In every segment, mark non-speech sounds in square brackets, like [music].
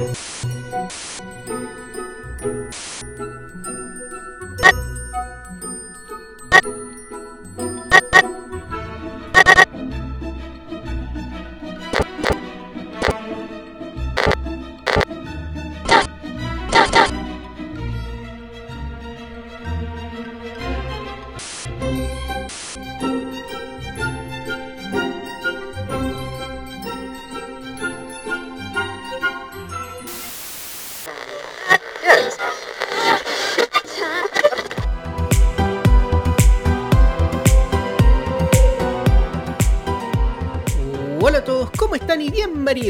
Thank you.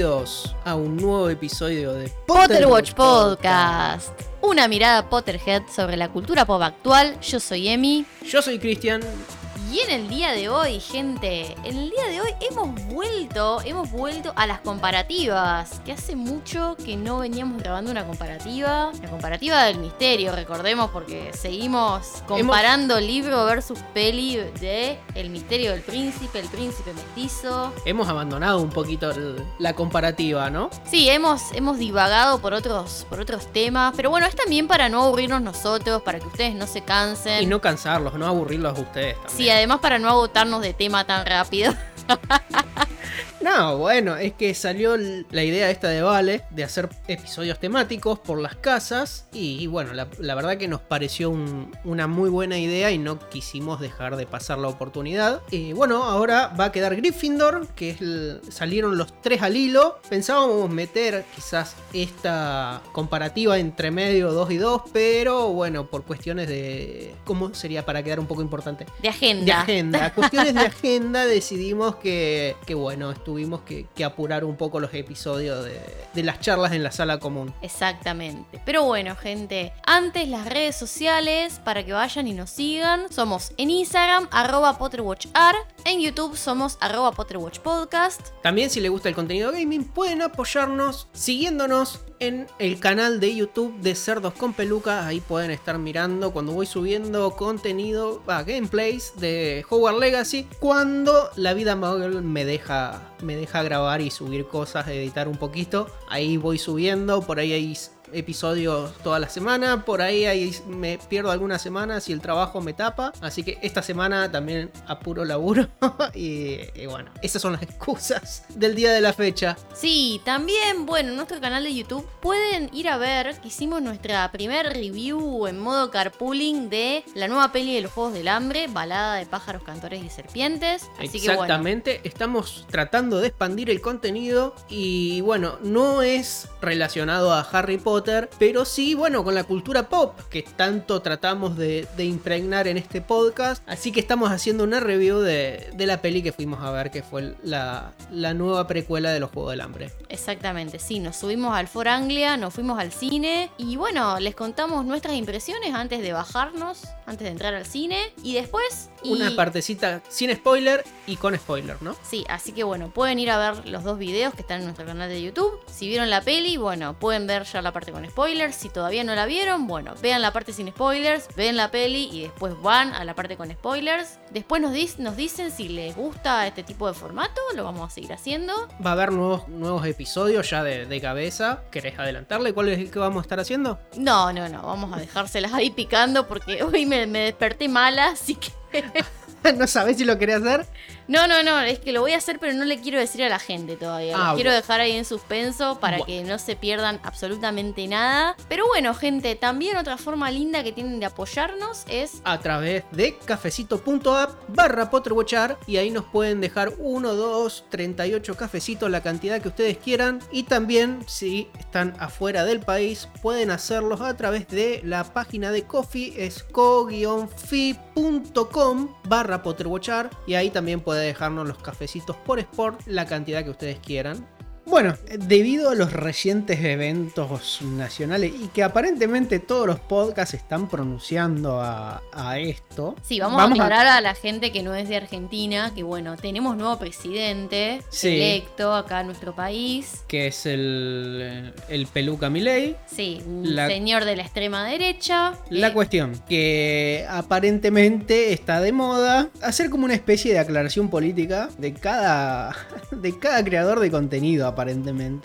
Bienvenidos a un nuevo episodio de Potterwatch Podcast. Una mirada Potterhead sobre la cultura pop actual. Yo soy Emi. Yo soy Cristian. Y en el día de hoy, gente, en el día de hoy hemos vuelto, hemos vuelto a las comparativas. Que hace mucho que no veníamos grabando una comparativa. La comparativa del misterio, recordemos, porque seguimos comparando libro versus peli de El misterio del príncipe, el príncipe mestizo. Hemos abandonado un poquito la comparativa, ¿no? Sí, hemos, hemos divagado por otros, por otros temas, pero bueno, es también para no aburrirnos nosotros, para que ustedes no se cansen. Y no cansarlos, no aburrirlos a ustedes también. Sí, además para no agotarnos de tema tan rápido. [laughs] No, bueno, es que salió la idea esta de Vale de hacer episodios temáticos por las casas y, bueno, la, la verdad que nos pareció un- una muy buena idea y no quisimos dejar de pasar la oportunidad. Y bueno, ahora va a quedar Gryffindor, que es el- salieron los tres al hilo. Pensábamos meter quizás esta comparativa entre medio 2 y 2, pero bueno, por cuestiones de... ¿Cómo sería para quedar un poco importante? De agenda. de agenda. Cuestiones de agenda [laughs] decidimos que, que bueno, tuvimos que, apurar un poco los episodios de, las charlas en la sala común. Exactamente. Pero bueno, gente, antes las redes sociales para que vayan y nos sigan. Somos en Instagram, arroba PotterWatchArt. En YouTube somos arroba PotterWatchPodcast. También si les gusta el contenido gaming pueden apoyarnos siguiéndonos en el canal de YouTube de Cerdos con Peluca. Ahí pueden estar mirando cuando voy subiendo contenido, va, gameplays de Hogwarts Legacy. Cuando la vida Muggle me deja, me deja grabar y subir cosas, editar un poquito. Ahí voy subiendo, por ahí hay episodios toda la semana. Por ahí, ahí me pierdo algunas semanas y el trabajo me tapa. Así que esta semana también apuro laburo. [laughs] y, y bueno, esas son las excusas del día de la fecha. Sí, también, bueno, en nuestro canal de YouTube pueden ir a ver que hicimos nuestra primer review en modo carpooling de la nueva peli de los Juegos del Hambre, Balada de pájaros, cantores y serpientes. Así que bueno, Exactamente, estamos tratando de expandir el contenido y bueno, no es relacionado a Harry Potter, pero sí, bueno, con la cultura pop que tanto tratamos de, de impregnar en este podcast. Así que estamos haciendo una review de, de la peli que fuimos a ver, que fue la, la nueva precuela de los Juegos del Hambre. exactamente, sí, nos subimos al For Anglia, nos fuimos al cine y bueno, les contamos nuestras impresiones antes de bajarnos, antes de entrar al cine y después... y- Una partecita sin spoiler y con spoiler, ¿no? Sí, así que bueno, pueden ir a ver los dos videos que están en nuestro canal de YouTube. Si vieron la peli, bueno, pueden ver ya la parte con spoilers. Si todavía no la vieron, bueno, vean la parte sin spoilers, ven la peli y después van a la parte con spoilers. Después nos, dis- nos dicen si les gusta este tipo de formato, lo vamos a seguir haciendo. Va a haber nuevos, nuevos episodios ya de, de cabeza. ¿Querés adelantarle cuál es el que vamos a estar haciendo? No, no, no, vamos a dejárselas ahí picando porque hoy me, me desperté mala, así que... [laughs] [laughs] ¿No sabés si lo querés hacer? No, no, no, es que lo voy a hacer, pero no le quiero decir a la gente todavía. Ah, Lo quiero bueno. dejar ahí en suspenso para Bueno. que no se pierdan absolutamente nada. Pero bueno, gente, también otra forma linda que tienen de apoyarnos es. a través de cafecito.app barra y ahí nos pueden dejar 1, 2, 38 cafecitos, la cantidad que ustedes quieran y también si están afuera del país pueden hacerlos a través de la página de Coffee es co-fi.com barra potterwatchar y ahí también puede dejarnos los cafecitos por sport, la cantidad que ustedes quieran. Bueno, debido a los recientes eventos nacionales y que aparentemente todos los podcasts están pronunciando a, a esto. Sí, vamos, a aclarar a... la gente que no es de Argentina que, bueno, tenemos nuevo presidente Sí. electo acá en nuestro país. Que es el, el Peluca Milei. Sí, un La- señor de la extrema derecha. La Eh, cuestión, que aparentemente está de moda hacer como una especie de aclaración política de cada, [laughs] de cada creador de contenido, aparentemente.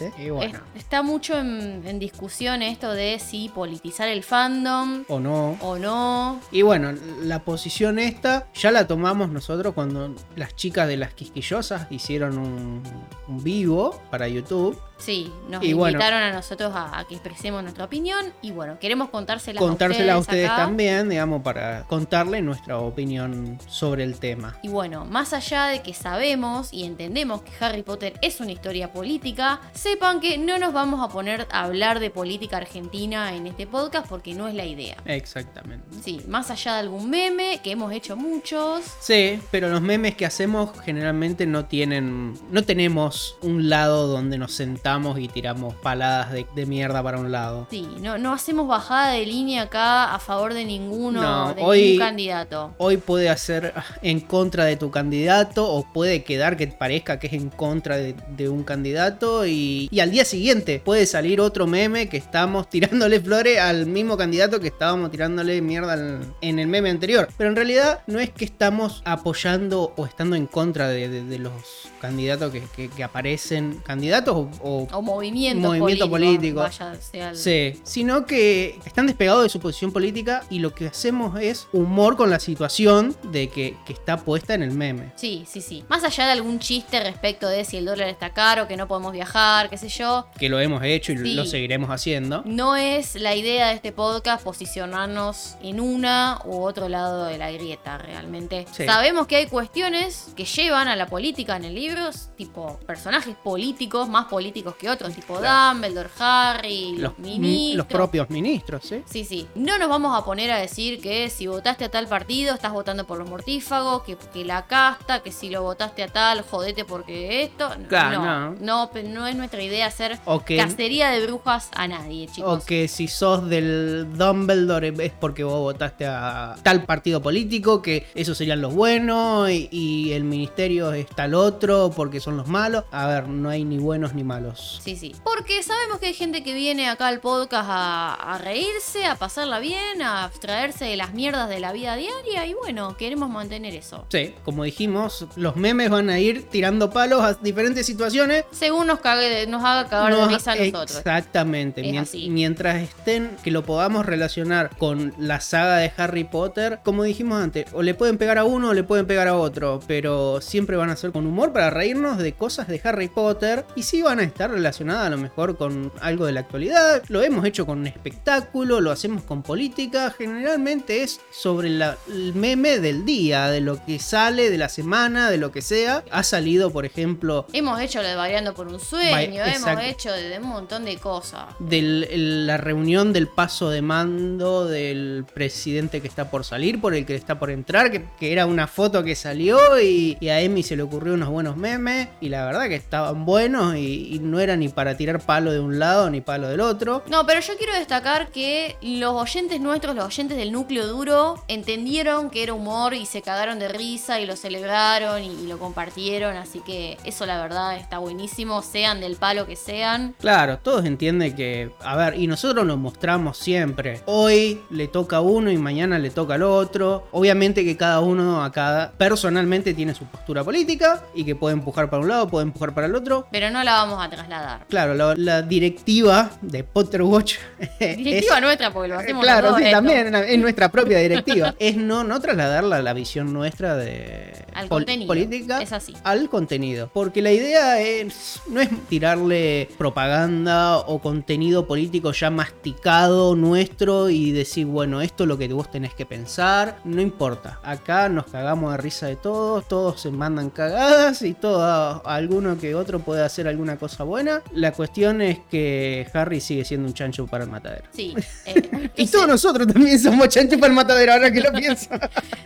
aparentemente. Y bueno. Es- está mucho en, en discusión esto de si politizar el fandom O no. o no. Y bueno, la posición esta ya la tomamos nosotros cuando las chicas de las quisquillosas hicieron un, un vivo para YouTube. Sí, nos Y bueno. invitaron a nosotros a, a que expresemos nuestra opinión y bueno, queremos contársela Contársela a a ustedes acá. también, digamos, para contarle nuestra opinión sobre el tema. Y bueno, más allá de que sabemos y entendemos que Harry Potter es una historia política, sepan que no nos vamos a poner a hablar de política argentina en este podcast porque no es la idea. Exactamente. Sí, más allá de algún meme, que hemos hecho muchos. Sí, pero los memes que hacemos generalmente no tienen. No tenemos un lado donde nos sentamos y tiramos paladas de, de mierda para un lado. Sí, no, no hacemos bajada de línea acá a favor de ninguno, No, de hoy- ningún candidato. Hoy puede hacer en contra de tu candidato o puede quedar que parezca que es en contra de, de un candidato y, y al día siguiente puede salir otro meme que estamos tirándole flores al mismo candidato que estábamos tirándole mierda al- en el meme anterior. Pero en realidad no es que estamos apoyando o estando en contra de, de- de los candidatos que, que- que aparecen, candidatos o- o O movimiento, Movimiento político. Vaya, sea el- Sí, sino que están despegados de su posición política y lo que hacemos es humor con la situación de que, que está puesta en el meme. Sí, sí, sí. Más allá de algún chiste respecto de si el dólar está caro, que no podemos viajar, qué sé yo, Que lo hemos hecho y Sí. lo seguiremos haciendo. no es la idea de este podcast posicionarnos en una u otro lado de la grieta, realmente. Sí. Sabemos que hay cuestiones que llevan a la política en el libro, tipo personajes políticos, más políticos que otros, tipo Dumbledore, Harry, los, Los, ministros. los propios ministros, ¿sí? Sí, sí. No nos vamos a poner a decir que si votaste a tal partido estás votando por los mortífagos, que, que la casta, que si lo votaste a tal, jodete porque esto. Claro, no, no. no, no es nuestra idea hacer O que, cacería de brujas a nadie, chicos. o que si sos del Dumbledore es porque vos votaste a tal partido político, que esos serían los buenos y, y el ministerio es tal otro porque son los malos. A ver, no hay ni buenos ni malos. Sí, sí. Porque sabemos que hay gente que viene acá al podcast a, a reírse, a pasarla bien, a abstraerse de las mierdas de la vida diaria y bueno, queremos mantener eso. Sí, como dijimos, los memes van a ir tirando palos a diferentes situaciones Según nos, cague nos haga cagar No, de risa a nosotros. Exactamente. Es Mien- así. Mientras estén, que lo podamos relacionar con la saga de Harry Potter, como dijimos antes, o le pueden pegar a uno o le pueden pegar a otro, pero siempre van a ser con humor para reírnos de cosas de Harry Potter y sí van a estar relacionadas a lo mejor con algo de la actualidad. Lo hemos hecho con un espectáculo, lo hacemos con política, generalmente es sobre la- el meme del día, de lo que sale, de la semana, de lo que sea. Ha salido, por ejemplo, Hemos hecho lo de variando por un sueño, hemos hecho de, de un montón de cosas. de la reunión del paso de mando del presidente que está por salir, por el que está por entrar, que, que era una foto que salió y, y a Emi se le ocurrió unos buenos memes y la verdad que estaban buenos y, y no era ni para tirar palo de un lado ni palo del otro. No, pero yo quiero destacar que los oyentes nuestros, los oyentes del núcleo duro, entendieron que era humor y se cagaron de risa y lo celebraron y, y lo compartieron, así que eso la verdad está buenísimo, sean del palo que sean. Claro, todos entienden que, a ver, y nosotros nos mostramos siempre. Hoy le toca a uno y mañana le toca al otro. Obviamente que cada uno acá personalmente tiene su postura política y que puede empujar para un lado, puede empujar para el otro. Pero no la vamos a trasladar. Claro, la, la directiva de Potter Watch [laughs] Directiva es- nuestra, porque lo hacemos Claro, los dos sí, también es nuestra propia directiva. [laughs] es no, no trasladarla a la visión nuestra de Al pol- contenido. política Es así. al contenido. Porque la idea es no es tirarle propaganda o contenido político ya masticado nuestro y decir, bueno, esto es lo que vos tenés que pensar. No importa. Acá nos cagamos de risa de todos, todos se mandan cagadas y todo alguno que otro puede hacer alguna cosa buena. La cuestión es que Harry sigue siendo un chancho para el matadero. Sí. [laughs] eh, Y todos nosotros también somos chanchos para el matadero, ahora que lo [laughs] pienso.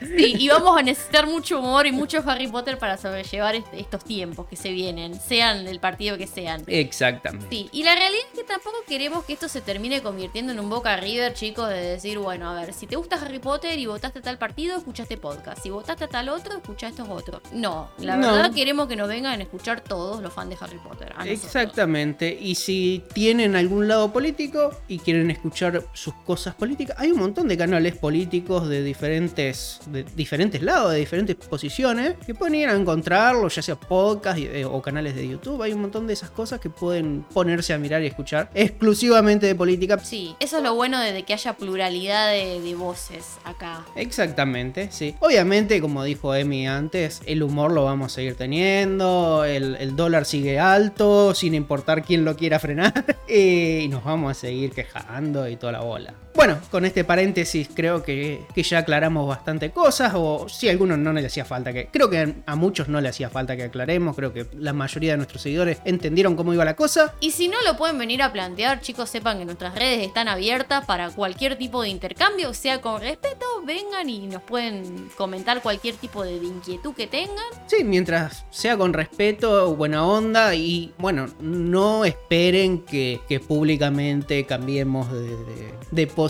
Sí, y vamos a necesitar mucho humor y mucho Harry Potter para sobrellevar est- estos tiempos que se vienen, sean del partido que sean. Exactamente. Sí, y la realidad es que tampoco queremos que esto se termine convirtiendo en un Boca River, chicos, de decir, bueno, a ver, si te gusta Harry Potter y votaste a tal partido, escucha este podcast. Si votaste a tal otro, escucha estos otros. No, la No. verdad queremos que nos vengan a escuchar todos los fans de Harry Potter. Exactamente. Y si tienen algún lado político y quieren escuchar sus cosas políticas, hay un montón de canales políticos de diferentes, de diferentes lados, de diferentes posiciones, que pueden ir a encontrarlo, ya sea podcast eh, o canales de YouTube. Hay un montón de esas cosas que pueden ponerse a mirar y escuchar exclusivamente de política. Sí, eso es lo bueno de, que haya pluralidad de, de voces acá. Exactamente, sí. Obviamente, como dijo Emi antes, el humor lo vamos a seguir teniendo, el, dólar sigue alto, sin importar quién lo quiera frenar, [laughs] y nos vamos a seguir quejando y toda la bola. Bueno, con este paréntesis creo que, ya aclaramos bastante cosas, o si a algunos no le hacía falta que... Creo que a muchos no le hacía falta que aclaremos, creo que la mayoría de nuestros seguidores entendieron cómo iba la cosa. Y si no lo pueden venir a plantear, chicos, sepan que nuestras redes están abiertas para cualquier tipo de intercambio, sea con respeto, vengan y nos pueden comentar cualquier tipo de inquietud que tengan. Sí, mientras sea con respeto, buena onda y bueno, no esperen que, públicamente cambiemos de, de posición,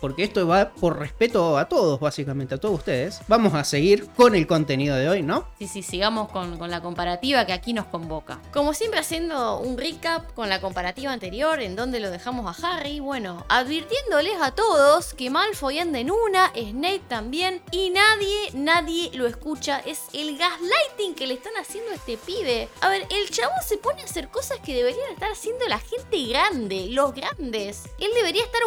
porque esto va por respeto a todos, básicamente, a todos ustedes. Vamos a seguir con el contenido de hoy, ¿no? Sí, sí, sigamos con, la comparativa que aquí nos convoca. Como siempre, haciendo un recap con la comparativa anterior, en donde lo dejamos a Harry, bueno, advirtiéndoles a todos que Malfoy anda en una, Snape también, y nadie, nadie lo escucha. Es el gaslighting que le están haciendo a este pibe. A ver, el chavo se pone a hacer cosas que deberían estar haciendo la gente grande, los grandes. Él debería estar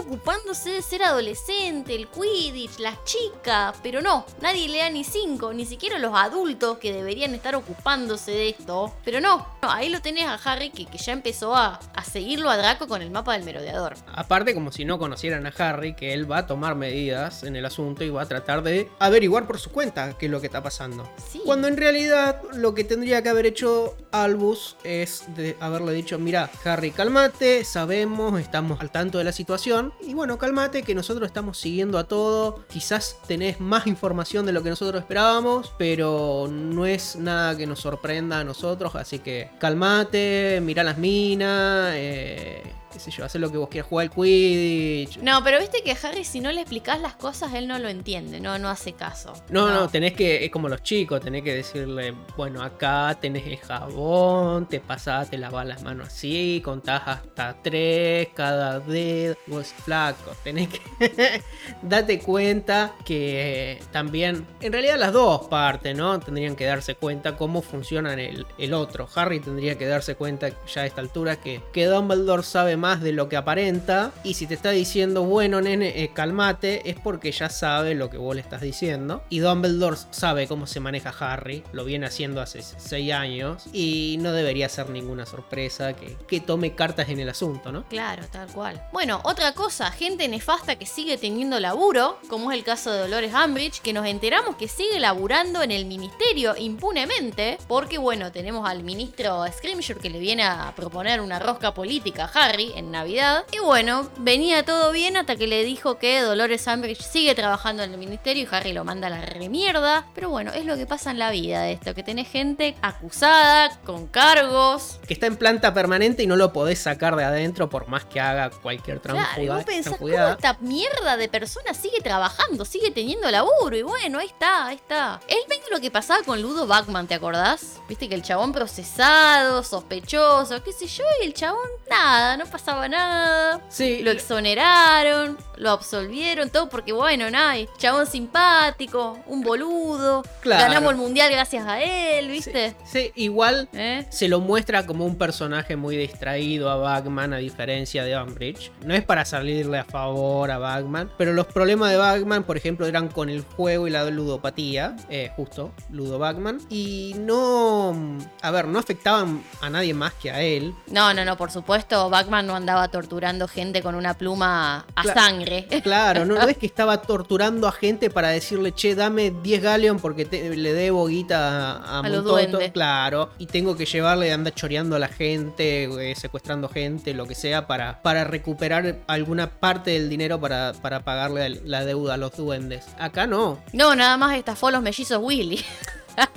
de ser adolescente, el Quidditch, las chicas, pero no, nadie le da ni cinco, ni siquiera los adultos que deberían estar ocupándose de esto. Pero no, ahí lo tenés a Harry que, que ya empezó a, a, seguirlo a Draco con el mapa del merodeador. Aparte, como si no conocieran a Harry, que él va a tomar medidas en el asunto y va a tratar de averiguar por su cuenta qué es lo que está pasando. Cuando en realidad lo que tendría que haber hecho Albus es de haberle dicho, mira, Harry, cálmate, sabemos, estamos al tanto de la situación y bueno, cálmate que nosotros estamos siguiendo a todo. Quizás tenés más información de lo que nosotros esperábamos, pero no es nada que nos sorprenda a nosotros. Así que cálmate, mira las minas. Eh, qué sé yo, hacer lo que vos quieras, jugar al Quidditch. No, pero viste que Harry si no le explicás las cosas, él no lo entiende, no, no hace caso. No, no, tenés que, es como los chicos, tenés que decirle, bueno, acá tenés el jabón, te pasás, te lavas las manos así, contás hasta tres, cada dedo, vos flaco, tenés que [laughs] date cuenta que también, en realidad las dos partes, ¿no? Tendrían que darse cuenta cómo funciona el, el otro. Harry tendría que darse cuenta ya a esta altura que, que Dumbledore sabe más de lo que aparenta. Y si te está diciendo, bueno, nene, eh, calmate, es porque ya sabe lo que vos le estás diciendo. Y Dumbledore sabe cómo se maneja Harry, lo viene haciendo hace 6 años. Y no debería ser ninguna sorpresa que, que tome cartas en el asunto, ¿no? Claro, tal cual. Bueno, otra cosa, gente nefasta que sigue teniendo laburo, como es el caso de Dolores Umbridge, que nos enteramos que sigue laburando en el ministerio impunemente, porque bueno, tenemos al ministro Scrimshaw que le viene a proponer una rosca política a Harry en Navidad. Y bueno, venía todo bien hasta que le dijo que Dolores Umbridge sigue trabajando en el ministerio y Harry lo manda a la remierda. Pero bueno, es lo que pasa en la vida de esto, que tenés gente acusada, con cargos. Que está en planta permanente y no lo podés sacar de adentro por más que haga cualquier trabajo. Claro, vos pensás, ¿cómo esta mierda de persona sigue trabajando, sigue teniendo laburo? Y bueno, ahí está, ahí está. Es medio lo que pasaba con Ludo Bachman, ¿te acordás? Viste que el chabón procesado, sospechoso, qué sé yo, y el chabón nada, no pasaba nada. Sí. Lo exoneraron, lo absolvieron, todo porque, bueno, nada, chabón simpático, un boludo. Ganamos el mundial gracias a él, ¿viste? Sí, igual ¿Eh? se lo muestra como un personaje muy distraído a Bagman, a diferencia de Umbridge. No es para salirle a favor a Bagman, pero los problemas de Bagman, por ejemplo, eran con el juego y la ludopatía, eh, justo, Ludo Bagman, y no. A ver, no afectaban a nadie más que a él. No, no, no, por supuesto, Bagman no andaba torturando gente con una pluma a sangre. [laughs] Claro, no, es que estaba torturando a gente para decirle, che, dame 10 Galeon porque le debo guita a, a, los Claro, y tengo que llevarle, anda choreando a la gente, eh, secuestrando gente, lo que sea, para, para recuperar alguna parte del dinero para, para pagarle la deuda a los duendes. Acá no. No, nada más estafó a los mellizos Willy. [laughs] [laughs]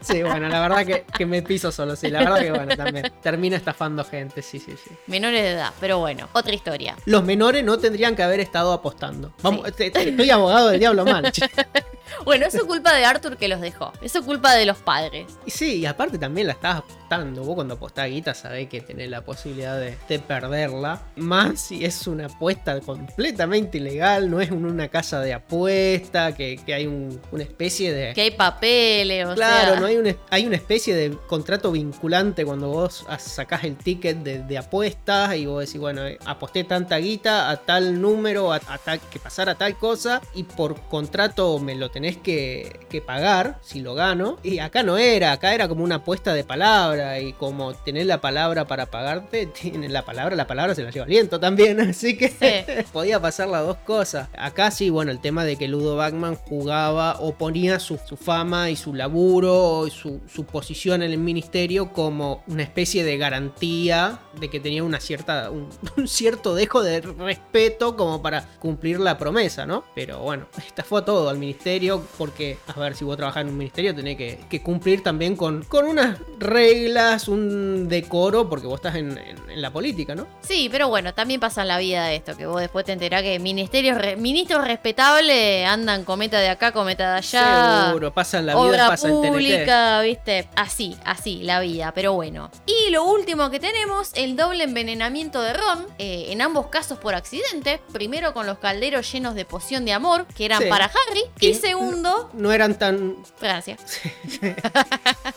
Sí, bueno, la verdad que, me piso solo, sí, la verdad que bueno, también termina estafando gente, sí, sí, sí. Menores de edad, pero bueno, otra historia. Los menores no tendrían que haber estado apostando. Vamos, estoy abogado del diablo mal. [laughs] Bueno, eso es culpa de Arthur que los dejó. Eso es culpa de los padres. Y sí, y aparte también la estás apostando. Vos cuando apostás guita sabés que tenés la posibilidad de, de perderla. Más si es una apuesta completamente ilegal, no es un- una casa de apuesta, que, que hay un- una especie de... Que hay papeles, o Claro, sea. no hay una, hay una especie de contrato vinculante cuando vos sacás el ticket de, de apuestas y vos decís, bueno, eh, aposté tanta guita a tal número, a, a tal, que pasara tal cosa, y por contrato me lo tenés que, que pagar si lo gano. Y acá no era, acá era como una apuesta de palabra, y como tenés la palabra para pagarte, [laughs] tienes la palabra, la palabra se la lleva el viento también, [laughs] así que Sí. [laughs] podía pasar las dos cosas. Acá sí, bueno, el tema de que Ludo Bagman jugaba o ponía su, su fama y su laburo y su, su posición en el ministerio como una especie de garantía de que tenía una cierta, un, [laughs] un cierto dejo de respeto como para cumplir la promesa, ¿no? Pero bueno, estafó a todo al ministerio porque, a ver, si vos trabajás en un ministerio tenés que, que cumplir también con, con unas reglas, un decoro, porque vos estás en, en- en la política, ¿no? Sí, pero bueno, también pasa en la vida de esto, que vos después te enterás que ministerios ministros respetables andan cometa de acá, cometa de allá. Seguro, pasa en la vida, Obra pasa en TNT. pública, viste, así, así, la vida, pero bueno. Y lo último que tenemos, el doble envenenamiento de Ron, eh, en ambos casos por accidente. Primero con los calderos llenos de poción de amor, que eran Sí. para Harry. Y segundo, No eran tan. gracias. [laughs]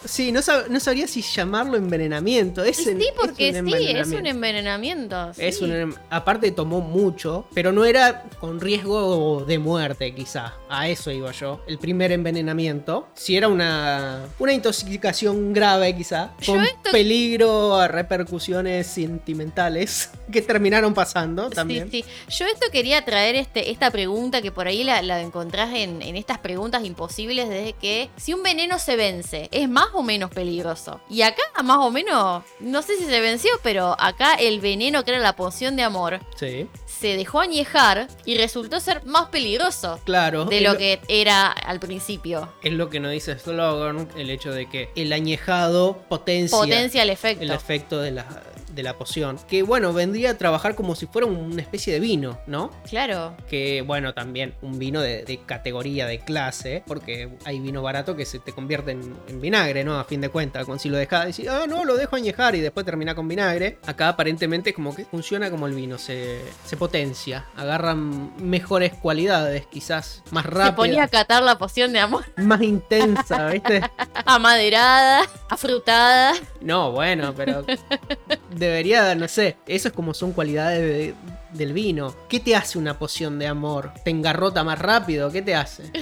Sí, no, sab- no sabría si llamarlo envenenamiento. Es, en- sí, porque sí, es un envenenamiento. Es un aparte tomó mucho, pero no era con riesgo de muerte, quizá. A eso iba yo. El primer envenenamiento. Si era una, una intoxicación grave, quizá. Yo Con esto- peligro a repercusiones sentimentales [laughs] que terminaron pasando también. Sí, sí. Yo esto quería traer este, esta pregunta que por ahí la, la encontrás en, en estas preguntas imposibles de que si un veneno se vence, ¿es más o menos peligroso? Y acá más o menos, no sé si se venció, pero acá el veneno que era la poción de amor Sí, se dejó añejar y resultó ser más peligroso claro. de lo que era al principio. Es lo que nos dice Slogan, el hecho de que el añejado potencia, Potencia el efecto. el efecto de la, de la poción. Que bueno, vendría a trabajar como si fuera una especie de vino, ¿no? Claro. Que bueno, también un vino de, de categoría, de clase, porque hay vino barato que se te convierte en, en vinagre, ¿no? A fin de cuentas, con si lo dejas, decís, ah, no, lo dejo añejar y después termina con vinagre. Acá aparentemente como que funciona como el vino, se, se potencia, agarran mejores cualidades, quizás más Se ponía a catar la poción de amor [laughs] más intensa, ¿viste? [laughs] amaderada, afrutada. No, bueno, pero [laughs] debería, no sé, eso es como son cualidades de- del vino. ¿Qué te hace una poción de amor? ¿Te engarrota más rápido? ¿Qué te hace? [laughs]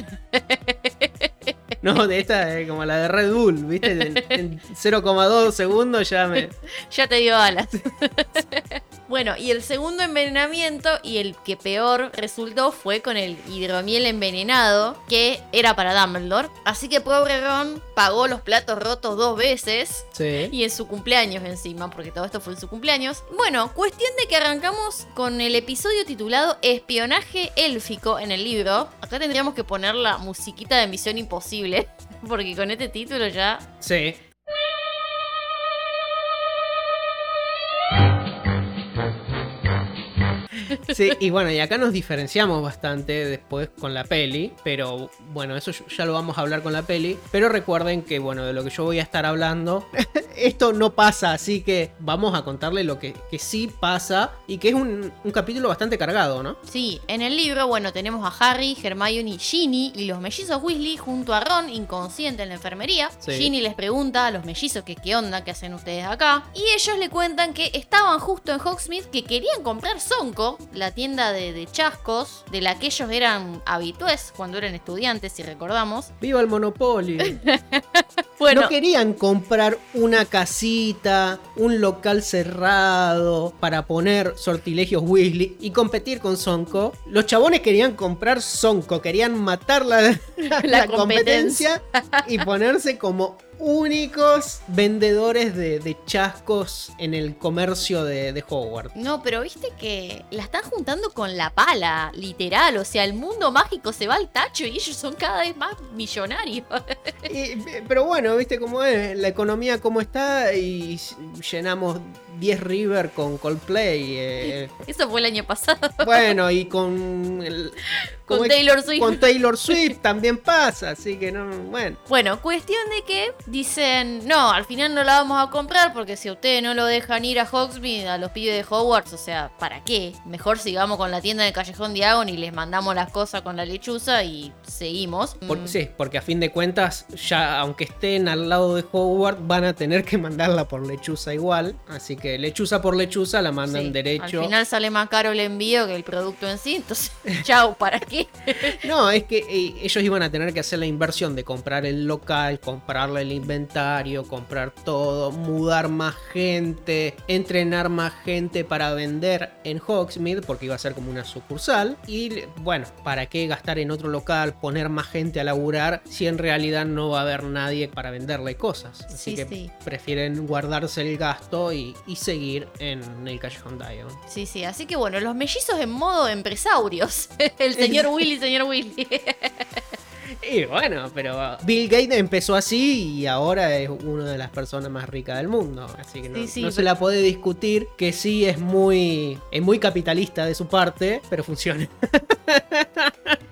No, de esta eh, como la de Red Bull, ¿viste? En, en [laughs] 0,2 segundos ya me... Ya te dio alas. [laughs] bueno, y el segundo envenenamiento y el que peor resultó fue con el hidromiel envenenado, que era para Dumbledore. Así que pobre Ron pagó los platos rotos dos veces. Sí. Y en su cumpleaños encima, porque todo esto fue en su cumpleaños. Bueno, cuestión de que arrancamos con el episodio titulado Espionaje élfico en el libro. Acá tendríamos que poner la musiquita de Misión Imposible, [laughs] porque con este título ya Sí. [laughs] Sí, y bueno, y acá nos diferenciamos bastante después con la peli, pero bueno, eso ya lo vamos a hablar con la peli, pero recuerden que bueno, de lo que yo voy a estar hablando, [laughs] esto no pasa, así que vamos a contarle lo que, que sí pasa y que es un, un capítulo bastante cargado, ¿no? Sí, en el libro, bueno, tenemos a Harry, Hermione, Ginny y los mellizos Weasley junto a Ron inconsciente en la enfermería. Sí. Ginny les pregunta a los mellizos que qué onda, qué hacen ustedes acá. Y ellos le cuentan que estaban justo en Hogsmeade, que querían comprar Sonko, la tienda de, de chascos, de la que ellos eran habitués cuando eran estudiantes, si recordamos. ¡Viva el Monopoly! [laughs] Bueno, No querían comprar una casita, un local cerrado para poner sortilegios Weasley y competir con Sonko. Los chabones querían comprar Sonko, querían matar la, [laughs] la La competencia y ponerse como únicos vendedores de, de chascos en el comercio de, de Hogwarts. No, pero viste que la están juntando con la pala, literal. O sea, el mundo mágico se va al tacho y ellos son cada vez más millonarios. [laughs] Y, pero bueno, viste cómo es, la economía cómo está y llenamos 10 River con Coldplay. eh, Eso fue el año pasado. bueno, y con... el- Con. Taylor Swift. Con Taylor Swift [laughs] también pasa, así que no, bueno. Bueno, cuestión de que dicen, no, al final no la vamos a comprar porque si a ustedes no lo dejan ir a Hogsmeade, a los pibes de Hogwarts, o sea, ¿para qué? Mejor sigamos con la tienda de Callejón Diagon y les mandamos las cosas con la lechuza y seguimos. Por- Mm, sí, porque a fin de cuentas, ya aunque estén al lado de Hogwarts, van a tener que mandarla por lechuza igual. Así que lechuza por lechuza la mandan sí, derecho. Al final sale más caro el envío que el producto en sí, entonces, [laughs] chau, ¿para qué? No, es que eh, ellos iban a tener que hacer la inversión de comprar el local, comprarle el inventario, comprar todo, mudar más gente, entrenar más gente para vender en Hogsmeade, porque iba a ser como una sucursal. Y bueno, ¿para qué gastar en otro local, poner más gente a laburar si en realidad no va a haber nadie para venderle cosas? Así Sí, que sí. prefieren guardarse el gasto y, y seguir en el Callejón Diagon. Sí, sí, así que bueno, los mellizos en modo empresarios. [laughs] El señor Willy, señor Willy. [laughs] Y bueno, pero Bill Gates empezó así y ahora es una de las personas más ricas del mundo. Así que no, Sí, sí, no se la puede discutir que sí es muy, es muy capitalista de su parte, pero funciona. [laughs]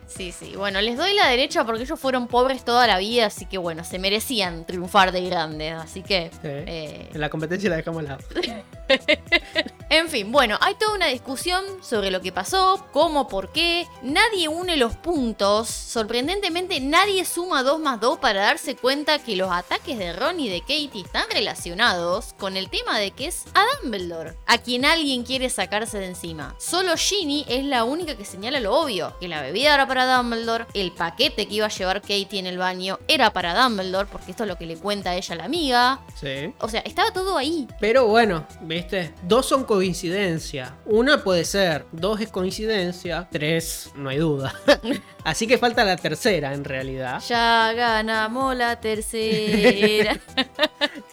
Sí, sí. Bueno, les doy la derecha porque ellos fueron pobres toda la vida, así que bueno, se merecían triunfar de grandes. Así que. Sí. eh, En la competencia la dejamos al lado. [laughs] en fin, bueno, hay toda una discusión sobre lo que pasó, cómo, por qué. Nadie une los puntos. Sorprendentemente, nadie suma 2 más 2 para darse cuenta que los ataques de Ron y de Katie están relacionados con el tema de que es a Dumbledore, a quien alguien quiere sacarse de encima. Solo Ginny es la única que señala lo obvio, que la bebida era para Dumbledore, el paquete que iba a llevar Katie en el baño era para Dumbledore, porque esto es lo que le cuenta a ella la amiga. Sí. O sea, estaba todo ahí. Pero bueno, viste, dos son coincidencia. Una puede ser, dos es coincidencia, tres no hay duda. [laughs] Así que falta la tercera en realidad. Ya ganamos la tercera. [laughs]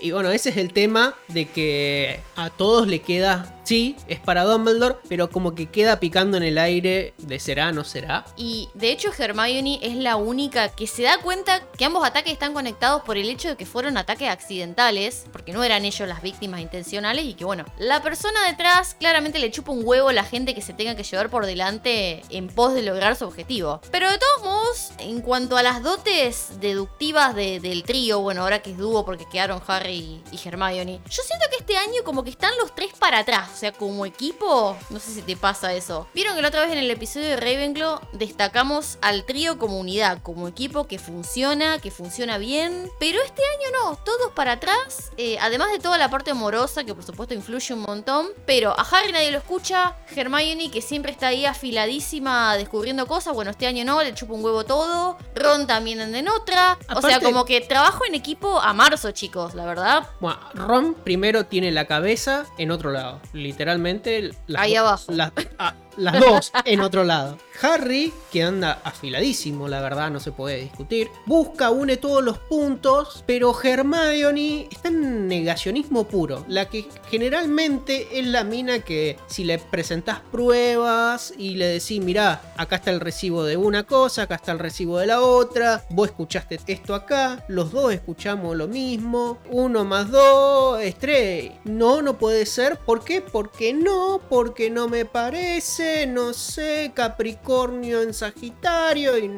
Y bueno, ese es el tema de que a todos le queda, sí, es para Dumbledore, pero como que queda picando en el aire de será, no será. y de hecho Hermione es la única que se da cuenta que ambos ataques están conectados por el hecho de que fueron ataques accidentales, porque no eran ellos las víctimas intencionales y que bueno, la persona detrás claramente le chupa un huevo a la gente que se tenga que llevar por delante en pos de lograr su objetivo. Pero de todos modos, en cuanto a las dotes deductivas de- del trío, bueno, ahora que es dúo porque quedaron Harry y Hermione, yo siento que este año como que están los tres para atrás, o sea, como equipo, no sé si te pasa eso. Vieron que la otra vez en el episodio de Ravenclaw destacamos al trío como unidad, como equipo que funciona, que funciona bien, pero este año no, todos para atrás, eh, además de toda la parte amorosa que por supuesto influye un montón, pero a Harry nadie lo escucha, Hermione que siempre está ahí afiladísima descubriendo cosas, bueno, este año no, le chupa un huevo todo, Ron también anda en otra, o sea, como que trabajo en equipo a marzo, chicos, la verdad. Bueno, Ron primero tiene la cabeza en otro lado. Literalmente. las Ahí abajo. las- ah, las dos en otro lado. Harry, que anda afiladísimo, la verdad, no se puede discutir. Busca, une todos los puntos, pero Hermione está en negacionismo puro. La que generalmente es la mina que si le presentás pruebas y le decís, mirá, acá está el recibo de una cosa, acá está el recibo de la otra, vos escuchaste esto acá, los dos escuchamos lo mismo, uno más dos es tres. No, no puede ser. ¿Por qué? Porque no, porque no me parece, no sé, Capricornio en Sagitario y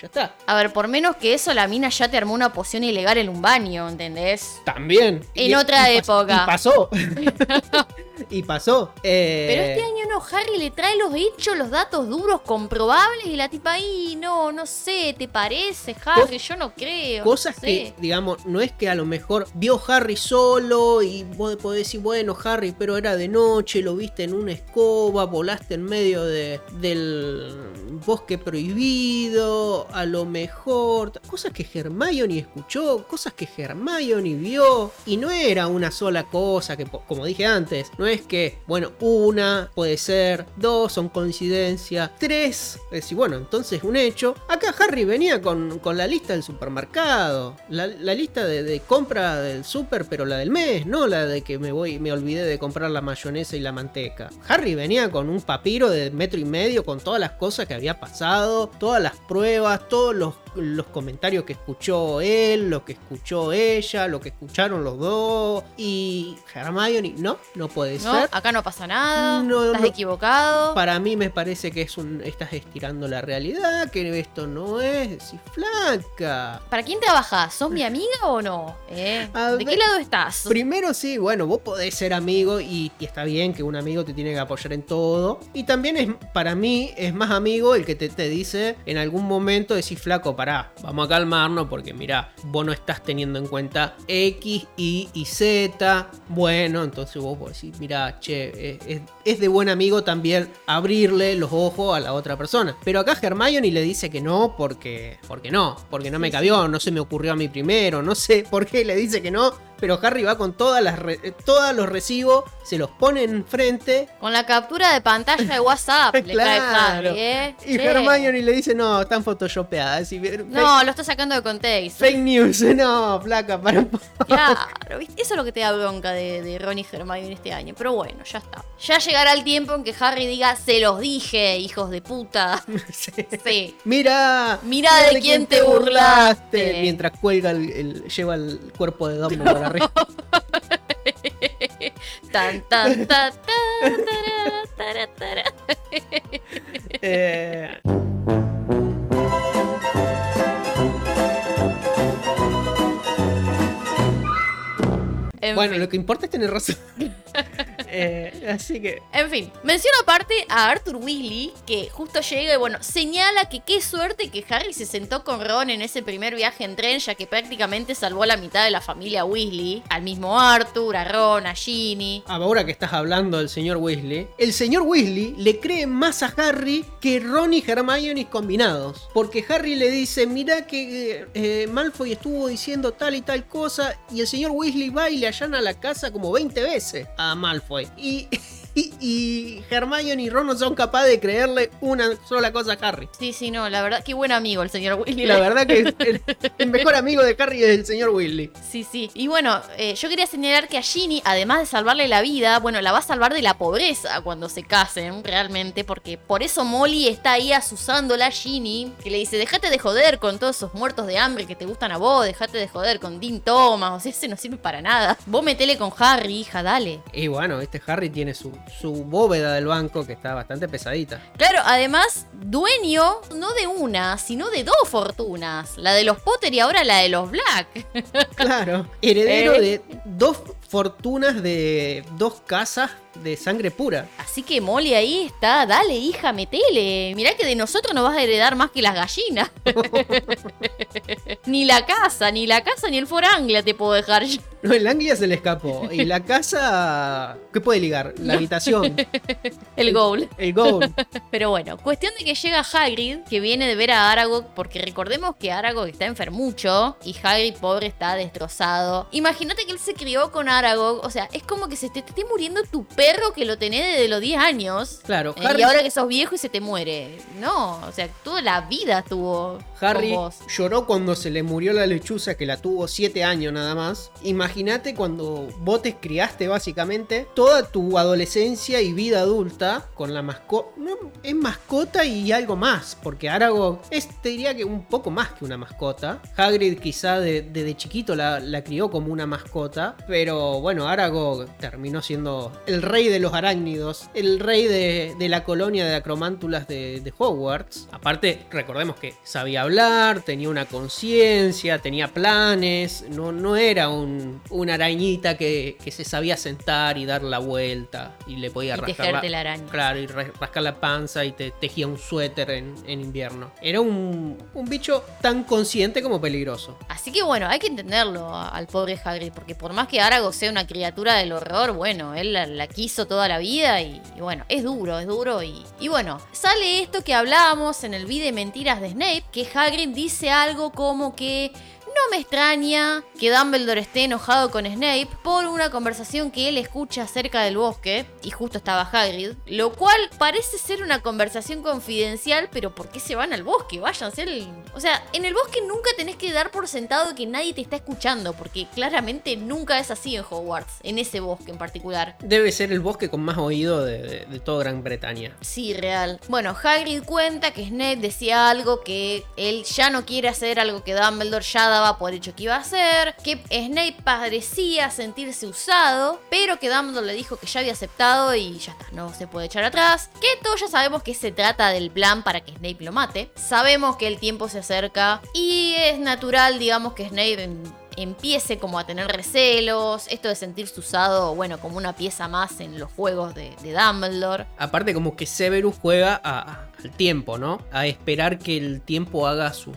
ya está. A ver, por menos que eso, la mina ya te armó una poción ilegal en un baño, ¿entendés? También. En otra época. Y pasó. [laughs] y pasó. Eh, Pero este año no, Harry le trae los hechos, los datos duros, comprobables, y la tipa ahí, no, no sé, ¿te parece, Harry? Yo no creo. Cosas no sé. que, digamos, no es que a lo mejor vio Harry solo y vos podés decir, bueno, Harry, pero era de noche, lo viste en una escoba, volaste en medio de, del bosque prohibido, a lo mejor. Cosas que Hermione escuchó, cosas que Hermione vio. Y no era una sola cosa, que como dije antes, no es es que, bueno, una puede ser, dos son coincidencia, tres, es decir, bueno, entonces un hecho. Acá Harry venía con, con la lista del supermercado, la, la lista de, de compra del super, pero la del mes, no la de que me voy, me olvidé de comprar la mayonesa y la manteca. Harry venía con un papiro de metro y medio con todas las cosas que había pasado, todas las pruebas, todos los, los comentarios que escuchó él, lo que escuchó ella, lo que escucharon los dos. Y Hermione, no, no puede No, ser. acá no pasa nada. No, estás no. equivocado. Para mí me parece que es un. estás estirando la realidad, que esto no es. Si flaca. ¿Para quién trabajas? ¿Sos mi amiga o no? ¿Eh? ¿De ver- qué lado estás? Primero sí, bueno, vos podés ser amigo y, y está bien que un amigo te tiene que apoyar en todo. Y también es, para mí, es más amigo el que te, te dice en algún momento, decís, flaco, pará, vamos a calmarnos porque mirá, vos no estás teniendo en cuenta X, Y y Z. Bueno, entonces vos podés decir, che, es, es- es de buen amigo también abrirle los ojos a la otra persona. Pero acá Hermione le dice que no porque, porque no, porque no me cabió, no se me ocurrió a mí primero, no sé por qué le dice que no. Pero Harry va con todas las eh, todos los recibos, se los pone enfrente Con la captura de pantalla de WhatsApp [laughs] le Claro. Harry, ¿eh? y Che. Hermione le dice, no, están photoshopeadas. No, lo está sacando de contexto. Fake news, [laughs] no, placa, para un poco. Claro, ¿viste? eso es lo que te da bronca de, de Ron y Hermione este año. Pero bueno, ya está. Ya llegará el tiempo en que Harry diga, se los dije, hijos de puta. [laughs] Sí. Sí. Mira, Mira de quién te burlaste. Mientras cuelga el, el- lleva el cuerpo de Dumbledore [laughs] Tan, tan. Eh, En bueno, fin. lo que importa es tener razón. [laughs] Eh, así que. En fin, menciono aparte a Arthur Weasley, que justo llega y bueno, señala que qué suerte que Harry se sentó con Ron en ese primer viaje en tren, ya que prácticamente salvó a la mitad de la familia Weasley, al mismo Arthur, a Ron, a Ginny. Ahora que estás hablando del señor Weasley, el señor Weasley le cree más a Harry que Ron y Hermione combinados. Porque Harry le dice, mira que eh, Malfoy estuvo diciendo tal y tal cosa y el señor Weasley va y le allana la casa como 20 veces a Malfoy. Y, [laughs] y, y Hermione y Ron no son capaces de creerle una sola cosa a Harry. Sí, sí, no, la verdad, qué buen amigo el señor Weasley. Y la verdad que [laughs] el, el mejor amigo de Harry es el señor Weasley. Sí, sí. Y bueno, eh, yo quería señalar que a Ginny, además de salvarle la vida, bueno, la va a salvar de la pobreza cuando se casen, realmente, porque por eso Molly está ahí asusándola a Ginny, que le dice, déjate de joder con todos esos muertos de hambre que te gustan a vos, déjate de joder con Dean Thomas, o sea, ese no sirve para nada. Vos metele con Harry, hija, dale. Y bueno, este Harry tiene su, su bóveda del banco que está bastante pesadita. Claro, además, dueño no de una, sino de dos fortunas, la de los Potter y ahora la de los Black. Claro. Heredero [laughs] Eh. de dos fortunas de dos casas de sangre pura. Así que Molly ahí está, dale hija, metele. Mirá que de nosotros no vas a heredar más que las gallinas. [laughs] ni la casa, ni la casa, ni el Foranglia te puedo dejar yo. [laughs] No, el Anglia se le escapó. Y la casa. ¿Qué puede ligar? La habitación. El goal. El gold. Pero bueno, cuestión de que llega Hagrid, que viene de ver a Aragog, porque recordemos que Aragog está enfermucho y Hagrid, pobre, está destrozado. Imagínate que él se crió con Aragog, o sea, es como que se te, te esté muriendo tu perro que lo tenés desde los 10 años. Claro, Eh, Harry, y ahora que sos viejo y se te muere. No, o sea, toda la vida estuvo Harry con vos. lloró cuando se le murió la lechuza que la tuvo 7 años nada más. Imagínate cuando vos te criaste básicamente toda tu adolescencia y vida adulta con la mascota. No, es mascota y algo más, porque Aragog es, te diría que un poco más que una mascota. Hagrid quizá de- desde chiquito la, la crió como una mascota, pero bueno, Aragog terminó siendo el rey de los arácnidos, el rey de, de la colonia de acromántulas de, de Hogwarts. Aparte, recordemos que sabía hablar, tenía una conciencia, tenía planes, no, no era un, una arañita que, que se sabía sentar y dar la vuelta y le podía Y rascar la araña. Claro, y ra- rascar la panza y te tejía un suéter en, en invierno. Era un, un bicho tan consciente como peligroso. Así que bueno, hay que entenderlo al pobre Hagrid, porque por más que Aragog sea una criatura del horror, bueno, él la, la quiso toda la vida y, bueno, es duro, es duro y, y bueno, sale esto que hablábamos en el video de mentiras de Snape, que Hagrid dice algo como que no me extraña que Dumbledore esté enojado con Snape por una conversación que él escucha cerca del bosque, y justo estaba Hagrid, lo cual parece ser una conversación confidencial, pero ¿por qué se van al bosque? Váyanse al... O sea, en el bosque nunca tenés que dar por sentado que nadie te está escuchando, porque claramente nunca es así en Hogwarts, en ese bosque en particular. Debe ser el bosque con más oído de, de, de toda Gran Bretaña. Sí, real. Bueno, Hagrid cuenta que Snape decía algo que él ya no quiere hacer, algo que Dumbledore ya daba por hecho que iba a hacer, que Snape parecía sentirse usado, pero que Dumbledore le dijo que ya había aceptado y ya está, no se puede echar atrás. Que todos ya sabemos que se trata del plan para que Snape lo mate. Sabemos que el tiempo se acerca y es natural, digamos, que Snape empiece como a tener recelos, esto de sentirse usado, bueno, como una pieza más en los juegos de, Dumbledore. Aparte como que Severus juega a- al tiempo, ¿no? A esperar que el tiempo haga sus,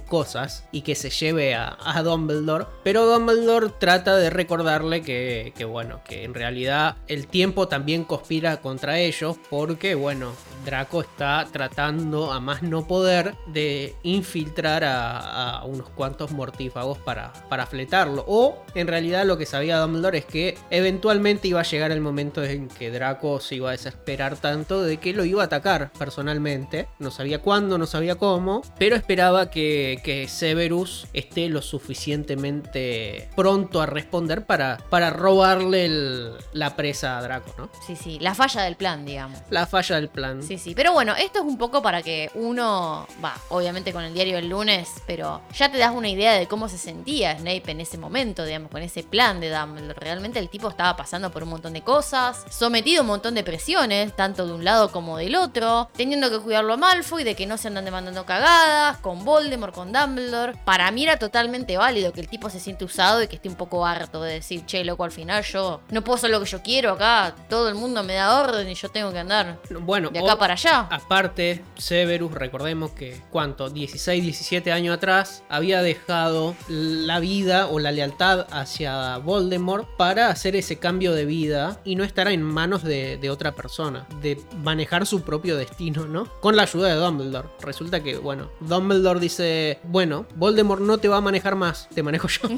cosas y que se lleve a, Dumbledore. Pero Dumbledore trata de recordarle que, bueno, que en realidad el tiempo también conspira contra ellos porque, bueno, Draco está tratando a más no poder de infiltrar a, a unos cuantos mortífagos para, para fletarlo. O en realidad lo que sabía Dumbledore es que eventualmente iba a llegar el momento en que Draco se iba a desesperar tanto de que lo iba a atacar personalmente. No sabía cuándo, no sabía cómo, pero esperaba que, que Severus esté lo suficientemente pronto a responder para, para robarle el- la presa a Draco, ¿no? Sí, sí, la falla del plan, digamos. La falla del plan. Sí, sí, pero bueno, esto es un poco para que uno, va, obviamente con el diario del lunes, pero ya te das una idea de cómo se sentía Snape en ese momento, digamos, con ese plan de Dumbledore. Realmente el tipo estaba pasando por un montón de cosas, sometido a un montón de presiones, tanto de un lado como del otro, teniendo que cuidarlo a Malfoy de que no se andan demandando cagadas, con Voldemort, con Dumbledore. Para mí era totalmente válido que el tipo se siente usado y que esté un poco harto de decir, che, loco, al final yo no puedo hacer lo que yo quiero acá, todo el mundo me da orden y yo tengo que andar Bueno, de acá o- para allá. Aparte, Severus, recordemos que, ¿cuánto? 16, 17 años atrás, había dejado la vida o la lealtad hacia Voldemort para hacer ese cambio de vida y no estar en manos de, de otra persona, de manejar su propio destino, ¿no? Con la ayuda de Dumbledore. Resulta que, bueno, Dumbledore dice, bueno, Voldemort no te va a manejar más, te manejo yo. [laughs]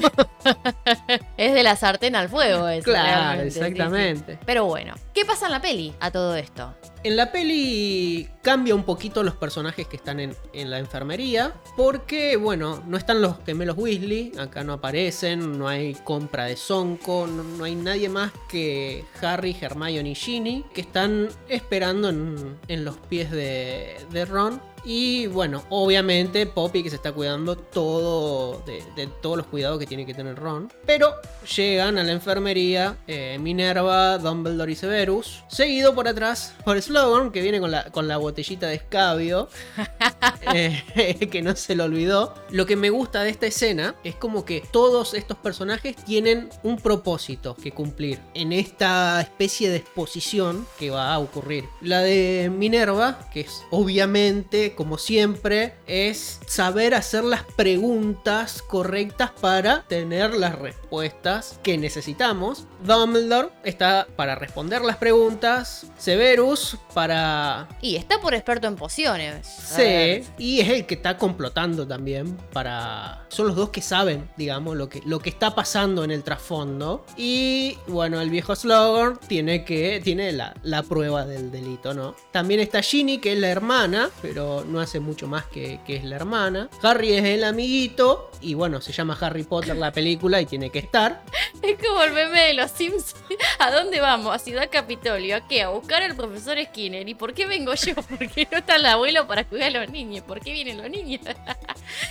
Es de la sartén al fuego, eso. Claro, realmente, sí, sí. exactamente. Pero bueno, ¿qué pasa en la peli a todo esto? En la peli cambia un poquito los personajes que están en, en la enfermería. Porque, bueno, no están los gemelos Weasley. Acá no aparecen. No hay compra de Sonko. No, no hay nadie más que Harry, Hermione y Ginny. Que están esperando en, en los pies de, de Ron. Y bueno, obviamente Poppy que se está cuidando todo de, de todos los cuidados que tiene que tener Ron. Pero llegan a la enfermería eh, Minerva, Dumbledore y Severus. Seguido por atrás por Slogan que viene con la, con la botellita de escabio. [laughs] eh, [laughs] que no se lo olvidó. Lo que me gusta de esta escena es como que todos estos personajes tienen un propósito que cumplir en esta especie de exposición que va a ocurrir. La de Minerva, que es obviamente, como siempre, es saber hacer las preguntas correctas para tener las respuestas que necesitamos. Dumbledore está para responder las preguntas. Severus para Y está por experto en pociones. Sí, y es el que está complotando también para... Son los dos que saben, digamos, lo que, lo que está pasando en el trasfondo. Y bueno, el viejo Slogan tiene que... Tiene la, la prueba del delito, ¿no? También está Ginny, que es la hermana, pero no hace mucho más que, que es la hermana. Harry es el amiguito, y bueno, se llama Harry Potter la película y tiene que estar. [laughs] Es como el meme de los Sims. [laughs] ¿A dónde vamos? A Ciudad Capitolio. ¿A qué? A buscar al profesor Skinner. ¿Y por qué vengo yo? [laughs] Porque no está el abuelo para cuidar a los niños. ¿Por qué vienen los niños?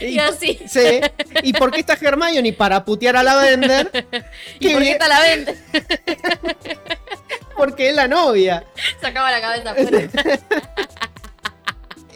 Y así. Sí. ¿Y por qué está Hermione? Para putear a la Vender. ¿Y por qué está la venta? Porque es la novia. Sacaba la cabeza.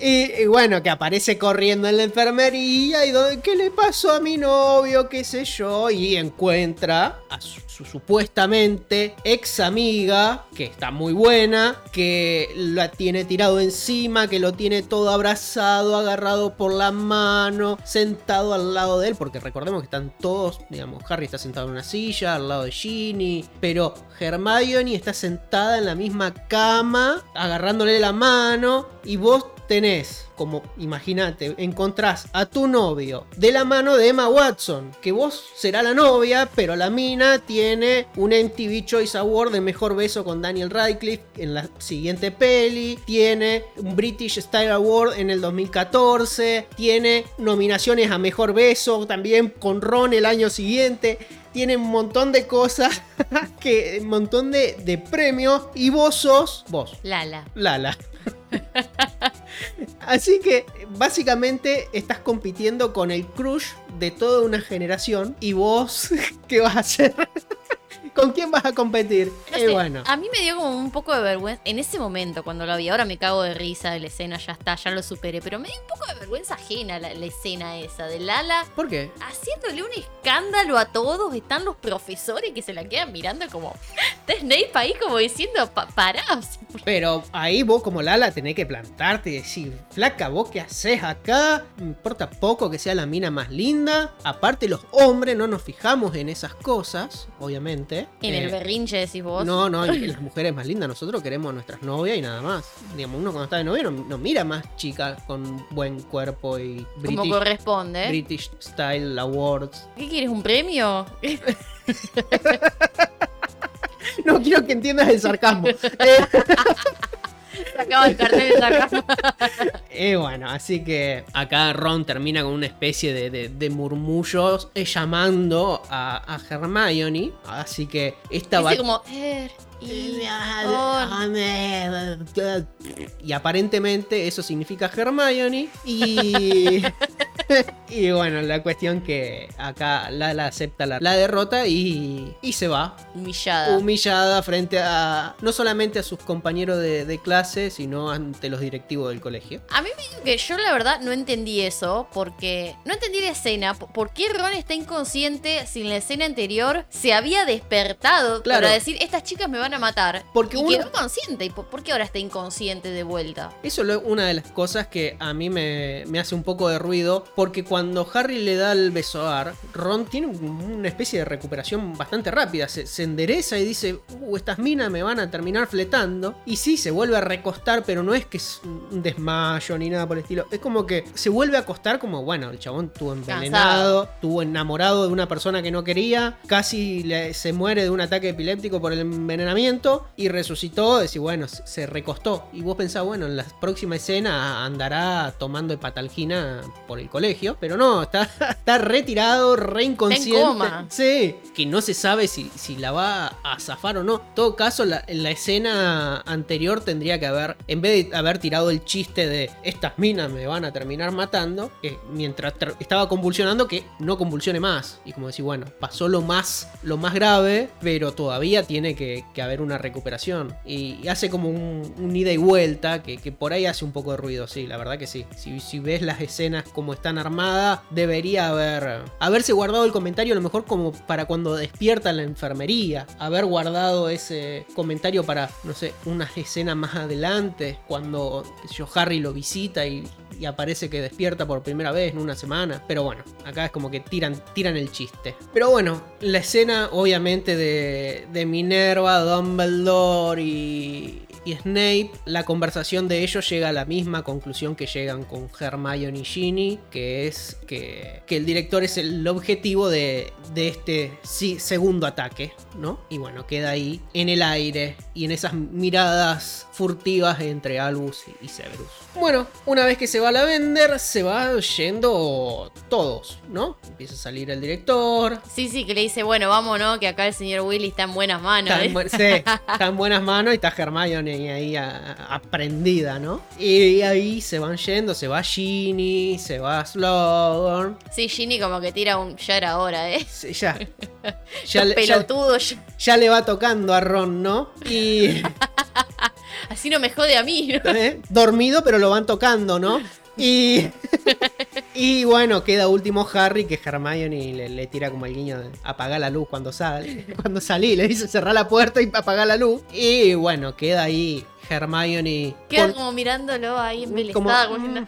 Y, bueno, que aparece corriendo en la enfermería y do- ¿qué le pasó a mi novio? qué sé yo, y encuentra a su, su supuestamente ex amiga, que está muy buena, que la tiene tirado encima, que lo tiene todo abrazado, agarrado por la mano, sentado al lado de él, porque recordemos que están todos, digamos, Harry está sentado en una silla, al lado de Ginny, pero Hermione está sentada en la misma cama, agarrándole la mano, y vos tenés, como imagínate, encontrás a tu novio de la mano de Emma Watson, que vos será la novia, pero la mina tiene un MTV Choice Award de mejor beso con Daniel Radcliffe en la siguiente peli, tiene un British Style Award en el 2014, tiene nominaciones a mejor beso también con Ron el año siguiente tiene un montón de cosas, [laughs] que, un montón de, de premios y vos sos vos. Lala. Lala. [laughs] Así que básicamente estás compitiendo con el crush de toda una generación y vos, [laughs] ¿qué vas a hacer? ¿Con quién vas a competir? No Eh, sé, bueno. A mí me dio como un poco de vergüenza. En ese momento, cuando lo vi, ahora me cago de risa de la escena, ya está, ya lo superé. Pero me dio un poco de vergüenza ajena la, la escena esa de Lala ¿Por qué? haciéndole un escándalo a todos. Están los profesores que se la quedan mirando como. Snape ahí como diciendo, "Pa- pará. Pero ahí vos como Lala tenés que plantarte y decir, flaca, vos qué haces acá, me importa poco que sea la mina más linda. Aparte los hombres no nos fijamos en esas cosas, obviamente. En el Eh, berrinche decís vos. No, no, las [laughs] mujeres más lindas, nosotros queremos a nuestras novias y nada más. Digamos, uno cuando está de novia no, no mira más chicas con buen cuerpo y como British, corresponde. British Style Awards. ¿Qué quieres? ¿Un premio? [laughs] No quiero que entiendas el sarcasmo. [laughs] Sacaba el cartel de sacar. Eh, [laughs] bueno, así que acá Ron termina con una especie de, de- de murmullos eh, llamando a, a Hermione. Así que esta va... Dice como. "Er, y- on". Y aparentemente eso significa Hermione. Y. [laughs] [laughs] y bueno, la cuestión que acá Lala acepta la, la derrota y, y se va. Humillada. Humillada frente a. No solamente a sus compañeros de, de clase, sino ante los directivos del colegio. A mí me digo que yo la verdad no entendí eso, porque no entendí la escena. ¿Por qué Ron está inconsciente si en la escena anterior se había despertado Claro. para decir, estas chicas me van a matar? Porque y uno- quedó consciente. ¿Y por, por qué ahora está inconsciente de vuelta? Eso es una de las cosas que a mí me, me hace un poco de ruido, porque cuando Harry le da el beso a Ar, Ron tiene un- una especie de recuperación bastante rápida, se, se endereza y dice, uh, estas minas me van a terminar fletando, y sí, se vuelve a recostar, pero no es que es un desmayo ni nada por el estilo, es como que se vuelve a acostar como, bueno, el chabón estuvo envenenado, estuvo enamorado de una persona que no quería, casi le- se muere de un ataque epiléptico por el envenenamiento, y resucitó, decir, bueno, se, se recostó, y vos pensás, bueno, en la próxima escena andará tomando hepatalgina por el colegio, pero no, está, está retirado, re inconsciente. coma. Sí, que no se sabe si, si la va a zafar o no. En todo caso, la, en la escena anterior tendría que haber, en vez de haber tirado el chiste de estas minas me van a terminar matando, que mientras estaba convulsionando, que no convulsione más. Y como decir, bueno, pasó lo más, lo más grave, pero todavía tiene que, que haber una recuperación. Y, y hace como un, un ida y vuelta, que, que por ahí hace un poco de ruido, sí, la verdad que sí. Si, si ves las escenas como están armadas, debería haber haberse guardado el comentario a lo mejor como para cuando despierta la enfermería, haber guardado ese comentario para, no sé, unas escenas más adelante, cuando yo, Harry lo visita y, y aparece que despierta por primera vez en una semana. Pero bueno, acá es como que tiran, tiran el chiste. Pero bueno, la escena obviamente de, de Minerva, Dumbledore y, y Snape, la conversación de ellos llega a la misma conclusión que llegan con Hermione y Ginny, que es que, que el director es el objetivo de, de este sí, segundo ataque, ¿no? Y bueno, queda ahí en el aire y en esas miradas furtivas entre Albus y Severus. Bueno, una vez que se va la vender, se va yendo todos, ¿no? Empieza a salir el director, Sí, sí, que le dice, bueno, vámonos, que acá el señor Willy está en buenas manos. Está ¿eh? en, buen- sí, está en buenas manos y está Hermione ahí aprendida, ¿no? Y ahí se van yendo, se va Ginny, se va Slughorn. Sí, Ginny como que tira un, ya era hora, ¿eh? Sí, ya, [laughs] ya, le- pelotudos, ya- ya le va tocando a Ron, ¿no? Y [laughs] así no me jode a mí, ¿no? dormido, pero lo van tocando, ¿no? Y, y bueno, queda último Harry que Hermione le, le tira como el guiño de apagar la luz cuando sale. Cuando salí, le dice cerrar la puerta y apagar la luz. Y bueno, queda ahí Hermione. Queda con- como mirándolo ahí embelesada, Como, como mm.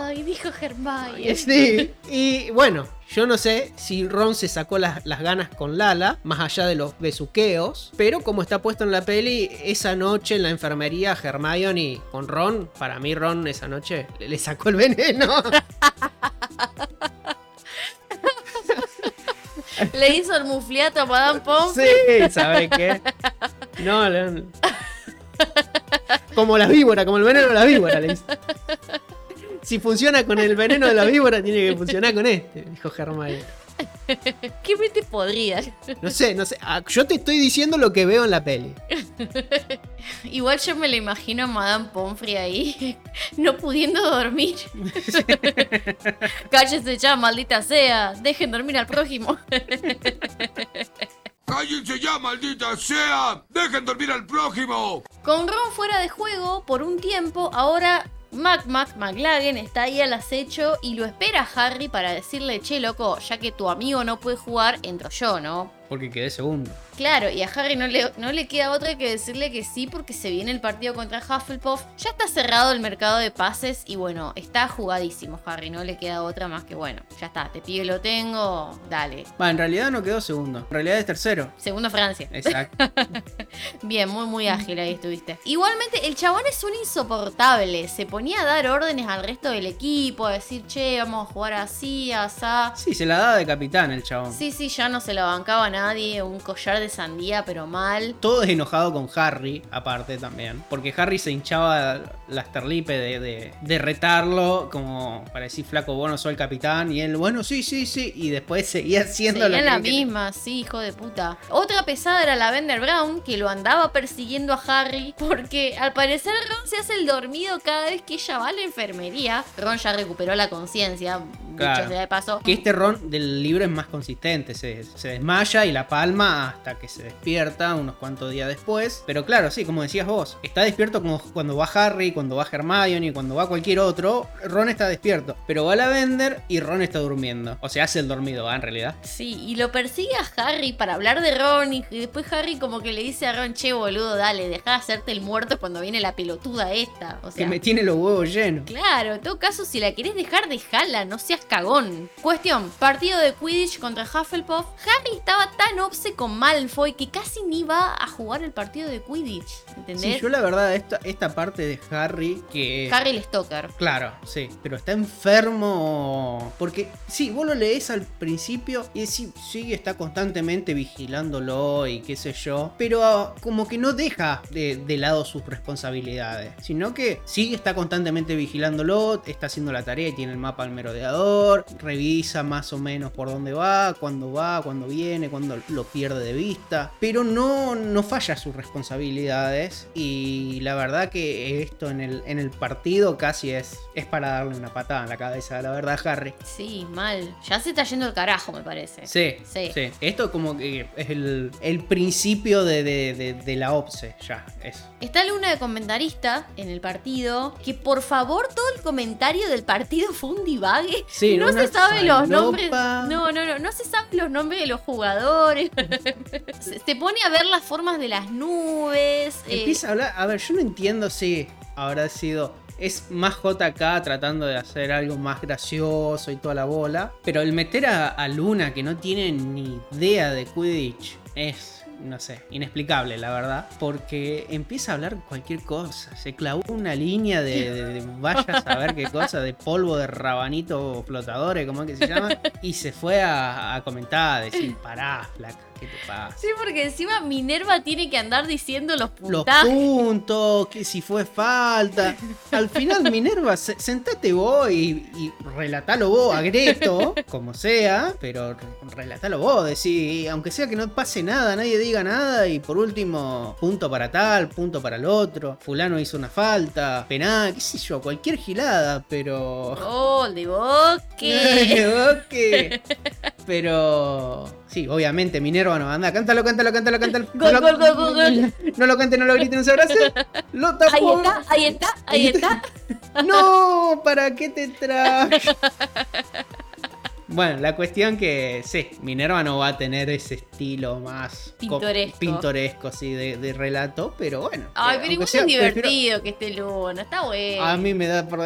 ¡ay! Dijo Hermione. Sí. Y bueno, yo no sé si Ron se sacó las, las ganas con Lala, más allá de los besuqueos, pero como está puesto en la peli, esa noche en la enfermería, Hermione con Ron, para mí Ron esa noche le, le sacó el veneno. [laughs] Le hizo el mufliato a Madame Pomfrey. Sí, ¿sabe qué? No, no. Como la víbora, como el veneno de la víbora, le dice. Si funciona con el veneno de la víbora, tiene que funcionar con este, dijo Hermione. [laughs] ¿Qué mente podría? No sé, no sé. Ah, Yo te estoy diciendo lo que veo en la peli. [laughs] Igual yo me lo imagino a Madame Pomfrey ahí, [laughs] no pudiendo dormir. Cállese ya, maldita sea. Dejen dormir al prójimo. ¡Cállense ya, maldita sea! ¡Dejen dormir al prójimo! Con Ron fuera de juego por un tiempo, ahora Mac Mac McLagan está ahí al acecho y lo espera a Harry para decirle, che, loco, ya que tu amigo no puede jugar, entro yo, ¿no? Porque quedé segundo. Claro, y a Harry no le, no le queda otra que decirle que sí porque se viene el partido contra Hufflepuff. Ya está cerrado el mercado de pases y bueno, está jugadísimo Harry, no le queda otra más que bueno, ya está, te pido lo tengo, dale. Va, en realidad no quedó segundo. En realidad es tercero. Segundo Francia. Exacto. [laughs] Bien, muy muy ágil ahí estuviste. Igualmente, el chabón es un insoportable. Se ponía a dar órdenes al resto del equipo, a decir, che, vamos a jugar así, asá. Sí, se la da de capitán el chabón. Sí, sí, ya no se la bancaba a nadie, un collar de sandía, pero mal. Todo es enojado con Harry, aparte también. Porque Harry se hinchaba las terlipe de, de, de retarlo, como para decir, flaco, vos no soy el capitán. Y él, bueno, sí, sí, sí. Y después seguía Seguían que la misma, sí, hijo de puta. Otra pesada era Lavender Brown, que lo andaba persiguiendo a Harry, porque al parecer Ron se hace el dormido cada vez que ella va a la enfermería. Ron ya recuperó la conciencia, Claro. dicho sea de paso. Que este Ron del libro es más consistente, se, se desmaya y la palma hasta que se despierta unos cuantos días después. Pero claro, sí, como decías vos, está despierto como cuando va Harry, cuando va Hermione, cuando va cualquier otro. Ron está despierto, pero va la Vender y Ron está durmiendo. O sea, hace el dormido, ¿va? En realidad. Sí, y lo persigue a Harry para hablar de Ron y después Harry como que le dice a Ron, che boludo, dale, deja de hacerte el muerto cuando viene la pelotuda esta. O Que me tiene los huevos llenos. Claro, en todo caso, si la querés dejar, dejala, no seas cagón. Cuestión, partido de Quidditch contra Hufflepuff. Harry estaba tan obse con Malfoy que casi ni va a jugar el partido de Quidditch, ¿entendés? Sí, yo la verdad, esta, esta parte de Harry que... Harry el Stoker. Claro, sí, pero está enfermo. Porque, sí, vos lo lees al principio y sí, sí, está constantemente vigilándolo y qué sé yo. Pero como que no deja de, de lado sus responsabilidades. Sino que sí está constantemente vigilándolo, está haciendo la tarea y tiene el mapa al merodeador. Revisa más o menos por dónde va, cuándo va, cuándo viene, cuándo lo pierde de vista. Pero no, no falla sus responsabilidades. Y la verdad que esto en el, en el partido casi es, es para darle una patada en la cabeza, la verdad, Harry. Sí, mal. Ya se está yendo el carajo, me parece. Sí, Sí. sí. Esto como que es el, el principio de, de- de- de la OPSE, ya, es. Está Luna de comentarista en el partido. Que por favor, todo el comentario del partido fue un divague. Sí, no se saben los nombres. No, no, no. No se saben los nombres de los jugadores. [laughs] se, pone a ver las formas de las nubes. eh, Empieza a hablar, a ver, yo no entiendo si habrá sido... Es más JK tratando de hacer algo más gracioso y toda la bola. Pero el meter a, Luna que no tiene ni idea de Quidditch es, no sé, inexplicable la verdad. Porque empieza a hablar cualquier cosa. Se clavó una línea de, de- de vaya a saber qué cosa, de polvo de rabanito flotadores, como es que se llama. Y se fue a, a comentar, a decir, pará, flaca, ¿qué te pasa? Sí, porque encima Minerva tiene que andar diciendo los los puntajes. puntos, que si fue falta. Al final, Minerva, se- sentate vos y, y relatalo vos a Greto, como sea, pero re- relatalo vos, decí, aunque sea que no pase nada, nadie diga nada, y por último, punto para tal, punto para el otro, fulano hizo una falta, penal, qué sé yo, cualquier gilada, pero... Gol de Boque. [laughs] Ok. Pero sí, obviamente Minerva no anda. Cántalo, cántalo, cántalo, cántalo. [laughs] Gol, no, gol, lo, gol, gol, [laughs] no lo cante, no lo grite, no se abrace. Lo Ahí tapó. está, ahí está, ahí está. No, ¿para qué te traje? Bueno, la cuestión que sí, Minerva no va a tener ese estilo más co- Pintoresco. pintoresco, sí, de, de relato, pero bueno. Ay, pero igual sea, es prefiero- divertido que esté Luna, está bueno. A mí me da por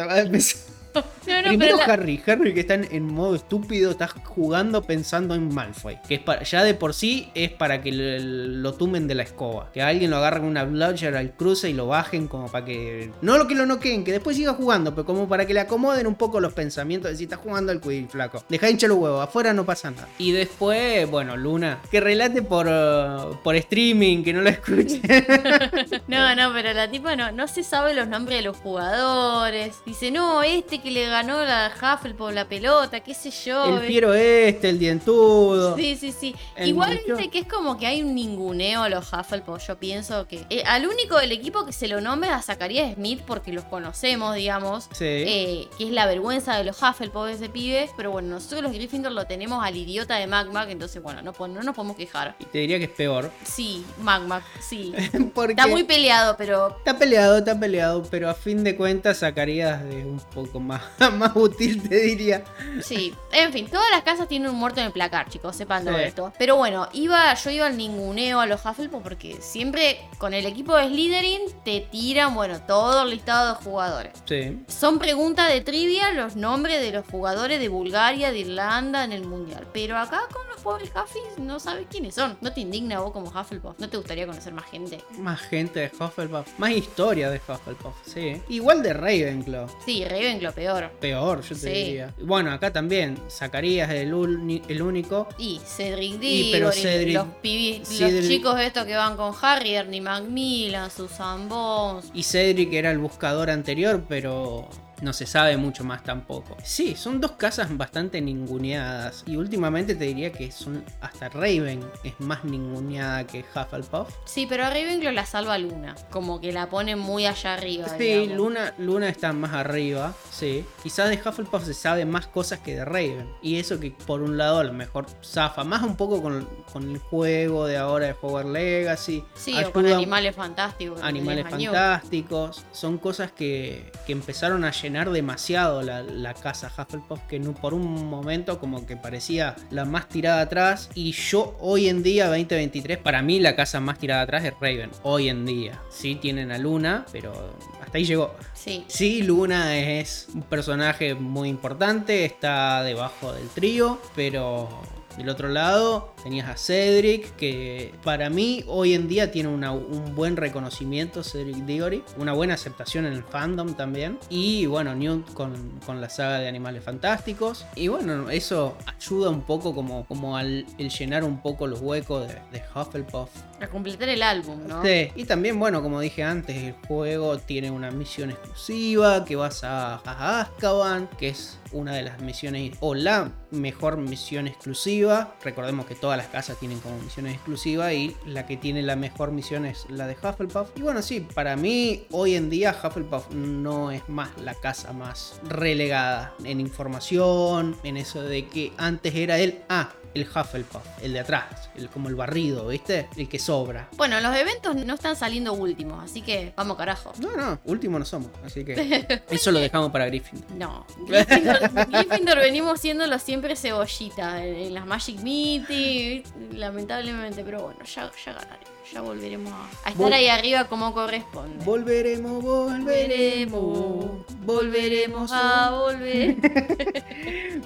no, no, Primero pero la- Harry, Harry que está en, en modo estúpido, está jugando pensando en Malfoy. Que es para, ya de por sí es para que lo, lo tumen de la escoba. Que alguien lo agarre con una bludger al cruce y lo bajen como para que... No lo que lo noqueen, que después siga jugando, pero como para que le acomoden un poco los pensamientos de si está jugando al Quidditch, flaco. Deja hincha los huevos, afuera no pasa nada. Y después, bueno, Luna, que relate por, uh, por streaming, que no lo escuche. [laughs] No, no, pero la tipa no, no se sabe los nombres de los jugadores. Dice, no, este que le ganó la Hufflepuff la pelota, qué sé yo. el fiero este, el dientudo. Sí, sí, sí. Igual viste que es como que hay un ninguneo a los Hufflepuff. Yo pienso que eh, al único del equipo que se lo nombra es a Zacarías Smith porque los conocemos, digamos. Sí. eh, que es la vergüenza de los Hufflepuff ese pibe. Pero bueno, nosotros los Gryffindor lo tenemos al idiota de Magmag. Entonces, bueno, no, nos podemos quejar. Y te diría que es peor. Sí, Magmag, sí. [laughs] Porque... Está muy peleado, pero Está peleado, está peleado, pero a fin de cuentas sacarías de un poco más, [laughs] más útil, te diría. Sí, en fin, todas las casas tienen un muerto en el placar, chicos, sepan todo Sí. esto. Pero bueno, iba, yo iba al ninguneo a los Hufflepuff porque siempre con el equipo de Slytherin te tiran, bueno, todo el listado de jugadores. Sí. Son preguntas de trivia los nombres de los jugadores de Bulgaria, de Irlanda en el mundial. Pero acá con los Huffis no sabes quiénes son. ¿No te indigna vos como Hufflepuff? ¿No te gustaría conocer más gente? Más gente de Hufflepuff, más historia de Hufflepuff, sí. Igual de Ravenclaw. Sí, Ravenclaw peor. Peor, yo te Sí. diría. Bueno, acá también, Zacarías es el, el único. Y Cedric Y, pero Diggory, Cedric- los, pibi- los chicos estos que van con Harry, Ernie Macmillan, Susan Bones. Y Cedric era el buscador anterior, pero no se sabe mucho más tampoco. Sí, son dos casas bastante ninguneadas. Y últimamente te diría que son hasta Raven es más ninguneada que Hufflepuff. Sí, pero a Ravenclaw la salva Luna. Como que la pone muy allá arriba. Sí, digamos. Luna, Luna está más arriba, sí. Quizás de Hufflepuff se sabe más cosas que de Raven. Y eso que por un lado a lo mejor zafa más un poco con, con el juego de ahora de Hogwarts Legacy. Sí, o con animales fantásticos. Animales fantásticos. Son cosas que, que empezaron a llenar demasiado la, la casa Hufflepuff. Que por un momento como que parecía la más tirada atrás. Y yo hoy en día, 2023, para mí la casa más tirada atrás es Raven. Hoy en día. Sí tienen a Luna, pero hasta ahí llegó. Sí. Sí, Luna es un personaje muy importante, está debajo del trío, pero del otro lado tenías a Cedric, que para mí hoy en día tiene una- un buen reconocimiento, Cedric Diggory, una buena aceptación en el fandom también, y bueno, Newt con, con la saga de Animales Fantásticos, y bueno, eso ayuda un poco como, como al el llenar un poco los huecos de, de Hufflepuff. A completar el álbum, ¿no? Sí, y también, bueno, como dije antes, el juego tiene una misión exclusiva que vas a, a Azkaban, que es una de las misiones, o la mejor misión exclusiva. Recordemos que todas las casas tienen como misiones exclusivas y la que tiene la mejor misión es la de Hufflepuff. Y bueno, sí, para mí hoy en día Hufflepuff no es más la casa más relegada en información, en eso de que antes era el, ah, el Hufflepuff, el de atrás, el, como el barrido, ¿viste? El que sobra. Bueno, los eventos no están saliendo últimos, así que vamos carajo. No, no, último no somos, así que [laughs] eso lo dejamos para Griffin. No, Gryffindor, Gryffindor venimos siendo los siempre cebollita en, en las Magic Meeting, lamentablemente, pero bueno, ya, ya ganaremos, ya volveremos a, a estar Vol- ahí arriba como corresponde. Volveremos, volveremos, volveremos a [laughs] volver.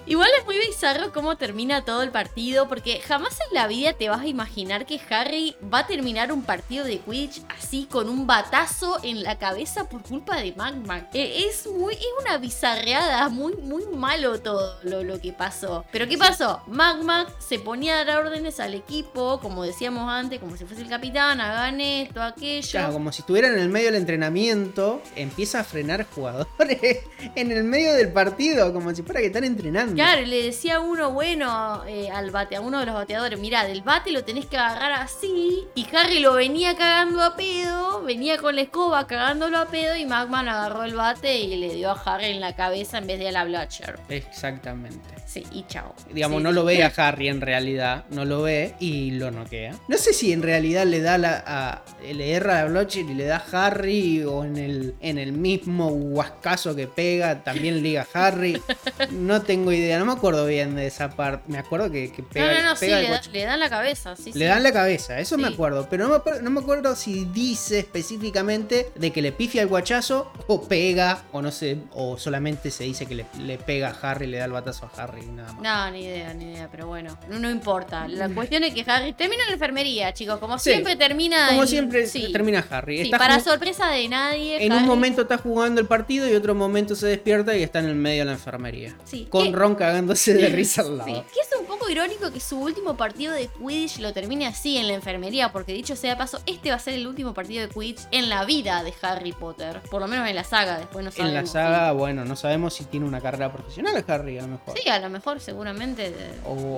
Igual es muy bizarro cómo termina todo el partido, porque jamás en la vida te vas a imaginar que Harry va a terminar un partido de Quidditch así con un batazo en la cabeza por culpa de Magma. Eh, Es muy, es una bizarreada, muy, muy malo todo lo, lo que pasó. Pero ¿qué pasó? Magma se ponía a dar órdenes al equipo, como decíamos antes, como si fuese el capitán, hagan esto, aquello. Claro, como si estuviera en el medio del entrenamiento, empieza a frenar jugadores [laughs] en el medio del partido, como si fuera que están entrenando. Claro, le decía uno, bueno, eh, al bate, a uno de los bateadores, mira, del bate lo tenés que agarrar así. Y Harry lo venía cagando a pedo, venía con la escoba cagándolo a pedo y Magman agarró el bate y le dio a Harry en la cabeza en vez de a la Blotcher. Exactamente. Sí, y chao. Digamos, Sí. no lo ve a [laughs] Harry en realidad, no lo ve y lo noquea. No sé si en realidad le le da la, a, le erra a Blotcher y le da a Harry, o en el, en el mismo huascazo que pega, también le diga a Harry. [laughs] No tengo idea, no me acuerdo bien de esa parte. Me acuerdo que, que pega. no, no, no, sí, pega el le, da- le dan la cabeza, sí, le sí. dan la cabeza, eso me Sí. acuerdo, pero no me, no me acuerdo si dice específicamente de que le pifia el guachazo o pega, o no sé, o solamente se dice que le, le pega a Harry, le da el batazo a Harry nada más. No, ni idea, ni idea, pero bueno, no, no importa. La cuestión es que Harry termina en la enfermería, chicos, como Mm. Siempre termina Como en- siempre sí. termina Harry. Sí, para sorpresa de nadie. en un momento está jugando el partido y otro momento se despierta y está en el medio de la enfermería. Sí. Con ¿Qué? Ron cagándose de [laughs] risa al lado. Que es un poco irónico que su último partido de Quidditch lo termine así en la enfermería, porque dicho sea de paso, este va a ser el último partido de Quidditch en la vida de Harry Potter. Por lo menos en la saga, después no sabemos. En la saga, bueno, no sabemos si tiene una carrera profesional Harry, a lo mejor. Sí, a lo mejor seguramente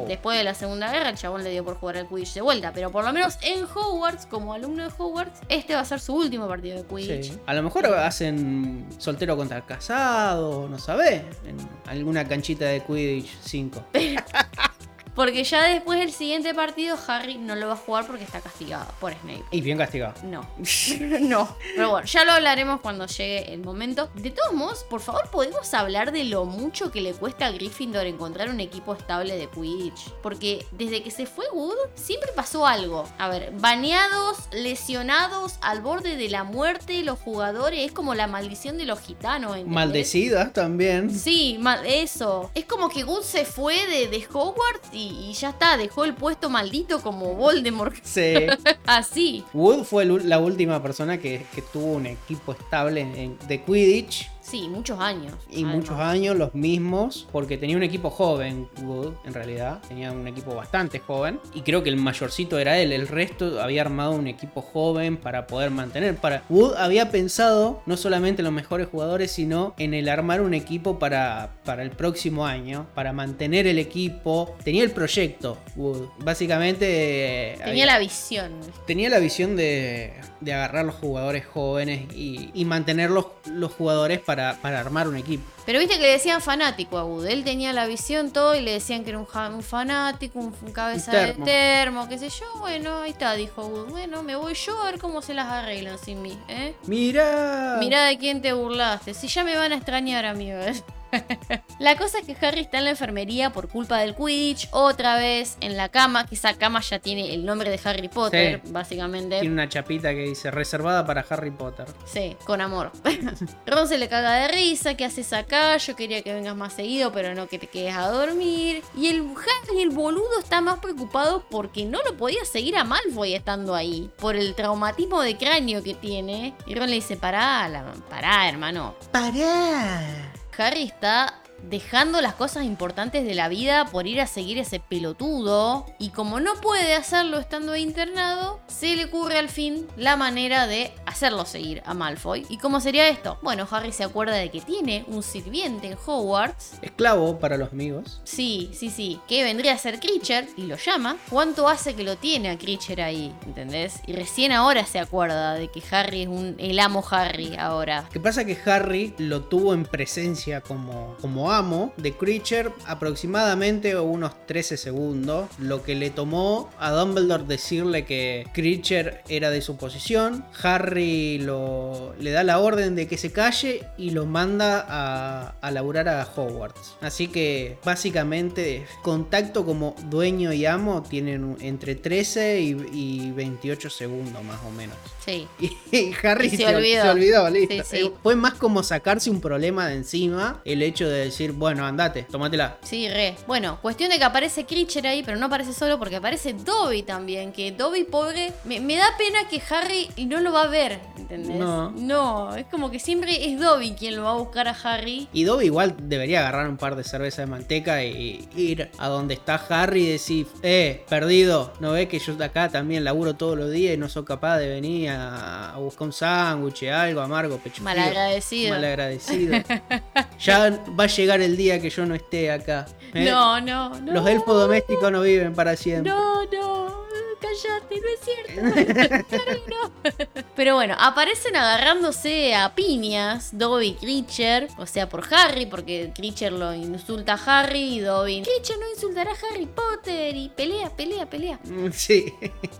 después de la Segunda Guerra el chabón le dio por jugar al Quidditch de vuelta, pero por lo menos en Hogwarts, como alumno de Hogwarts, este va a ser su último partido de Quidditch. Sí. A lo mejor hacen soltero contra casado, no sabés. En alguna canchita de Quidditch 5. [laughs] Porque ya después del siguiente partido Harry no lo va a jugar porque está castigado por Snape. Y bien castigado. No, [laughs] [laughs] no. Pero bueno, ya lo hablaremos cuando llegue el momento. De todos modos, por favor, podemos hablar de lo mucho que le cuesta a Gryffindor encontrar un equipo estable de Quidditch. Porque desde que se fue Wood, siempre pasó algo. A ver, baneados, lesionados, al borde de la muerte, los jugadores. Es como la maldición de los gitanos. ¿entendés? Maldecidas también. Sí, mal- eso. Es como que Wood se fue de, de Hogwarts y, y ya está, dejó el puesto maldito como Voldemort. Sí. [laughs] Así. Wood fue la última persona que, que tuvo un equipo estable en- de Quidditch. Sí, muchos años. Y además. muchos años los mismos, porque tenía un equipo joven, Wood, en realidad. Tenía un equipo bastante joven. Y creo que el mayorcito era él. El resto había armado un equipo joven para poder mantener. Para... Wood había pensado no solamente en los mejores jugadores, sino en el armar un equipo para, para el próximo año. Para mantener el equipo. Tenía el proyecto, Wood. Básicamente... eh, Tenía la visión. tenía la visión de, de agarrar los jugadores jóvenes y, y mantener los, los jugadores para, para armar un equipo. Pero viste que le decían fanático a Wood. Él tenía la visión todo y le decían que era un, ja- un fanático, un, un cabeza Un de termo. qué sé yo. Bueno, ahí está, dijo Wood. Bueno, me voy yo a ver cómo se las arreglan sin mí, ¿eh? ¡Mira! Mirá de quién te burlaste. Si ya me van a extrañar, amigos. [laughs] la cosa es que Harry está en la enfermería por culpa del Quidditch, otra vez en la cama, que esa cama ya tiene el nombre de Harry Potter, Sí. básicamente. Tiene una chapita que dice reservada para Harry Potter. Sí, con amor. [laughs] Ron se le caga de risa, ¿qué haces acá? Yo quería que vengas más seguido, pero no que te quedes a dormir. Y el Harry, el boludo, está más preocupado porque no lo podía seguir a Malfoy estando ahí. Por el traumatismo de cráneo que tiene. Y Ron le dice, pará, la- pará, hermano. ¡Pará! Harry está dejando las cosas importantes de la vida por ir a seguir ese pelotudo. Y como no puede hacerlo estando internado, se le ocurre al fin la manera de hacerlo seguir a Malfoy. ¿Y cómo sería esto? Bueno, Harry se acuerda de que tiene un sirviente en Hogwarts. Esclavo para los amigos. Sí, sí, sí, que vendría a ser Creature y lo llama. ¿Cuánto hace que lo tiene a Creature ahí? ¿Entendés? Y recién ahora se acuerda de que Harry es un, el amo Harry ahora. ¿Qué pasa? Que Harry lo tuvo en presencia como, como amo de Creature aproximadamente unos 13 segundos. Lo que le tomó a Dumbledore decirle que Creature era de su posición. Harry lo, le da la orden de que se calle y lo manda a, a laburar a Hogwarts. Así que básicamente contacto como dueño y amo tienen entre 13 y, y 28 segundos más o menos. Sí. Y Harry Y se se, ol- olvidó. se olvidó, listo. Sí, sí. Eh, Fue más como sacarse un problema de encima el hecho de decir, bueno, andate, tómatela. Sí, re. Bueno, cuestión de que aparece Creature ahí, pero no aparece solo porque aparece Dobby también. Que Dobby, pobre, me, me da pena que Harry no lo va a ver, ¿entendés? No. No, es como que siempre es Dobby quien lo va a buscar a Harry. Y Dobby igual debería agarrar un par de cervezas de manteca y ir a donde está Harry y decir, eh, perdido, ¿no ves que yo acá también laburo todos los días y no soy capaz de venir a, a buscar un sándwich, algo amargo, pecho frío"? Malagradecido. Malagradecido. [laughs] ya va a llegar el día que yo no esté acá. ¿eh? No, no, no. Los elfos domésticos no viven para siempre. No, no. Cállate, no es cierto. [laughs] Claro que no. Pero bueno, aparecen agarrándose a piñas Dobby y Creature, o sea, por Harry, porque Creature lo insulta a Harry y Dobby. Creature no insultará a Harry Potter y pelea, pelea, pelea. Mm, Sí.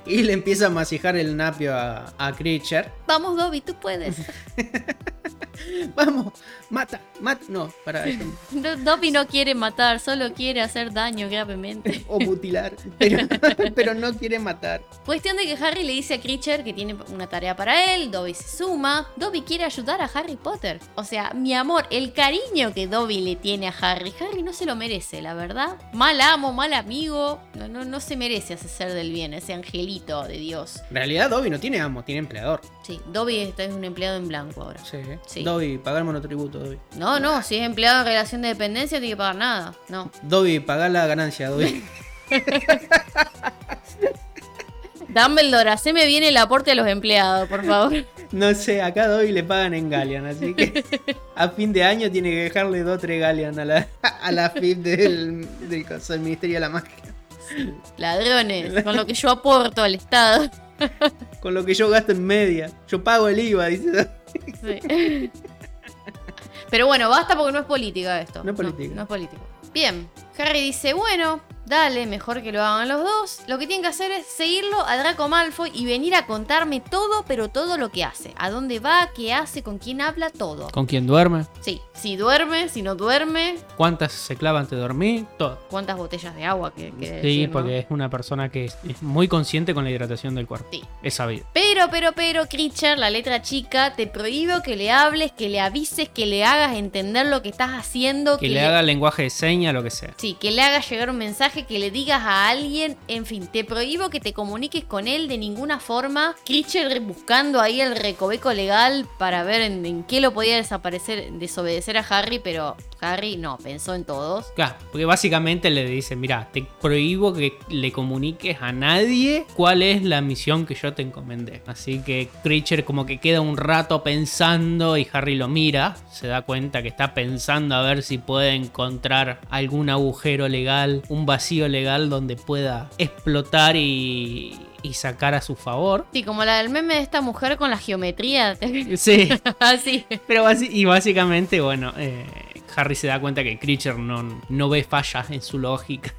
Y le empieza a masijar el napio a, a Creature. Vamos, Dobby, tú puedes. [laughs] Vamos, mata, mata. No, para eso. No, Dobby no quiere matar, solo quiere hacer daño gravemente. O mutilar. Pero, [laughs] pero no quiere matar. Cuestión de que Harry le dice a Creature que tiene una tarea para él, Dobby se suma, Dobby quiere ayudar a Harry Potter. O sea, mi amor, el cariño que Dobby le tiene a Harry, Harry no se lo merece, la verdad. Mal amo, mal amigo, no, no, no se merece ese ser del bien, ese angelito de Dios. En realidad, Dobby no tiene amo, tiene empleador. Sí, Dobby está- es un empleado en blanco ahora. Sí. Sí. Dobby, pagar monotributo, Dobby. No, no, si es empleado en relación de dependencia, tiene que pagar nada. No. Dobby, pagar la ganancia, Dobby. [laughs] Dumbledore, haceme bien el aporte a los empleados, por favor. [laughs] No sé, acá a Dobby le pagan en Galleon, así que [laughs] a fin de año tiene que dejarle 2 3 Galleon a la, a la FIP del, del, del Ministerio de la Magia. Ladrones, con lo que yo aporto al Estado. [laughs] Con lo que yo gasto en media. Yo pago el IVA, dice. Sí. Pero bueno, basta porque no es política esto. No es política. No, es político. Bien, Harry dice, bueno, dale, mejor que lo hagan los dos. Lo que tienen que hacer es seguirlo a Draco Malfoy y venir a contarme todo, pero todo lo que hace. A dónde va, qué hace, con quién habla, todo. ¿Con quién duerme? Sí, si duerme, si no duerme, ¿Cuántas se clava antes de dormir? Todo. cuántas botellas de agua que, que Sí, decir, ¿no? porque es una persona que es, es muy consciente con la hidratación del cuerpo. Sí. Es sabido. Pero, pero, pero, Creature, la letra chica, te prohíbo que le hables, que le avises, que le hagas entender lo que estás haciendo. Que le haga lenguaje de seña, lo que sea. Sí, que le hagas llegar un mensaje, que le digas a alguien, en fin, te prohíbo que te comuniques con él de ninguna forma. Creature buscando ahí el recoveco legal para ver en, en qué lo podía desaparecer, desobedecer a Harry, pero Harry no, pensó en todos. Claro, porque básicamente le dice, mira, te prohíbo que le comuniques a nadie cuál es la misión que yo te encomendé. Así que Creature como que queda un rato pensando y Harry lo mira, se da cuenta que está pensando a ver si puede encontrar algún agujero legal, un vacío legal donde pueda explotar y, y sacar a su favor. Sí, como la del meme de esta mujer con la geometría. Sí, [laughs] Así. Pero y básicamente, bueno, eh, Harry se da cuenta que Creature no, no ve fallas en su lógica.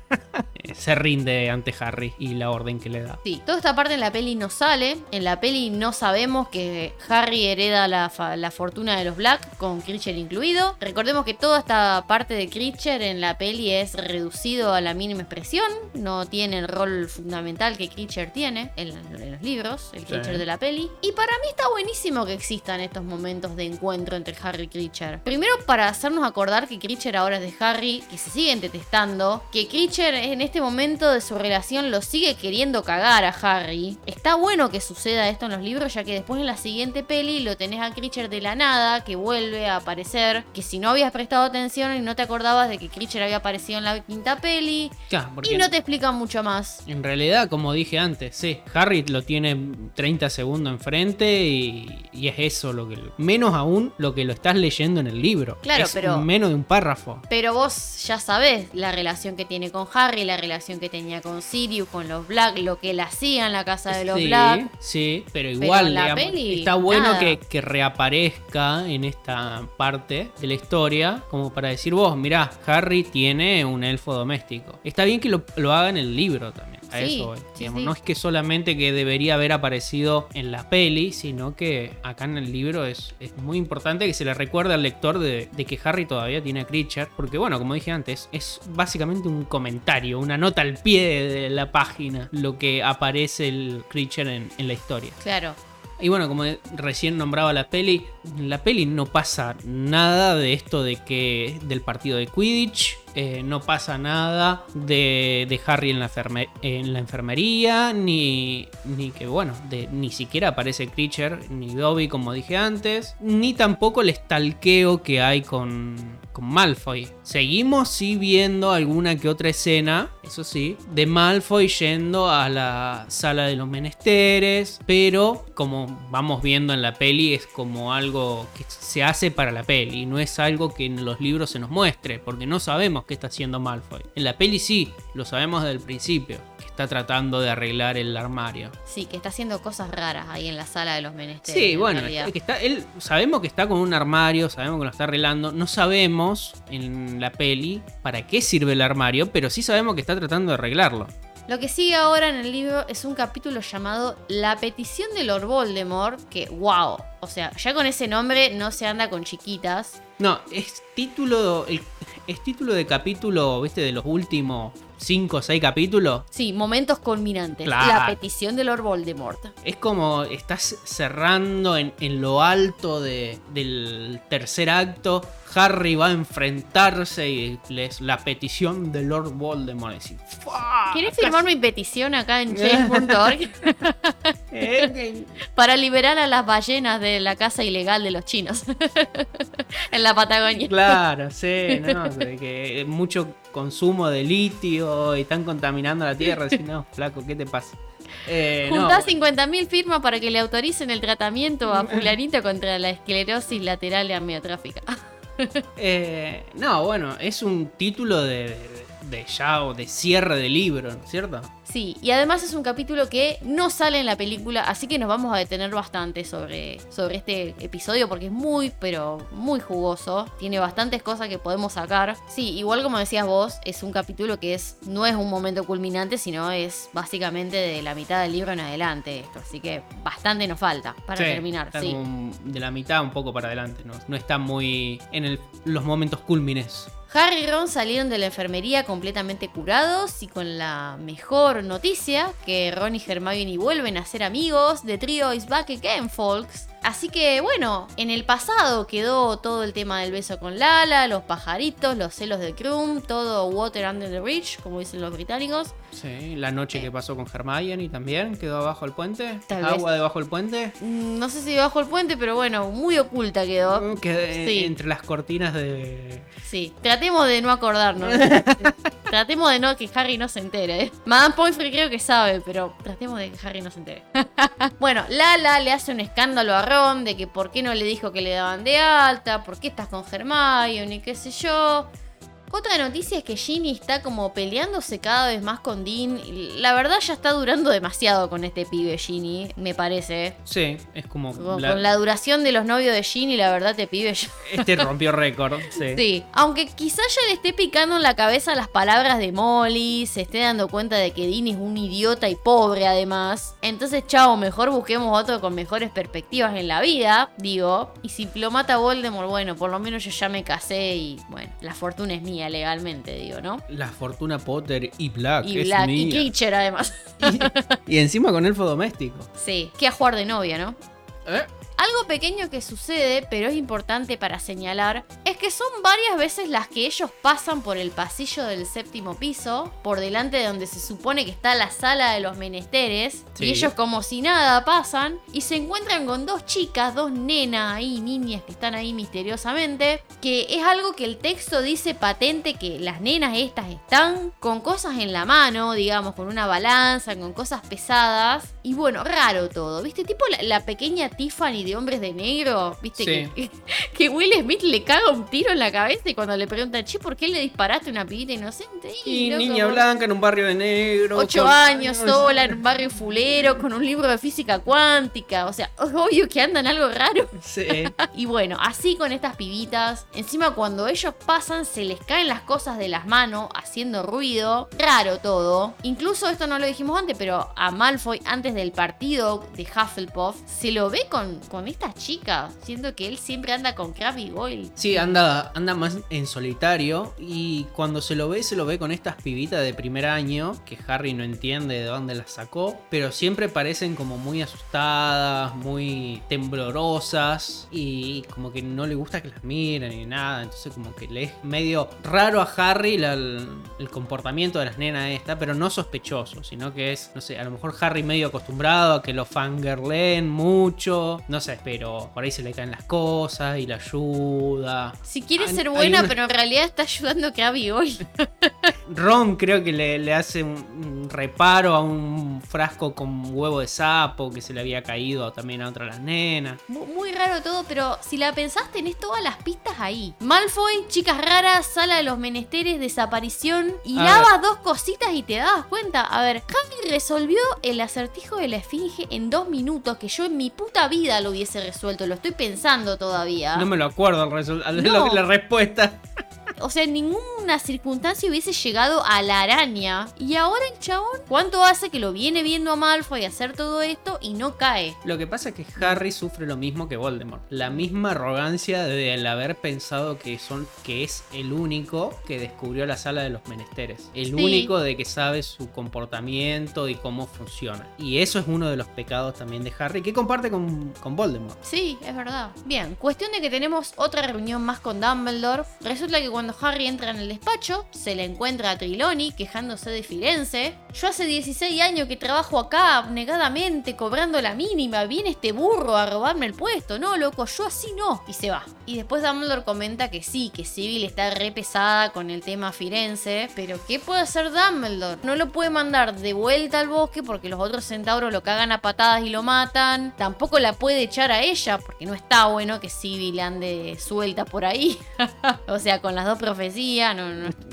Eh, se rinde ante Harry y la orden que le da. Sí, toda esta parte en la peli no sale. En la peli no sabemos que Harry hereda la, fa- la fortuna de los Black, con Creature incluido. Recordemos que toda esta parte de Creature en la peli es reducido a la mínima expresión. No tiene el rol fundamental que Creature tiene en, en los libros, el Creature de la peli. Y para mí está buenísimo que existan estos momentos de encuentro entre Harry y Creature. Primero para hacernos acordar que Creature ahora es de Harry, que se siguen detestando, que En este momento de su relación lo sigue queriendo cagar a Harry. Está bueno que suceda esto en los libros, ya que después en la siguiente peli lo tenés a Creature de la nada, que vuelve a aparecer, que si no habías prestado atención y no te acordabas de que Creature había aparecido en la quinta peli, y no te explican mucho más. en realidad, como dije antes, sí, Harry lo tiene 30 segundos enfrente y, y es eso lo que... Menos aún lo que lo estás leyendo en el libro. Claro, Es pero- Menos de un párrafo. Pero vos ya sabés la relación que tiene con Harry, la relación que tenía con Sirius, con los Black, lo que él hacía en la casa de los sí, Black. sí, pero Pero igual en la digamos, peli, está bueno que reaparezca en esta parte de la historia, como para decir vos, mirá, Harry tiene un elfo doméstico. Está bien que lo, lo haga en el libro también. A Sí, eso voy, sí, digamos. sí. No es que solamente que debería haber aparecido en la peli, sino que acá en el libro es, es muy importante que se le recuerde al lector de, de que Harry todavía tiene a Creature. Porque bueno, como dije antes, es básicamente un comentario, una nota al pie de la página, lo que aparece el Creature en, en la historia. Claro. Y bueno, como recién nombraba la peli, la peli no pasa nada de esto de que del partido de Quidditch, eh, no pasa nada de, de Harry en la, enferme- en la enfermería, ni, ni que bueno, de, ni siquiera aparece Creature, ni Dobby como dije antes, ni tampoco el estalqueo que hay con, con Malfoy. Seguimos sí viendo alguna que otra escena, eso sí, de Malfoy yendo a la sala de los menesteres, pero como vamos viendo en la peli es como algo que se hace para la peli, no es algo que en los libros se nos muestre, porque no sabemos qué está haciendo Malfoy. En la peli sí, lo sabemos desde el principio, está tratando de arreglar el armario. Sí, que está haciendo cosas raras ahí en la sala de los menesteres. Sí, en bueno, es que está, él sabemos que está con un armario, sabemos que lo está arreglando, no sabemos en la peli para qué sirve el armario, pero sí sabemos que está tratando de arreglarlo. Lo que sigue ahora en el libro es un capítulo llamado La petición de Lord Voldemort, que wow, o sea, ya con ese nombre no se anda con chiquitas. No, es título, es título de capítulo, viste, de los últimos 5 o 6 capítulos. Sí, momentos culminantes. Claro. La petición de Lord Voldemort. Es como estás cerrando en, en lo alto de- del tercer acto. Harry va a enfrentarse y les la petición de Lord Voldemort. Decir, "Fuah, ¿Quieres casi- firmar mi petición acá en [laughs] change.org Eh, para liberar a las ballenas de la casa ilegal de los chinos [laughs] en la Patagonia? Claro, sí, ¿no? Que mucho consumo de litio y están contaminando la tierra. Decís, no, flaco, ¿qué te pasa? Eh, no, Juntá 50.000 firmas para que le autoricen el tratamiento a [laughs] fulanito contra la esclerosis lateral amiotrófica. [laughs] eh, no, bueno, es un título de, de, de ya o de cierre de libro, ¿no es cierto? Sí, y además es un capítulo que no sale en la película, así que nos vamos a detener bastante sobre, sobre este episodio porque es muy, pero muy jugoso. Tiene bastantes cosas que podemos sacar. Sí, igual como decías vos, es un capítulo que es no es un momento culminante, sino es básicamente de la mitad del libro en adelante esto. Así que bastante nos falta para Sí, terminar. está Sí. como de la mitad un poco para adelante, no, no está muy en el- los momentos cúlmines. Harry y Ron salieron de la enfermería completamente curados y con la mejor noticia que Ron y Hermione vuelven a ser amigos. The trio is back again, folks. Así que bueno, en el pasado quedó todo el tema del beso con Lala, los pajaritos, los celos de Krum, todo water under the bridge, como dicen los británicos. Sí, la noche que pasó con Hermione también quedó abajo del puente. Vez. Agua debajo del puente. Mm, No sé si bajo el puente, pero bueno, muy oculta quedó. Que Sí. entre las cortinas de. Sí, tratemos de no acordarnos. [laughs] tratemos de no que Harry no se entere. ¿eh? Madame Pomfrey creo que sabe, pero tratemos de que Harry no se entere. [laughs] bueno, Lala le hace un escándalo a De que por qué no le dijo que le daban de alta, por qué estás con Hermione, qué sé yo. Otra noticia es que Ginny está como peleándose cada vez más con Dean. La verdad ya está durando demasiado con este pibe Ginny, me parece. Sí, es como. Con la- con la duración de los novios de Ginny, la verdad te pibe ya Este rompió récord. [laughs] Sí. Sí, aunque quizás ya le esté picando en la cabeza las palabras de Molly, se esté dando cuenta de que Dean es un idiota y pobre además. Entonces, chao, mejor busquemos otro con mejores perspectivas en la vida, digo. Y si lo mata Voldemort, bueno, por lo menos yo ya me casé y bueno, la fortuna es mía legalmente, digo, ¿no? La fortuna Potter y Black. Y es Black y. Kreacher además. Y, y encima con elfo doméstico. Sí, que a jugar de novia, ¿no? ¿Eh? Algo pequeño que sucede, pero es importante para señalar, es que son varias veces las que ellos pasan por el pasillo del séptimo piso, por delante de donde se supone que está la sala de los menesteres, Sí. y ellos como si nada pasan, y se encuentran con dos chicas, dos nenas ahí, niñas que están ahí misteriosamente, que es algo que el texto dice patente que las nenas estas están con cosas en la mano, digamos, con una balanza, con cosas pesadas, y bueno, raro todo, ¿viste? Tipo la, la pequeña Tiffany de Hombres de Negro, ¿viste? Sí. Que, [laughs] que Will Smith le caga un tiro en la cabeza y cuando le preguntan, che, ¿por qué le disparaste a una pibita inocente? Y loco, niña blanca en un barrio de negro. Ocho con- años sola en un barrio fulero con un libro de física cuántica. O sea, [laughs] obvio que andan algo raro. Sí. [laughs] Y bueno, así con estas pibitas. Encima cuando ellos pasan se les caen las cosas de las manos haciendo ruido. Raro todo. Incluso esto no lo dijimos antes, pero a Malfoy antes del partido de Hufflepuff se lo ve con, con estas chicas. Siento que él siempre anda con Crabbe y Goyle. Sí, anda, anda más en solitario y cuando se lo ve, se lo ve con estas pibitas de primer año que Harry no entiende de dónde las sacó, pero siempre parecen como muy asustadas, muy temblorosas y como que no le gusta que las miren ni nada, entonces como que le es medio raro a Harry el, comportamiento de las nenas esta, pero no sospechoso, sino que es, no sé, a lo mejor Harry medio acostumbrado a que lo fangirleen mucho, no pero por ahí se le caen las cosas y la ayuda. Si quiere Hay- ser buena, una- pero en realidad está ayudando a Crabbe y Goyle. Ron creo que le, le hace un, un reparo a un frasco con huevo de sapo que se le había caído también a otra de las nenas. Mu- Muy raro todo, pero si la pensás, tenés todas las pistas ahí. Malfoy, chicas raras, sala de los menesteres, desaparición. Y lavas dos cositas y te das cuenta. A ver, Harry resolvió el acertijo de la esfinge en dos minutos que yo en mi puta vida lo hubiese resuelto. Lo estoy pensando todavía. No me lo acuerdo el resu- la- No. la respuesta. O sea, en ninguna circunstancia hubiese llegado a la araña. Y ahora el chabón, ¿cuánto hace que lo viene viendo a Malfoy hacer todo esto y no cae? Lo que pasa es que Harry sufre lo mismo que Voldemort. La misma arrogancia del haber pensado que, son, que es el único que descubrió la sala de los menesteres. El Sí. único de que sabe su comportamiento y cómo funciona. Y eso es uno de los pecados también de Harry que comparte con, con Voldemort. Sí, es verdad. Bien, cuestión de que tenemos otra reunión más con Dumbledore. Resulta que cuando Harry entra en el despacho, se le encuentra a Triloni quejándose de Firenze. Yo hace 16 años que trabajo acá abnegadamente, cobrando la mínima. Viene este burro a robarme el puesto. No, loco, yo así no. Y se va. Y después Dumbledore comenta que sí, que Sibyl está re pesada con el tema Firenze. Pero ¿qué puede hacer Dumbledore? No lo puede mandar de vuelta al bosque porque los otros centauros lo cagan a patadas y lo matan. Tampoco la puede echar a ella porque no está bueno que Sibyl ande suelta por ahí. [laughs] o sea, con las dos profecías, no,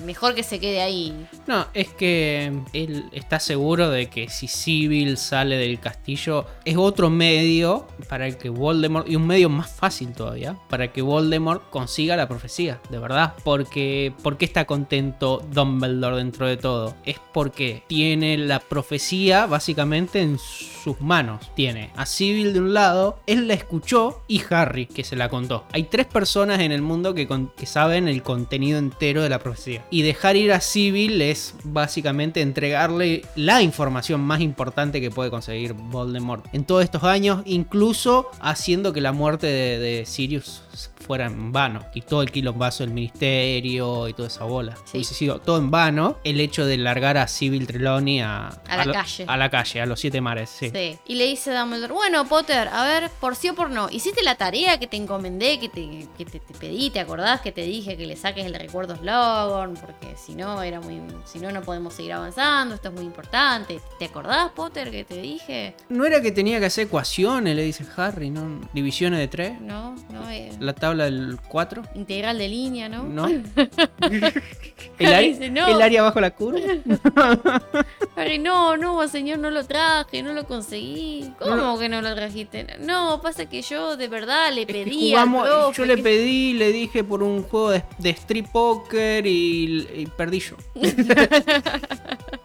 mejor que se quede ahí. No, es que él está seguro de que si Sibyl sale del castillo es otro medio para que Voldemort, y un medio más fácil todavía, para que Voldemort consiga la profecía, de verdad. Porque, ¿por qué está contento Dumbledore dentro de todo? Es porque tiene la profecía básicamente en sus manos. Tiene a Sibyl de un lado, él la escuchó y Harry que se la contó. Hay tres personas en el mundo que, que saben el contenido entero de la profecía. Y dejar ir a Sibyl es básicamente entregarle la información más importante que puede conseguir Voldemort en todos estos años, incluso haciendo que la muerte de, de Sirius fuera en vano. Y todo el quilombazo del ministerio y toda esa bola. Sí. Hubiese sido todo en vano el hecho de largar a Sibyl Trelawney a, A la lo- calle. A la calle, a los siete mares, sí. Sí. Y le dice Dumbledore, bueno, Potter, a ver, por sí o por no, hiciste la tarea que te encomendé, que te, que te, te pedí, ¿te acordás que te dije que le saques el recuerdo Slughorn? Porque si no, era muy, si no, no podemos seguir avanzando, esto es muy importante. ¿Te acordás, Potter, que te dije? No era que tenía que hacer ecuaciones, le dice Harry, ¿no? Divisiones de tres. No, no, eh, La tabla del 4. integral de línea, ¿no? ¿No? [laughs] el, área, Dice, no. el área bajo la curva. [laughs] Harry, no, no, señor, no lo traje, no lo conseguí. ¿Cómo No que no lo trajiste? No, pasa que yo de verdad le Es pedí al jugamos, profe yo le que- pedí, le dije por un juego de, de street poker y, y perdí yo. [laughs]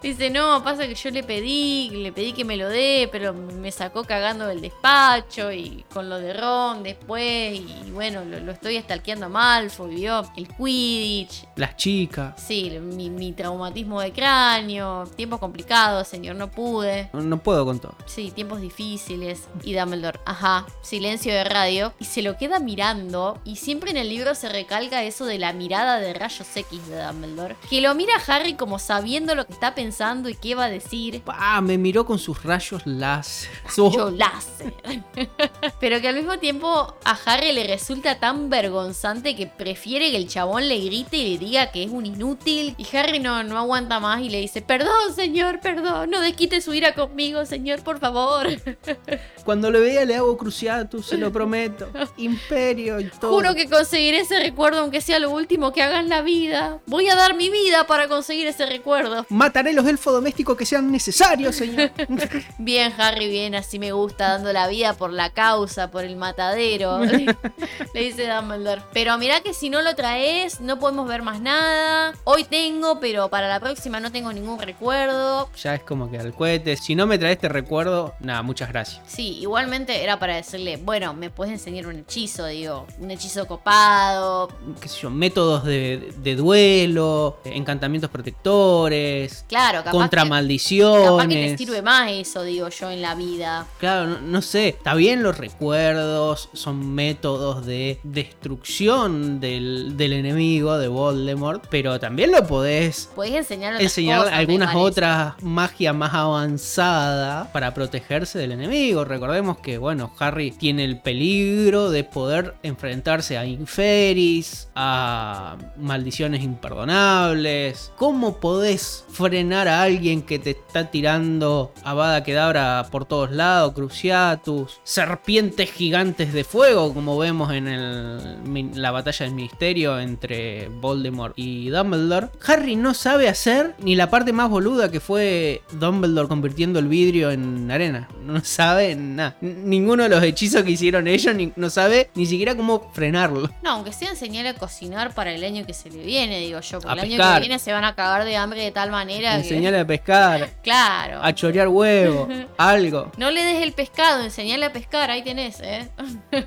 Dice, no, pasa que yo le pedí, le pedí que me lo dé, pero me sacó cagando del despacho y con lo de Ron después. Y bueno, lo, lo estoy estalqueando a Malfoy, vio el Quidditch. Las chicas. Sí, mi, mi traumatismo de cráneo, tiempos complicados, señor, no pude. No, no puedo con todo. Sí, tiempos difíciles. Y Dumbledore, ajá, silencio de radio. Y se lo queda mirando. Y siempre en el libro se recalca eso de la mirada de rayos X de Dumbledore. Que lo mira a Harry como sabiendo lo que está pensando y qué va a decir. Ah, me miró con sus rayos láser. [laughs] Yo láser. [laughs] Pero que al mismo tiempo a Harry le resulta tan vergonzante que prefiere que el chabón le grite y le diga que es un inútil. Y Harry no, no aguanta más y le dice, perdón señor, perdón, no desquite su ira conmigo, señor, por favor. [laughs] Cuando le vea le hago cruciatus, se lo prometo. Imperio y todo. Juro que conseguiré ese recuerdo aunque sea lo último que haga en la vida. Voy a dar mi vida para conseguir ese recuerdo. Mataré los elfos domésticos que sean necesarios, señor. [laughs] Bien, Harry, bien, así me gusta, dando la vida por la causa, por el matadero. [laughs] Le dice Dumbledore. Pero mirá que si no lo traes, no podemos ver más nada. Hoy tengo, pero para la próxima no tengo ningún recuerdo. ya es como que al cohete. Si no me trae este recuerdo, nada, muchas gracias. Sí, igualmente era para decirle, bueno, me puedes enseñar un hechizo, digo, un hechizo copado. qué sé yo, métodos de, de duelo, encantamientos protectores, Claro, capaz contra que, maldiciones. capaz que te sirve más eso, digo yo, en la vida. Claro, no, no sé, está bien los recuerdos, son métodos de destrucción del, del enemigo, de Voldemort, pero también lo podés Podés enseñar otras enseñar cosas, algunas otras magia más avanzada para protegerse del enemigo. Recordemos que, bueno, Harry tiene el peligro de poder enfrentarse a Inferis, a maldiciones imperdonables. ¿Cómo podés frenar a alguien que te está tirando Avada Kedavra por todos lados, Cruciatus, serpientes gigantes de fuego, como vemos en el- la batalla del ministerio entre Voldemort y Dumbledore. Harry no sabe hacer ni la parte más boluda que fue Dumbledore convirtiendo el vidrio en arena. No sabe nada. Ninguno de los hechizos que hicieron ellos ni- no sabe ni siquiera cómo frenarlo. No, aunque sea enseñarle a cocinar para el año que se le viene, digo yo. Porque A el año que viene se van a cagar de hambre de tal manera que. Enseñarle a pescar, [laughs] Claro. a chorear huevo, [laughs] algo. No le des el pescado, enseñale a pescar, ahí tenés, ¿eh?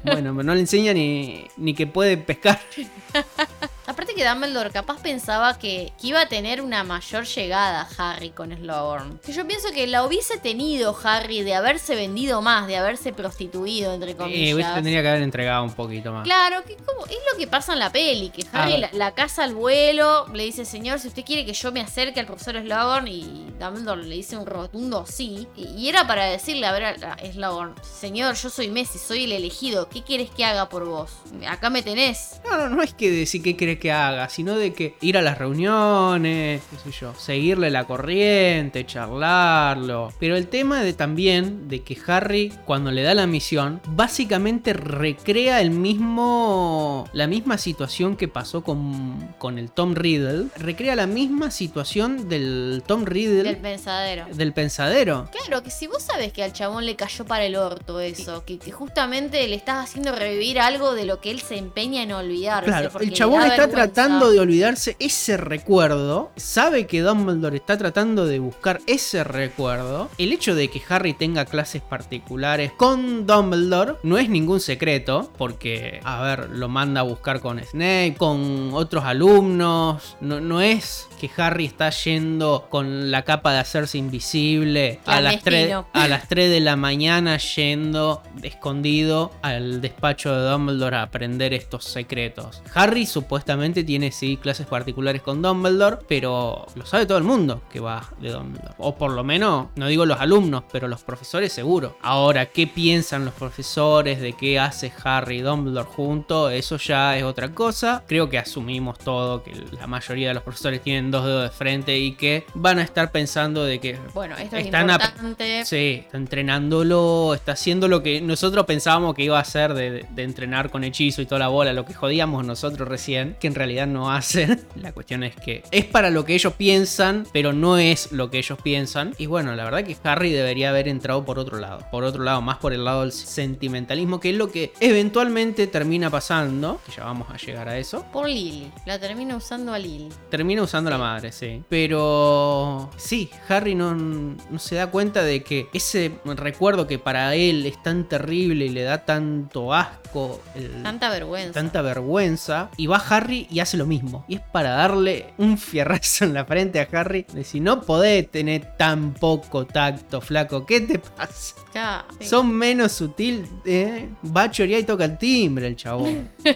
Bueno, pero no le enseña ni, ni que puede pescar. [laughs] Aparte que Dumbledore capaz pensaba que, que iba a tener una mayor llegada Harry con Slughorn. Que yo pienso que la hubiese tenido Harry de haberse vendido más, de haberse prostituido, entre comillas. hubiese tendría que haber entregado un poquito más. Claro, que como, es lo que pasa en la peli, que A Harry la, la casa al vuelo, le dice, señor, si usted quiere que yo me acerque al profesor Slughorn, y Dumbledore le dice un rotundo sí. Y, y era para decirle, a ver, a, a Slughorn, señor, yo soy Messi, soy el elegido, ¿qué quieres que haga por vos? Acá me tenés. No, no, no es que decir qué querés que haga, sino de que ir a las reuniones, qué sé yo, seguirle la corriente, charlarlo. Pero el tema de también de que Harry, cuando le da la misión, básicamente recrea el mismo. la misma situación que pasó con, con el Tom Riddle. Recrea la misma situación del Tom Riddle Del pensadero. del pensadero. Claro, que si vos sabes que al chabón le cayó para el orto eso, que, que justamente le estás haciendo revivir algo de lo que él se empeña en olvidarse. Claro, el chabón está. Tratando de olvidarse ese recuerdo, sabe que Dumbledore está tratando de buscar ese recuerdo. El hecho de que Harry tenga clases particulares con Dumbledore no es ningún secreto, porque, a ver, lo manda a buscar con Snape, con otros alumnos. No, no es que Harry está yendo con la capa de hacerse invisible a las, 3, Clandestino. a las 3 de la mañana yendo escondido al despacho de Dumbledore a aprender estos secretos. Harry supuestamente tiene sí clases particulares con Dumbledore, pero lo sabe todo el mundo que va de Dumbledore. O por lo menos, no digo los alumnos, pero los profesores seguro. Ahora, ¿qué piensan los profesores de qué hace Harry y Dumbledore juntos? Eso ya es otra cosa. Creo que asumimos todo, que la mayoría de los profesores tienen dos dedos de frente y que van a estar pensando de que Bueno, esto es Están ap- importante. Sí, está entrenándolo, está haciendo lo que nosotros pensábamos que iba a hacer de, de entrenar con hechizo y toda la bola, lo que jodíamos nosotros recién, que en realidad no hacen. [laughs] La cuestión es que es para lo que ellos piensan, pero no es lo que ellos piensan. Y bueno, la verdad que Harry debería haber entrado por otro lado, por otro lado, más por el lado del sentimentalismo, que es lo que eventualmente termina pasando, que ya vamos a llegar a eso. Por Lily. La termina usando a Lily. Termina usando la madre, sí. Pero sí, Harry no, no se da cuenta de que ese recuerdo que para él es tan terrible y le da tanto asco, el- Tanta vergüenza. tanta vergüenza, y va Harry y hace lo mismo. Y es para darle un fierrazo en la frente a Harry. De si no podés tener tan poco tacto, flaco, ¿qué te pasa? Ya, sí. Son menos sutil, ¿eh? Va a chorear y toca el timbre el chabón. [laughs]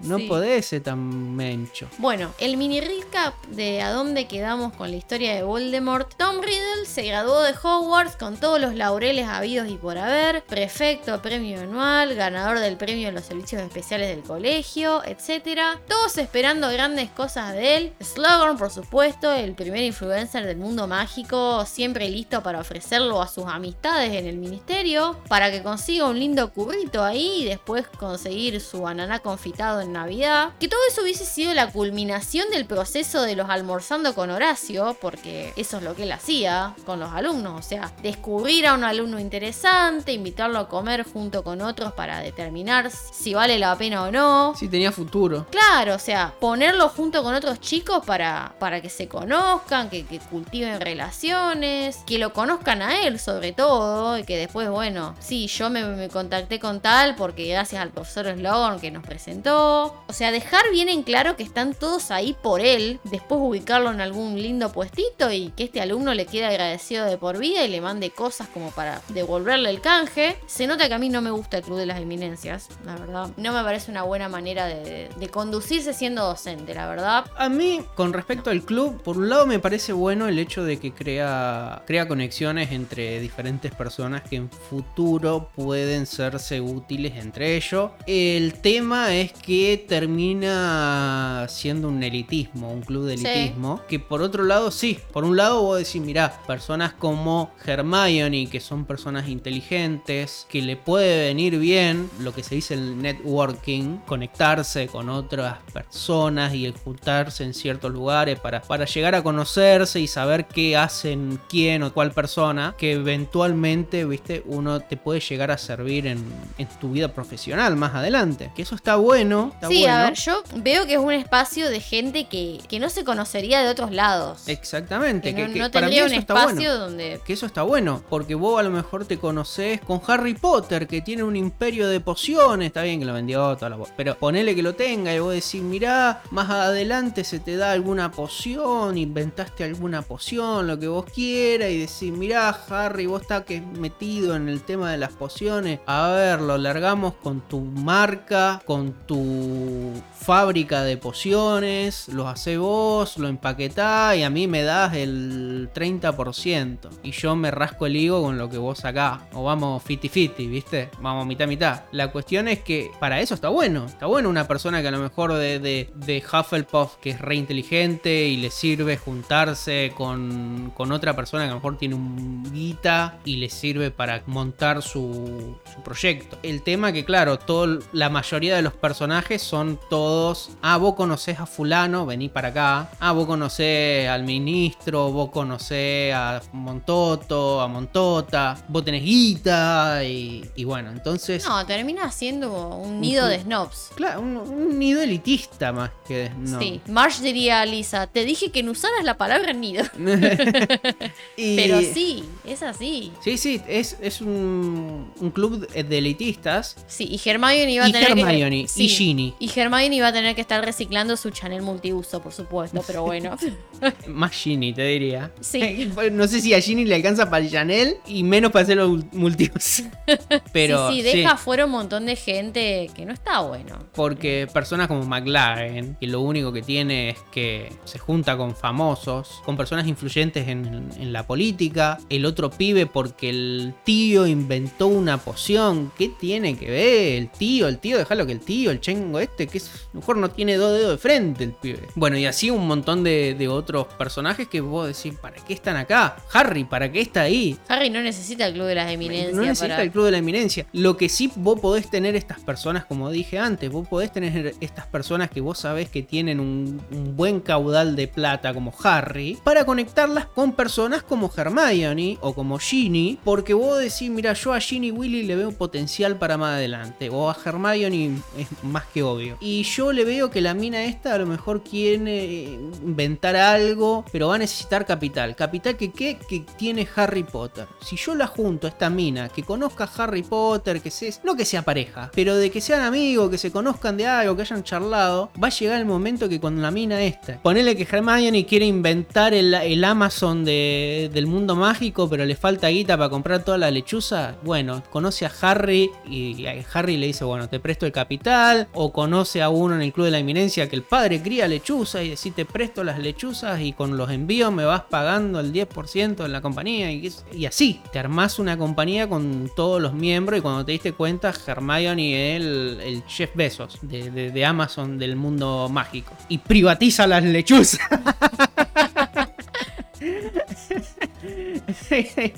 No Sí. podés ser tan mencho. Bueno, el mini recap de a dónde quedamos con la historia de Voldemort. Tom Riddle se graduó de Hogwarts con todos los laureles habidos y por haber, prefecto, premio anual, ganador del premio en los servicios especiales del colegio, etc. Todos esperando grandes cosas de él. Slughorn, por supuesto, el primer influencer del mundo mágico, siempre listo para ofrecerlo a sus amistades en el ministerio, para que consiga un lindo currito ahí y después conseguir su ananá confitado en Navidad. Que todo eso hubiese sido la culminación del proceso de los almorzando con Horacio, porque eso es lo que él hacía con los alumnos, o sea, descubrir a un alumno interesante, invitarlo a comer junto con otros para determinar si vale la pena o no. Sí, tenía futuro. Claro, o sea, ponerlo junto con otros chicos para, para que se conozcan, que, que cultiven relaciones, que lo conozcan a él sobre todo, y que después, bueno, sí, yo me, me contacté con tal porque gracias al profesor Slogan que nos presentó. O sea, dejar bien en claro que están todos ahí por él, después ubicarlo en algún lindo puestito y que este alumno le quede agradecido de por vida y le mande cosas como para devolverle el canje. Se nota que a mí no me gusta el Club de las Eminencias, la verdad. No me parece una buena manera de, de conducirse siendo docente, la verdad. A mí, con respecto al club, por un lado me parece bueno el hecho de que crea, crea conexiones entre diferentes personas que en futuro pueden serse útiles entre ellos. El tema es que termina siendo un elitismo, un club de Sí. Que por otro lado, sí, por un lado vos decís, mirá, personas como Hermione, que son personas inteligentes, que le puede venir bien lo que se dice el networking, conectarse con otras personas y juntarse en ciertos lugares para, para llegar a conocerse y saber qué hacen quién o cuál persona, que eventualmente, viste, uno te puede llegar a servir en, en tu vida profesional más adelante. Que eso está bueno. Está sí, bueno. a ver, yo veo que es un espacio de gente que, que no se conocería de otros lados. Exactamente. que no, que- que no tendría un está bueno. espacio donde... Que eso está bueno, porque vos a lo mejor te conocés con Harry Potter, que tiene un imperio de pociones, está bien que lo vendió toda la pero ponele que lo tenga y vos decís, mirá, más adelante se te da alguna poción, inventaste alguna poción, lo que vos quieras, y decís, mirá, Harry, vos estás que metido en el tema de las pociones, a ver, lo largamos con tu marca, con tu fábrica de pociones, los hace vos, lo empaquetás y a mí me das el 30%. Y yo me rasco el higo con lo que vos sacás. O vamos fiti fiti, ¿viste? Vamos mitad mitad. La cuestión es que para eso está bueno. Está bueno una persona que a lo mejor de, de, de Hufflepuff, que es re inteligente y le sirve juntarse con, con otra persona que a lo mejor tiene un guita y le sirve para montar su, proyecto. El tema que, claro, todo, la mayoría de los personajes son todos. Ah, vos conocés a Fulano, vení para acá. Ah, vos conocés al ministro, vos conocés a Montoto, a Montota, vos tenés guita y, y bueno, entonces. No, termina siendo un nido de snobs. Claro, un, un nido elitista más que. No. Sí, Marsh diría a Lisa, te dije que no usaras la palabra nido. [laughs] [laughs] Y- Pero sí, es así. Sí, sí, es, es un, un club de elitistas. Sí, y Hermione iba a Y tener Hermione, que... y Ginny. Y Hermione iba a tener que estar reciclando su Chanel multiuso, por supuesto, pero bueno. [laughs] Más Ginny, te diría. Sí. [laughs] No sé si a Ginny le alcanza para el Chanel y menos para hacer los multiusos. [laughs] Pero sí, sí, deja fuera un montón de gente que no está bueno. Porque personas como McLaren, que lo único que tiene es que se junta con famosos, con personas influyentes en, en la política, el otro pibe porque el tío inventó una poción, ¿qué tiene que ver? El tío, el tío, déjalo que el tío, el chengo este, que es, a lo mejor no tiene dos dedos de frente el pibe. Bueno, y así un montón de, de otros personajes que vos decís, ¿para qué están acá? Harry, ¿para qué está ahí? Harry no necesita el club de las eminencias No necesita para... el club de la eminencia. Lo que sí vos podés tener estas personas, como dije antes, vos podés tener estas personas que vos sabés que tienen un, un buen caudal de plata como Harry, para conectarlas con personas como Hermione o como Ginny, porque vos decís, mira, yo a Ginny Willy le veo potencial para más adelante, o a Hermione es más que obvio. Y yo le veo que la mina esta a lo mejor quiere inventar algo, pero va a necesitar capital. Capital que, que tiene Harry Potter. Si yo la junto a esta mina, que conozca a Harry Potter, que se, no que sea pareja, pero de que sean amigos, que se conozcan de algo, que hayan charlado, va a llegar el momento que cuando la mina esta, ponele que Hermione quiere inventar el, el Amazon de- del mundo mágico, pero le falta guita para comprar toda la lechuza, bueno, conoce a Harry y a Harry le dice, bueno, te presto el capital, o conoce a uno en el Club de la Eminencia que el padre cría lechuza y decís, te presto las lechuzas y con los envíos me vas pagando el 10% en la compañía y, y así, te armás una compañía con todos los miembros y cuando te diste cuenta, Hermione es el, Jeff Bezos de, de- Amazon del mundo mágico y privatiza las lechuzas. [laughs]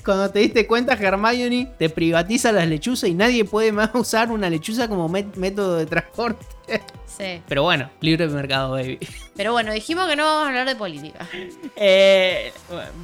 Cuando te diste cuenta, Hermione te privatiza las lechuzas y nadie puede más usar una lechuza como método de transporte. Sí. Pero bueno, libre mercado, baby. [laughs] Pero bueno, dijimos que no vamos a hablar de política. Eh,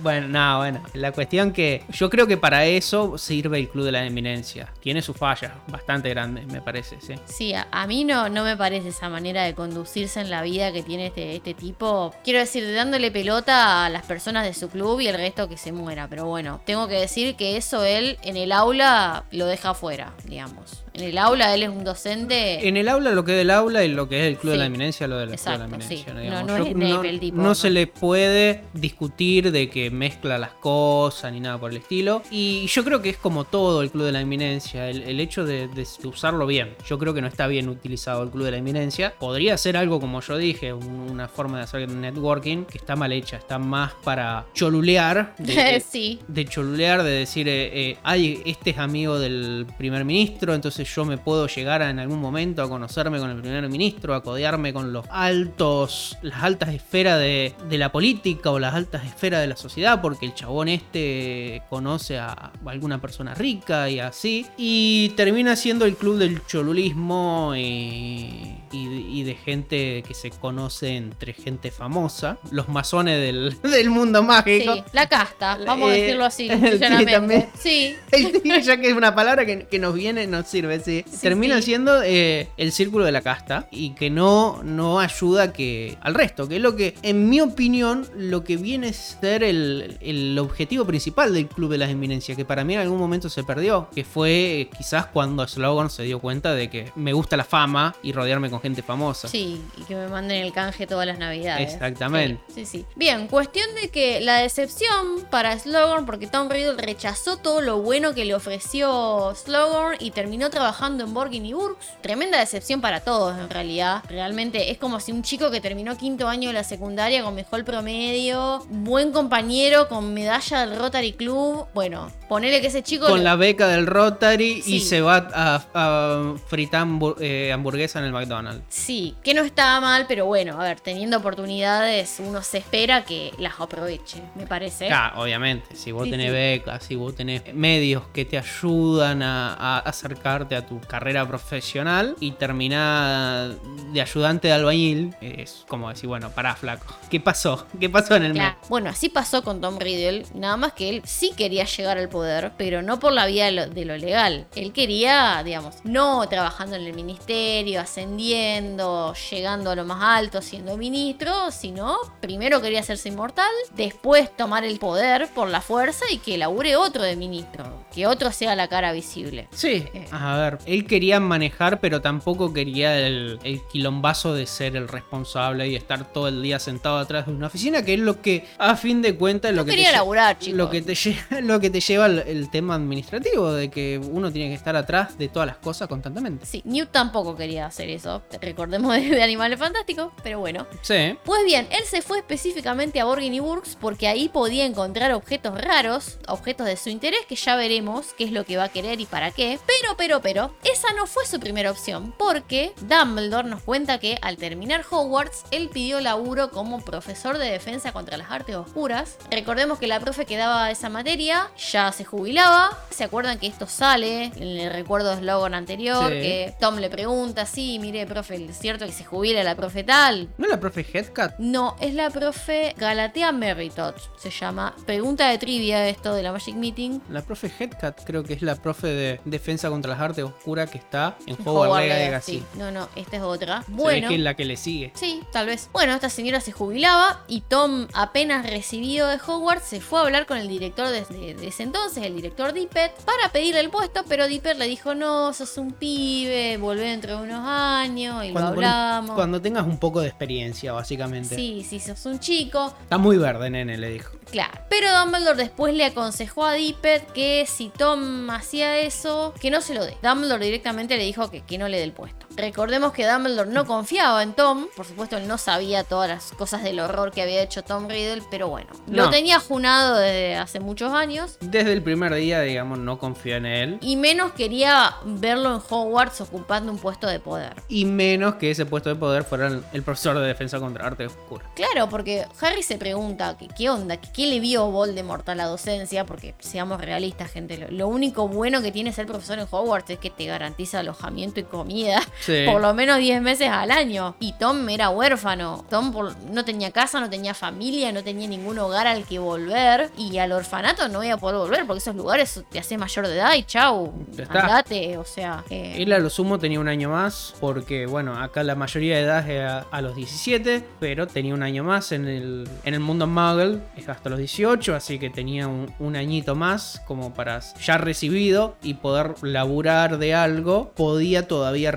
bueno, no, bueno. La cuestión que yo creo que para eso sirve el Club de la Eminencia. Tiene sus fallas bastante grandes, me parece, sí. Sí, a, a mí no, no me parece esa manera de conducirse en la vida que tiene este, este tipo. Quiero decir, dándole pelota a las personas de su club y el resto que se muera. Pero bueno, tengo que decir que eso él en el aula lo deja afuera, digamos. En el aula él es un docente. En el aula, lo que es del aula y lo que es el Club de Sí. la Eminencia, lo del Club de la Exacto, sí. Eminencia. No, no Yo- es el tipo, no ¿no? se le puede discutir de que mezcla las cosas ni nada por el estilo. Y yo creo que es como todo el Club de la Eminencia, el, el hecho de, de usarlo bien. Yo creo que no está bien utilizado el Club de la Eminencia. Podría ser algo, como yo dije, un- una forma de hacer networking que está mal hecha, está más para cholulear. de- [laughs] de- sí. de cholulear, de decir, eh, eh, ay, este es amigo del primer ministro, entonces yo me puedo llegar a, en algún momento a conocerme con el primer ministro, a codearme con los altos, las altas esferas de, de la política o las altas esferas de la sociedad, porque el chabón este conoce a alguna persona rica y así. Y termina siendo el club del cholulismo y, y- y de gente que se conoce entre gente famosa, los masones del, [laughs] del mundo mágico. Sí, la casta, vamos a Eh, decirlo así, [laughs] sí, llanamente. también. Sí, [laughs] ya que es una palabra que, que nos viene, nos sirve, Sí, Termina sí. siendo eh, el círculo de la casta y que no, no ayuda que al resto, que es lo que, en mi opinión, lo que viene a ser el, el objetivo principal del Club de las Eminencias, que para mí en algún momento se perdió, que fue eh, quizás cuando Slogan se dio cuenta de que me gusta la fama y rodearme con gente famosa. sí, y que me manden el canje todas las navidades. Exactamente. Sí, sí, sí. Bien, cuestión de que la decepción para Slogan, porque Tom Riddle rechazó todo lo bueno que le ofreció Slogan y terminó trabajando en Borgin y Burks. Tremenda decepción para todos, en realidad. Realmente es como si un chico que terminó quinto año de la secundaria con mejor promedio, buen compañero, con medalla del Rotary Club. Bueno, ponele que ese chico. Con lo- la beca del Rotary Sí. y se va a, a fritar eh, hamburguesa en el McDonald's. Sí, que no estaba mal, pero bueno, a ver, teniendo oportunidades, uno se espera que las aproveche, me parece. Claro, obviamente, si vos Sí, tenés sí. becas, si vos tenés medios que te ayudan a, a acercarte a tu carrera profesional y terminar de ayudante de albañil, es como decir, bueno, pará, flaco. ¿Qué pasó? ¿Qué pasó en el Claro. mes? Bueno, así pasó con Tom Riddle, nada más que él sí quería llegar al poder, pero no por la vía de lo, de lo legal. Él quería, digamos, no trabajando en el ministerio, ascendiendo, llegando a lo más alto, siendo ministro, sino primero quería hacerse inmortal, después tomar el poder por la fuerza y que labure otro de ministro, que otro sea la cara visible. Sí, Eh. a ver, él quería manejar, pero tampoco quería el, el quilombazo de ser el responsable y estar todo el día sentado atrás de una oficina, que es lo que, a fin de cuentas, lo que te laburar. [laughs] Lo que te lleva, lo que te lleva el, el tema administrativo, de que uno tiene que estar atrás de todas las cosas constantemente. Sí, Newt tampoco quería hacer eso. Recordemos de, de Animales Fantásticos, pero bueno. Sí. Pues bien, él se fue específicamente a Borgin y Burks porque ahí podía encontrar objetos raros, objetos de su interés, que ya veremos qué es lo que va a querer y para qué. Pero, pero, pero, esa no fue su primera opción, porque Dumbledore nos cuenta que al terminar Hogwarts, él pidió laburo como profesor de defensa contra las artes oscuras. Recordemos que la profe que daba esa materia ya se jubilaba. ¿Se acuerdan que esto sale en el recuerdo Slogan anterior? Sí. Que Tom le pregunta, sí, mire, profe, ¿es cierto que se jubila la profe tal? ¿No es la profe Headcat? No, es la profe Galatea Meritot, se llama. Pregunta de trivia esto de la Magic Meeting. La profe Headcat creo que es la profe de defensa contra las artes oscuras que está en Hogwarts Legacy. Legacy. No, no, esta es otra. Se ve Bueno. que es la que le sigue. Sí, tal vez. Bueno, esta señora se jubilaba y Tom, apenas recibido de Hogwarts, se fue a hablar con el director de, de- de ese entonces, el director Dippet, para pedirle el puesto, pero Dippet le dijo, no, sos un pibe, volvé dentro de unos años y lo hablamos. cuando tengas un poco de experiencia, básicamente. Sí, sí, sos un chico. Está muy verde, nene, le dijo. Claro. Pero Dumbledore después le aconsejó a Dippet que si Tom hacía eso, que no se lo dé. Dumbledore directamente le dijo que, que no le dé el puesto. Recordemos que Dumbledore no confiaba en Tom. Por supuesto, él no sabía todas las cosas del horror que había hecho Tom Riddle, pero bueno. Lo tenía junado desde hace muchos años. Desde el primer día, digamos, no confía en él. Y menos quería verlo en Hogwarts ocupando un puesto de poder. Y menos que ese puesto de poder fuera el, el profesor de defensa contra arte oscura. Claro, porque Harry se pregunta que, qué onda, que qué le vio Voldemort a la docencia, porque seamos realistas, gente, lo, lo único bueno que tiene ser profesor en Hogwarts es que te garantiza alojamiento y comida. Sí. por lo menos 10 meses al año. Y Tom era huérfano. Tom por- no tenía casa, no tenía familia, no tenía ningún hogar al que volver. Y al orfanato no iba a poder volver porque esos lugares te haces mayor de edad y chau. Andate, o sea. eh, Él a lo sumo tenía un año más, porque bueno, acá la mayoría de edad es a, los 17, pero tenía un año más en el, en el mundo Muggle, es hasta los 18, así que tenía un, un añito más como para ya recibido y poder laburar de algo, podía todavía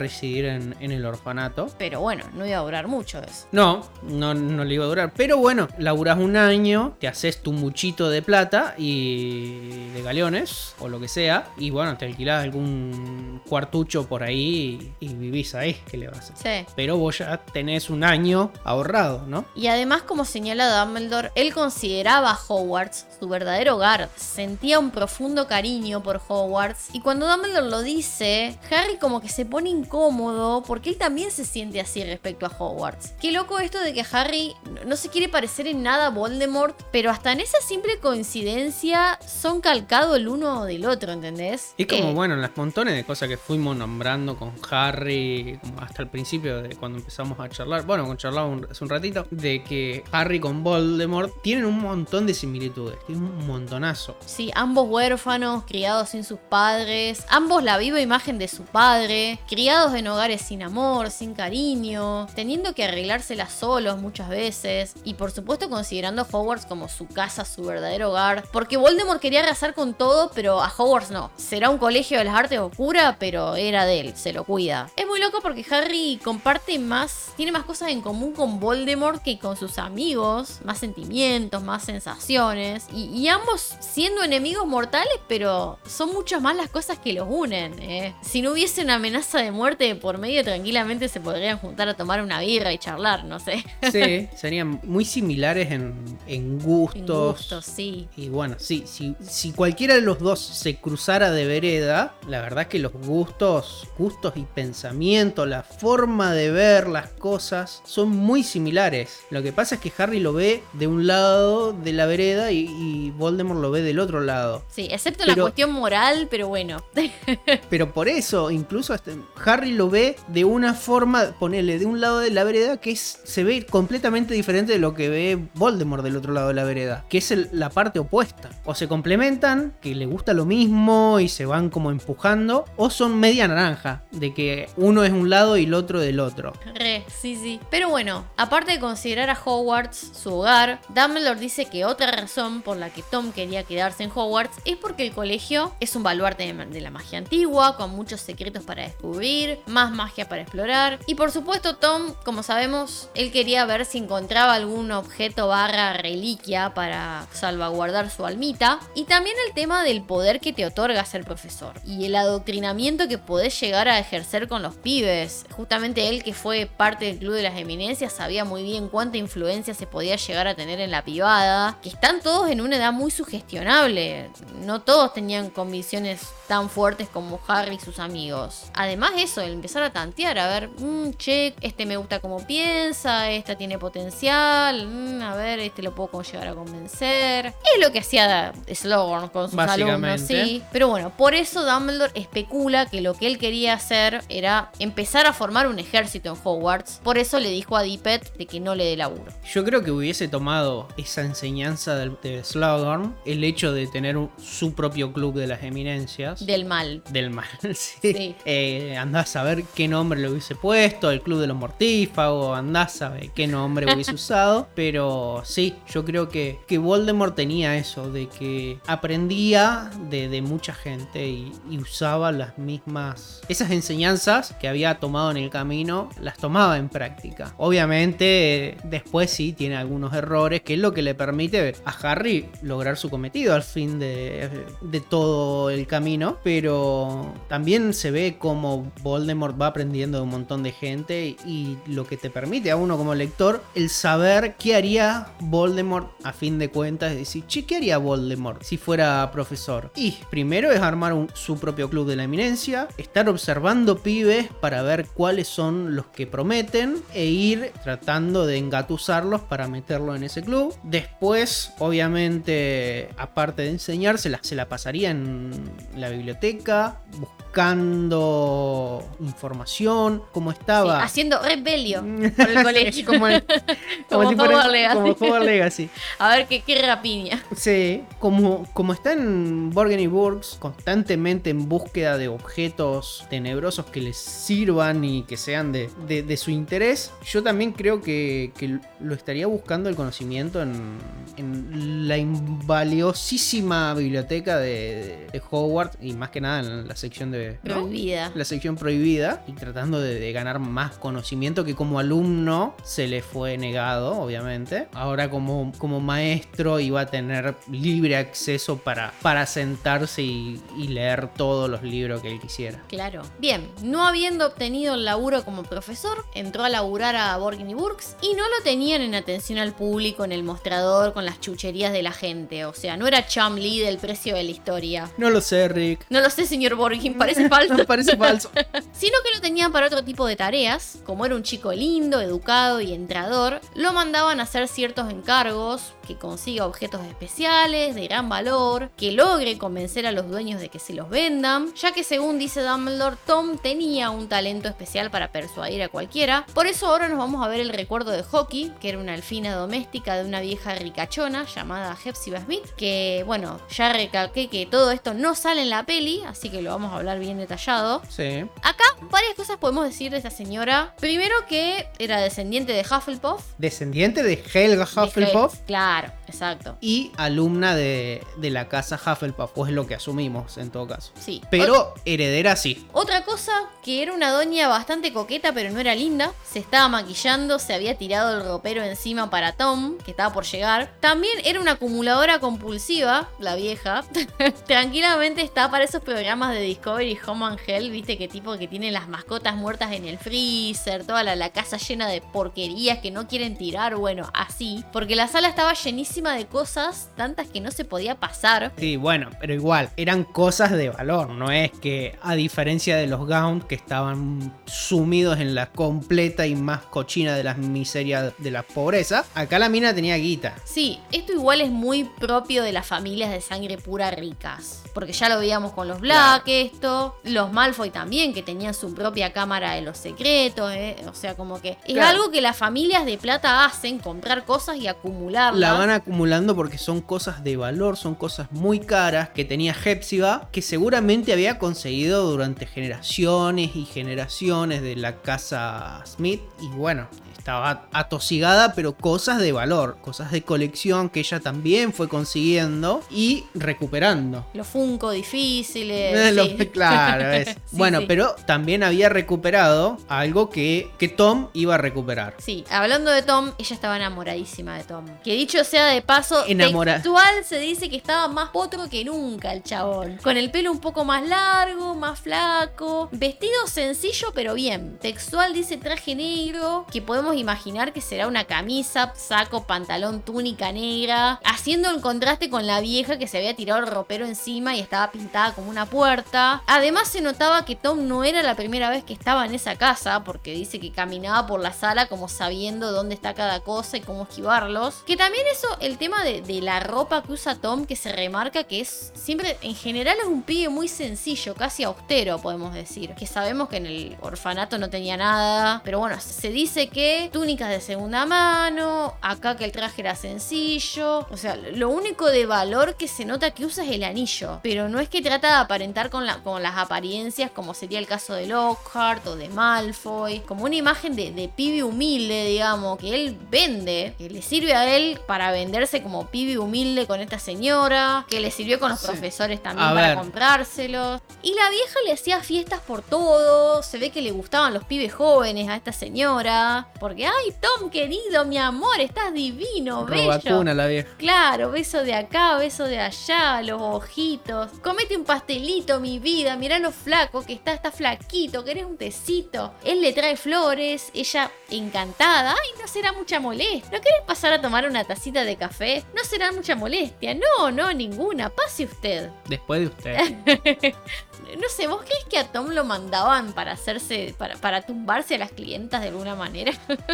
en el orfanato. Pero bueno, no iba a durar mucho eso. No, no, no le iba a durar. Pero bueno, laburás un año, te haces tu muchito de plata y de galeones o lo que sea. Y bueno, te alquilás algún cuartucho por ahí y, y vivís ahí. ¿Qué le vas a hacer? Sí. Pero vos ya tenés un año ahorrado, ¿no? Y además, como señala Dumbledore, él consideraba a Hogwarts su verdadero hogar. Sentía un profundo cariño por Hogwarts. Y cuando Dumbledore lo dice, Harry como que se pone incómodo porque él también se siente así respecto a Hogwarts. Qué loco esto de que Harry no- se quiere parecer en nada a Voldemort, pero hasta en esa simple coincidencia son calcados el uno del otro, ¿entendés? Es como, Eh, bueno, las montones de cosas que fuimos nombrando con Harry, como hasta el principio de cuando empezamos a charlar, bueno, con charlaba un- hace un ratito, de que Harry con Voldemort tienen un montón de similitudes, tienen un montonazo. Sí, ambos huérfanos, criados sin sus padres, ambos la viva imagen de su padre, criados en hogares sin amor, sin cariño, teniendo que arreglárselas solos muchas veces, y por supuesto considerando Hogwarts como su casa, su verdadero hogar, porque Voldemort quería arrasar con todo, pero a Hogwarts no. Será un colegio de las artes oscuras, pero era de él, se lo cuida. Es muy loco porque Harry comparte más, tiene más cosas en común con Voldemort que con sus amigos, más sentimientos, más sensaciones, y, ambos siendo enemigos mortales, pero son muchas más las cosas que los unen. ¿eh? Si no hubiese una amenaza de muerte por medio, tranquilamente se podrían juntar a tomar una birra y charlar, no sé. Sí, [laughs] serían muy similares en, en gustos. En gustos, sí. Y bueno, sí, si, si cualquiera de los dos se cruzara de vereda, la verdad es que los gustos, gustos y pensamientos, la forma de ver las cosas son muy similares. Lo que pasa es que Harry lo ve de un lado de la vereda y, y Voldemort lo ve del otro lado. Sí, excepto la cuestión moral, pero bueno. [laughs] Pero por eso, incluso hasta Harry lo ve de una forma, ponerle de un lado de la vereda que es, se ve completamente diferente de lo que ve Voldemort del otro lado de la vereda, que es la parte opuesta. O se complementan, que le gusta lo mismo y se van como empujando, o son media naranja, de que uno es un lado y el otro del otro. Re, sí, sí. Pero bueno, aparte de considerar a Hogwarts su hogar, Dumbledore dice que otra razón por la que Tom quería quedarse en Hogwarts es porque el colegio es un baluarte de la magia antigua, con muchos secretos para descubrir, más magia para explorar. Y por supuesto, Tom, como sabemos, él quería ver si encontraba algún objeto barra reliquia para salvaguardar su almita. Y también el tema del poder que te otorga ser profesor. Y el adoctrinamiento que podés llegar a ejercer con los pibes. Justamente él que fue parte del Club de las Eminencias sabía muy bien cuánta influencia se podía llegar a tener en la pibada. Que están todos en una edad muy sugestionable. No todos tenían convicciones tan fuertes como Harry y sus amigos. Además eso, el empezar a tantear, a ver, "Mm, che, este me gusta como piensa, esta tiene potencial, mm, a ver, este lo puedo llegar a convencer. Es lo que hacía Slogan con sus alumnos, sí. Pero bueno, por eso Dumbledore especula que lo que él quería hacer era empezar a formar un ejército en Hogwarts. Por eso le dijo a Dippet de que no le dé laburo. Yo creo que hubiese tomado esa enseñanza del- de Slughorn, el hecho de tener un- su propio club de las eminencias. Del mal. Del mal, [laughs] sí. Sí. Eh, andás a ver qué nombre le hubiese puesto, el Club de los Mortífagos, andás a ver qué nombre hubiese [laughs] usado. Pero sí, yo creo que, que Voldemort tenía eso, de que aprendía de, de mucha gente y, y usaba las mismas... Esas enseñanzas que había tomado en el camino, las tomaba en práctica. Obviamente, después sí tiene algunos errores, que es lo que le permite a Harry lograr su cometido al fin de, de todo el camino. Pero también se ve como Voldemort va aprendiendo de un montón de gente y lo que te permite a uno como lector el saber qué haría Voldemort a fin de cuentas. Es decir, che, ¿qué haría Voldemort si fuera profesor? Y primero es armar un- su propio club de la eminencia, estar observando pibes para ver cuáles son los que prometen e ir tratando de engatusarlos para meterlo en ese club. Después, obviamente, aparte de enseñar, se la, pasaría en la biblioteca, buscando información, como estaba... Sí, haciendo rebelio [laughs] por el colegio. como, el- [laughs] Como si fuera- Hogwarts Legacy. como Hogwarts Legacy. [laughs] A ver qué, qué rapiña. Sí, como, como está en Borgen y Burgs, constantemente en búsqueda de objetos tenebrosos que les sirvan y que sean de, de- de su interés, yo también creo que, que lo estaría buscando el conocimiento en, en la invaliosísima biblioteca de, de Hogwarts y más que nada en la sección de... ¿no? Prohibida. la sección prohibida y tratando de, de ganar más conocimiento que como alumno se le fue negado, obviamente. Ahora como, como maestro iba a tener libre acceso para, para sentarse y, y leer todos los libros que él quisiera. Claro. Bien, no habiendo obtenido el laburo como profesor, entró a laburar a Borgin y Burks y no lo tenían en atención al público en el mostrador con las chucherías de la gente. O sea, no era Chumley del precio de la historia. No lo sé, Rick. No lo sé, señor Borgin, parece [laughs] falso. Parece falso. [laughs] sino que lo tenían para otro tipo de tareas. Como era un chico lindo, educado y entrador, lo mandaban a hacer ciertos encargos, que consiga objetos especiales de gran valor, que logre convencer a los dueños de que se los vendan, ya que según dice Dumbledore, Tom tenía un talento especial para persuadir a cualquiera. Por eso ahora nos vamos a ver el recuerdo de Hockey, que era una alfina doméstica de una vieja ricachona llamada Hepzibah Smith, que bueno, ya recalqué que todo esto no sale en la peli, así que lo vamos a hablar bien detallado. Sí. Acá varias cosas podemos decir de esta señora. Primero que era descendiente de Hufflepuff. Descendiente de Helga De Hufflepuff. Hel- Claro, exacto. Y alumna de, de la casa Hufflepuff, pues es lo que asumimos en todo caso. Sí. Pero heredera sí. Otra cosa, que era una doña bastante coqueta, pero no era linda. Se estaba maquillando, se había tirado el ropero encima para Tom, que estaba por llegar. También era una acumuladora compulsiva, la vieja. [laughs] Tranquilamente está para esos programas de Discovery Home and Hell, viste, que tipo que tienen las mascotas muertas en el freezer, toda la, la casa llena de porquerías que no quieren tirar, bueno, así. Porque la sala estaba llenísima de cosas, tantas que no se podía pasar. Sí, bueno, pero igual, eran cosas de valor, no es que a diferencia de los Gaunt que estaban sumidos en la completa y más cochina de las miserias de la pobreza, acá la mina tenía guita. Sí, esto igual es muy propio de las familias de sangre pura ricas. Porque ya lo veíamos con los Black, esto. Los Malfoy también, que tenían su propia cámara de los secretos. ¿eh? O sea, como que es Claro. algo que las familias de plata hacen, comprar cosas y acumularlas. La van acumulando porque son cosas de valor, son cosas muy caras que tenía Hepzibah, que seguramente había conseguido durante generaciones y generaciones de la casa Smith. Y bueno, estaba atosigada, pero cosas de valor, cosas de colección que ella también fue consiguiendo y recuperando. Los Funko difíciles. Eh, lo- sí. [laughs] claro, es. [laughs] Sí, bueno, sí. pero también había recuperado algo que, que Tom iba a recuperar. Sí, hablando de Tom, ella estaba enamoradísima de Tom. Que dicho sea de paso, Enamora- textual se dice que estaba más potro que nunca el chabón. Con el pelo un poco más largo, más flaco. Vestido sencillo pero bien. Textual dice traje negro, que podemos imaginar que será una camisa, saco, pantalón, túnica negra. Haciendo el contraste con la vieja que se había tirado el ropero encima y estaba pintada como una puerta. Además se notaba que Tom no era la primera vez que estaba en esa casa, porque dice que caminaba por la sala como sabiendo dónde está cada cosa y cómo esquivarlos. Que también eso, el tema de, la ropa que usa Tom, que se remarca que es siempre, en general es un pibe muy sencillo, casi austero, podemos decir. Que sabemos que en el orfanato no tenía nada, pero bueno, se dice que túnicas de segunda mano, acá que el traje era sencillo. O sea, lo único de valor que se nota que usa es el anillo, pero no es que trata de aparentar con, la, con las apariencias como sería el caso de Lockhart o de Malfoy, como una imagen de, de pibe humilde, digamos, que él vende, que le sirve a él para venderse como pibe humilde con esta señora, que le sirvió con los Sí. profesores también A para ver. comprárselos. Y la vieja le hacía fiestas por todo, se ve que le gustaban los pibes jóvenes a esta señora, porque, ay, Tom querido, mi amor, estás divino, bello. La vieja. Claro, beso de acá, beso de allá, los ojitos. Comete un pastelito, mi vida. Mirá lo flaco que está, está flaquito. ¿Querés un tecito? Él le trae flores, ella encantada. Ay, no será mucha molestia. ¿No querés pasar a tomar una tacita de café? No será mucha molestia. No, no, ninguna. Pase usted. Después de usted. [laughs] No sé, ¿vos crees que a Tom lo mandaban para hacerse, para, para tumbarse a las clientas de alguna manera? [laughs]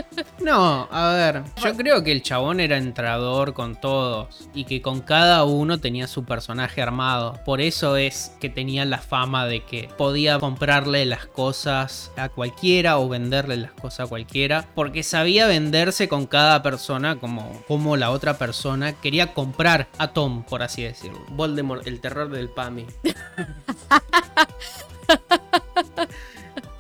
No, a ver, yo creo que el chabón era entrador con todos y que con cada uno tenía su personaje armado. Por eso es que tenía la fama de que podía comprarle las cosas a cualquiera o venderle las cosas a cualquiera, porque sabía venderse con cada persona como, como la otra persona quería comprar a Tom, por así decirlo. Voldemort, el terror del PAMI. [laughs]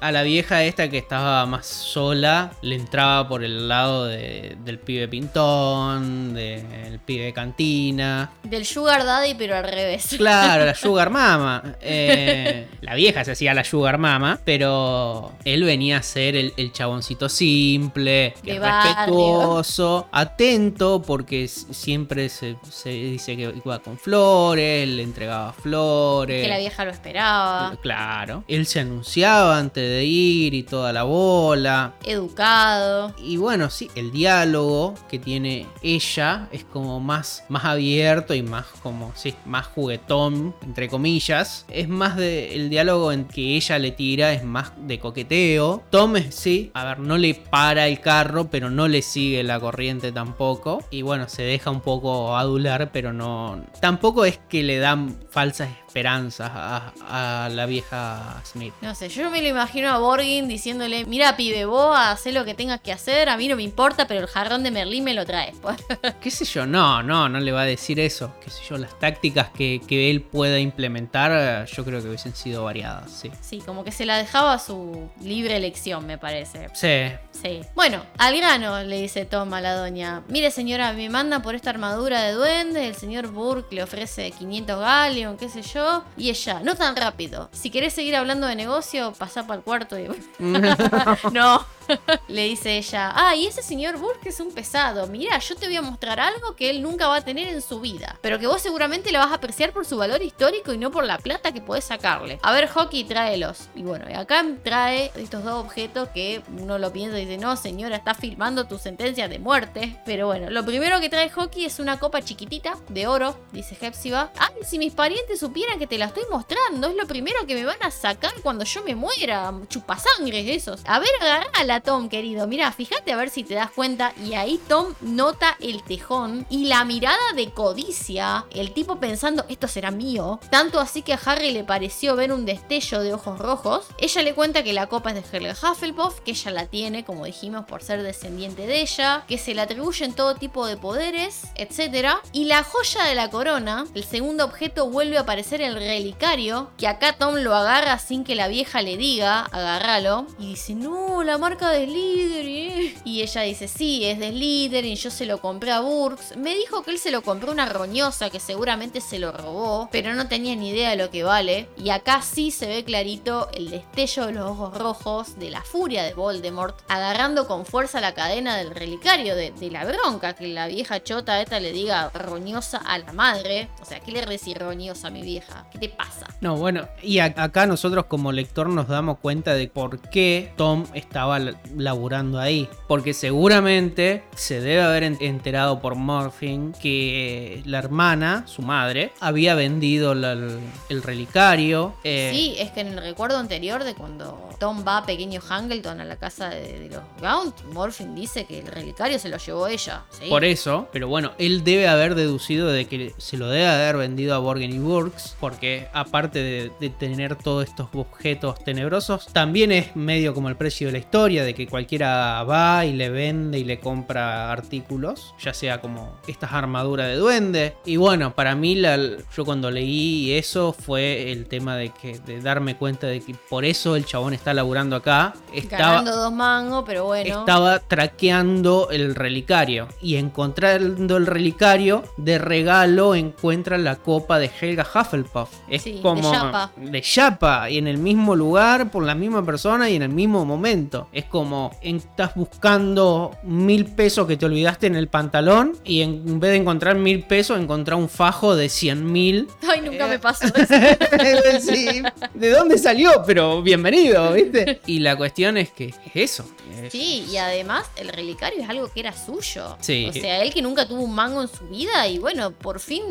a la vieja esta que estaba más sola le entraba por el lado de- del pibe pintón, del pibe cantina. Del Sugar Daddy, pero al revés. Claro, la [laughs] Sugar Mama. Eh, [laughs] la vieja se hacía la Sugar Mama, pero él venía a ser el, el chaboncito simple, que respetuoso, atento, porque siempre se, se dice que iba con flores, le entregaba flores. Que la vieja lo esperaba. Claro. Él se anunciaba antes de ir y toda la bola. Educado. Y bueno, sí, el diálogo que tiene ella es como más, más abierto y más como, sí, más juguetón, entre comillas. Es más de el diálogo en que ella le tira, es más de coqueteo. Tom, sí, a ver, no le para el carro, pero no le sigue la corriente tampoco. Y bueno, se deja un poco adular, pero no... Tampoco es que le dan falsas esperanzas a, a la vieja Smith. No sé, yo me lo imagino a Borgin diciéndole, mira pibe, vos haz lo que tengas que hacer, a mí no me importa, pero el jarrón de Merlín me lo traes. [laughs] ¿Qué sé yo? No, no, no le va a decir eso. ¿Qué sé yo? Las tácticas que, que él pueda implementar, yo creo que hubiesen sido variadas, sí. sí, como que se la dejaba a su libre elección, me parece. Sí. Sí. Bueno, al grano, le dice Tom a la doña. Mire, señora, me manda por esta armadura de duende. El señor Burke le ofrece 500 galleon, qué sé yo. Y ella, no tan rápido. Si querés seguir hablando de negocio, pasá para el cuarto y. [laughs] [laughs] no. [laughs] Le dice ella, ah, y ese señor Burke es un pesado. Mira, yo te voy a mostrar algo que él nunca va a tener en su vida. Pero que vos seguramente lo vas a apreciar por su valor histórico y no por la plata que podés sacarle. A ver, Hockey, tráelos. Y bueno, acá trae estos dos objetos que uno lo piensa y dice, no, señora, está firmando tu sentencia de muerte. Pero bueno, lo primero que trae Hockey es una copa chiquitita de oro, dice Hepzibah. Ay, si mis parientes supieran que te la estoy mostrando, es lo primero que me van a sacar cuando yo me muera. Chupasangres esos. A ver, agarrala, Tom, querido. Mira, fíjate a ver si te das cuenta. Y ahí Tom nota el tejón y la mirada de codicia. El tipo pensando, esto será mío. Tanto así que a Harry le pareció ver un destello de ojos rojos. Ella le cuenta que la copa es de Helga Hufflepuff, que ella la tiene, como dijimos, por ser descendiente de ella, que se le atribuyen todo tipo de poderes, etc. Y la joya de la corona, el segundo objeto, vuelve a aparecer el relicario, que acá Tom lo agarra sin que la vieja le diga, agárralo. Y dice, no, la marca de Slytherin. Y ella dice, sí, es de Slytherin, yo se lo compré a Burks. Me dijo que él se lo compró una roñosa que seguramente se lo robó, pero no tenía ni idea de lo que vale. Y acá sí se ve clarito el destello de los ojos rojos, de la furia de Voldemort, agarrando con fuerza la cadena del relicario, de, la bronca, que la vieja chota esta le diga roñosa a la madre. O sea, ¿qué le decir roñosa a mi vieja? ¿Qué te pasa? No, bueno, y acá nosotros como lector nos damos cuenta de por qué Tom estaba la- laburando ahí. Porque seguramente se debe haber en- enterado por Morphin que la hermana, su madre, había vendido la- el, el relicario. eh, Sí, es que en el recuerdo anterior de cuando Tom va a pequeño Hangleton a la casa de, de los Gaunt, Morphin dice que el relicario se lo llevó ella. ¿sí? Por eso, pero bueno, él debe haber deducido de que se lo debe haber vendido a Borgen y Burks, porque aparte de, de tener todos estos objetos tenebrosos, también es medio como el precio de la historia, de que cualquiera va y le vende y le compra artículos, ya sea como estas armaduras de duende. Y bueno, para mí, la- yo cuando leí eso fue el tema de que de darme cuenta de que por eso el chabón está laburando acá. Estaba, Ganando dos mangos, pero bueno. estaba traqueando el relicario y encontrando el relicario de regalo encuentra la copa de Helga Hufflepuff. Es Sí, de como Yapa. de Yapa y en el mismo lugar por la misma persona y en el mismo momento. Es como en- estás buscando mil pesos que te olvidaste en el pantalón y en, en vez de encontrar mil pesos encontrar un fajo de cien mil. Ay, nunca Eh. me pasó [laughs] eso. Sí, ¿De dónde salió? Pero bienvenido, ¿viste? Y la cuestión es que es eso. es- Sí, y además el relicario es algo que era suyo. Sí. O sea, él que nunca tuvo un mango en su vida y bueno, por fin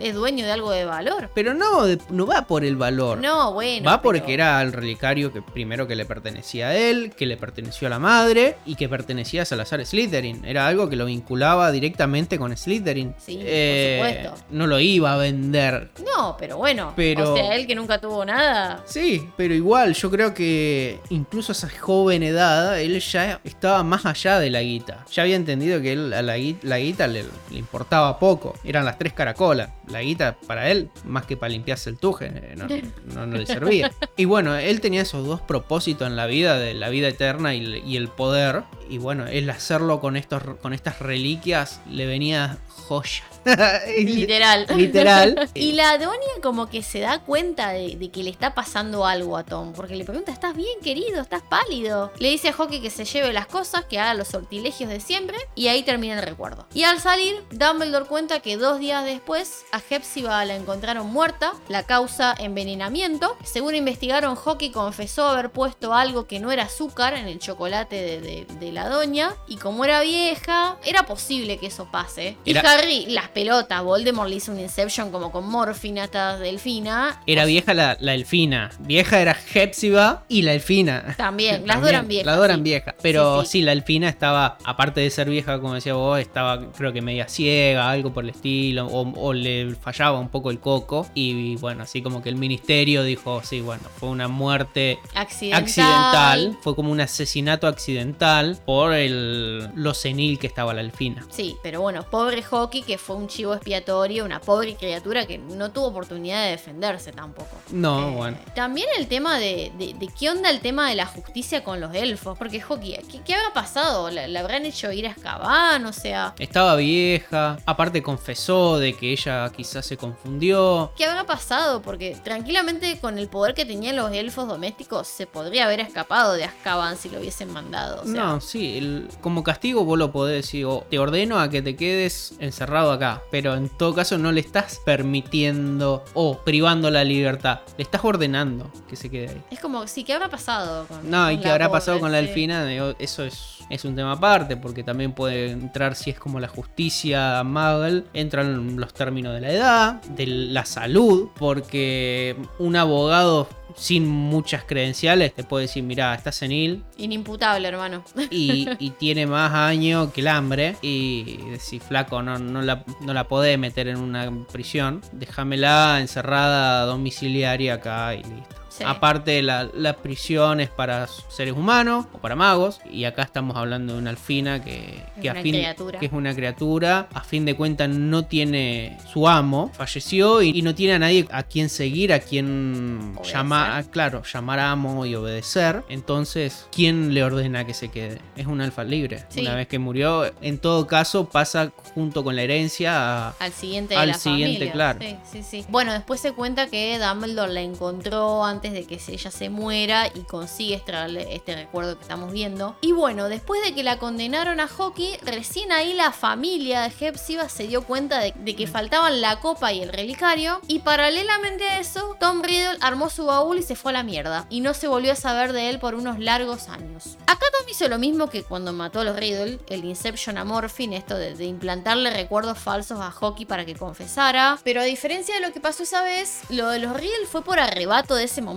es dueño de algo de valor. Pero no, no va por el valor. No, bueno. va porque pero- era el relicario que primero que le pertenecía a él, que le pertenecía perteneció a la madre y que pertenecía a Salazar Slytherin. Era algo que lo vinculaba directamente con Slytherin. Sí, por Eh, supuesto. No lo iba a vender. No, pero bueno. Pero- O sea, él que nunca tuvo nada. Sí, pero igual yo creo que incluso a esa joven edad él ya estaba más allá de la guita. Ya había entendido que él a la, la guita le, le importaba poco. Eran las tres caracolas. La guita para él, más que para limpiarse el tuje, eh, no, [laughs] no- no le servía. Y bueno, él tenía esos dos propósitos en la vida, de la vida eterna y, y el poder. Y bueno, el hacerlo con, estos, con estas reliquias le venía joya. [laughs] Literal. Literal. [laughs] Y la doña como que se da cuenta de, de que le está pasando algo a Tom, porque le pregunta, ¿estás bien querido? ¿Estás pálido? Le dice a Hockey que se lleve las cosas, que haga los sortilegios de siempre, y ahí termina el recuerdo. Y al salir, Dumbledore cuenta que dos días después a Hepzibah la encontraron muerta, la causa envenenamiento. Según investigaron, Hockey confesó haber puesto algo que no era azúcar en el chocolate de, de- de la doña, y como era vieja, era posible que eso pase. Y Harry, las pelotas, Voldemort le hizo un Inception como con morfina hasta delfina. Era vieja la, la elfina. Vieja era Hepzibah y la elfina. También, [laughs] las dos eran viejas. Las dos eran sí. viejas. Pero Sí, sí, sí. la elfina estaba, aparte de ser vieja, como decía vos, estaba creo que media ciega, algo por el estilo, o, o le fallaba un poco el coco. Y, bueno, así como que el ministerio dijo, sí, bueno, fue una muerte Accidental. accidental, fue como un asesinato accidental por el, lo senil que estaba la elfina. Sí, pero bueno, pobre Hockey que fue un chivo expiatorio, una pobre criatura que no tuvo oportunidad de defenderse tampoco. No, Eh, bueno. También el tema de, de- de qué onda el tema de la justicia con los elfos, porque Hockey, ¿qué, qué habrá pasado? ¿La, la habrán hecho ir a Azkaban? O sea, Estaba vieja, aparte confesó de que ella quizás se confundió. ¿qué habrá pasado? Porque tranquilamente con el poder que tenían los elfos domésticos se podría haber escapado de Azkaban si lo hubiesen mandado. O sea, no, sí, el- como castigo vos lo podés decir, o te ordeno a que te quedes encerrado acá, pero en todo caso no le estás permitiendo o privando la libertad, le estás ordenando que se quede ahí. Es como, sí, ¿qué habrá pasado? Con, No, y qué habrá pobre? pasado con la Sí. elfina, Digo, eso es, es un tema aparte, porque también puede entrar si es como la justicia Muggle, entran los términos de la edad, de la salud, porque un abogado sin muchas credenciales te puede decir, mira, estás senil, Inimputable, hermano. y, [laughs] y tiene más años que el hambre. Y decís, flaco, no, no, la, no la podés meter en una prisión. Déjamela encerrada domiciliaria acá y listo. Sí. Aparte, la, la prisión es para seres humanos o para magos. Y acá estamos hablando de una alfina que, Es que, a fin, criatura. que es una criatura. A fin de cuentas, no tiene su amo. Falleció y, y no tiene a nadie a quien seguir, a quien llamar, claro, llamar amo y obedecer. Entonces, ¿quién le ordena que se quede? Es un alfa libre. Sí. Una vez que murió, en todo caso, pasa junto con la herencia a. Al siguiente de Al la siguiente, familia. claro. Sí, sí, sí. Bueno, después se cuenta que Dumbledore la encontró antes de que ella se muera y consigue extraerle este recuerdo que estamos viendo. Y bueno, después de que la condenaron a Hockey, recién ahí la familia de Hepzibah se dio cuenta de, que faltaban la copa y el relicario. Y paralelamente a eso, Tom Riddle armó su baúl y se fue a la mierda. Y no se volvió a saber de él por unos largos años. Acá Tom hizo lo mismo que cuando mató a los Riddle, el Inception a Morphin, esto de, de implantarle recuerdos falsos a Hockey para que confesara. Pero a diferencia de lo que pasó esa vez, lo de los Riddle fue por arrebato de ese momento.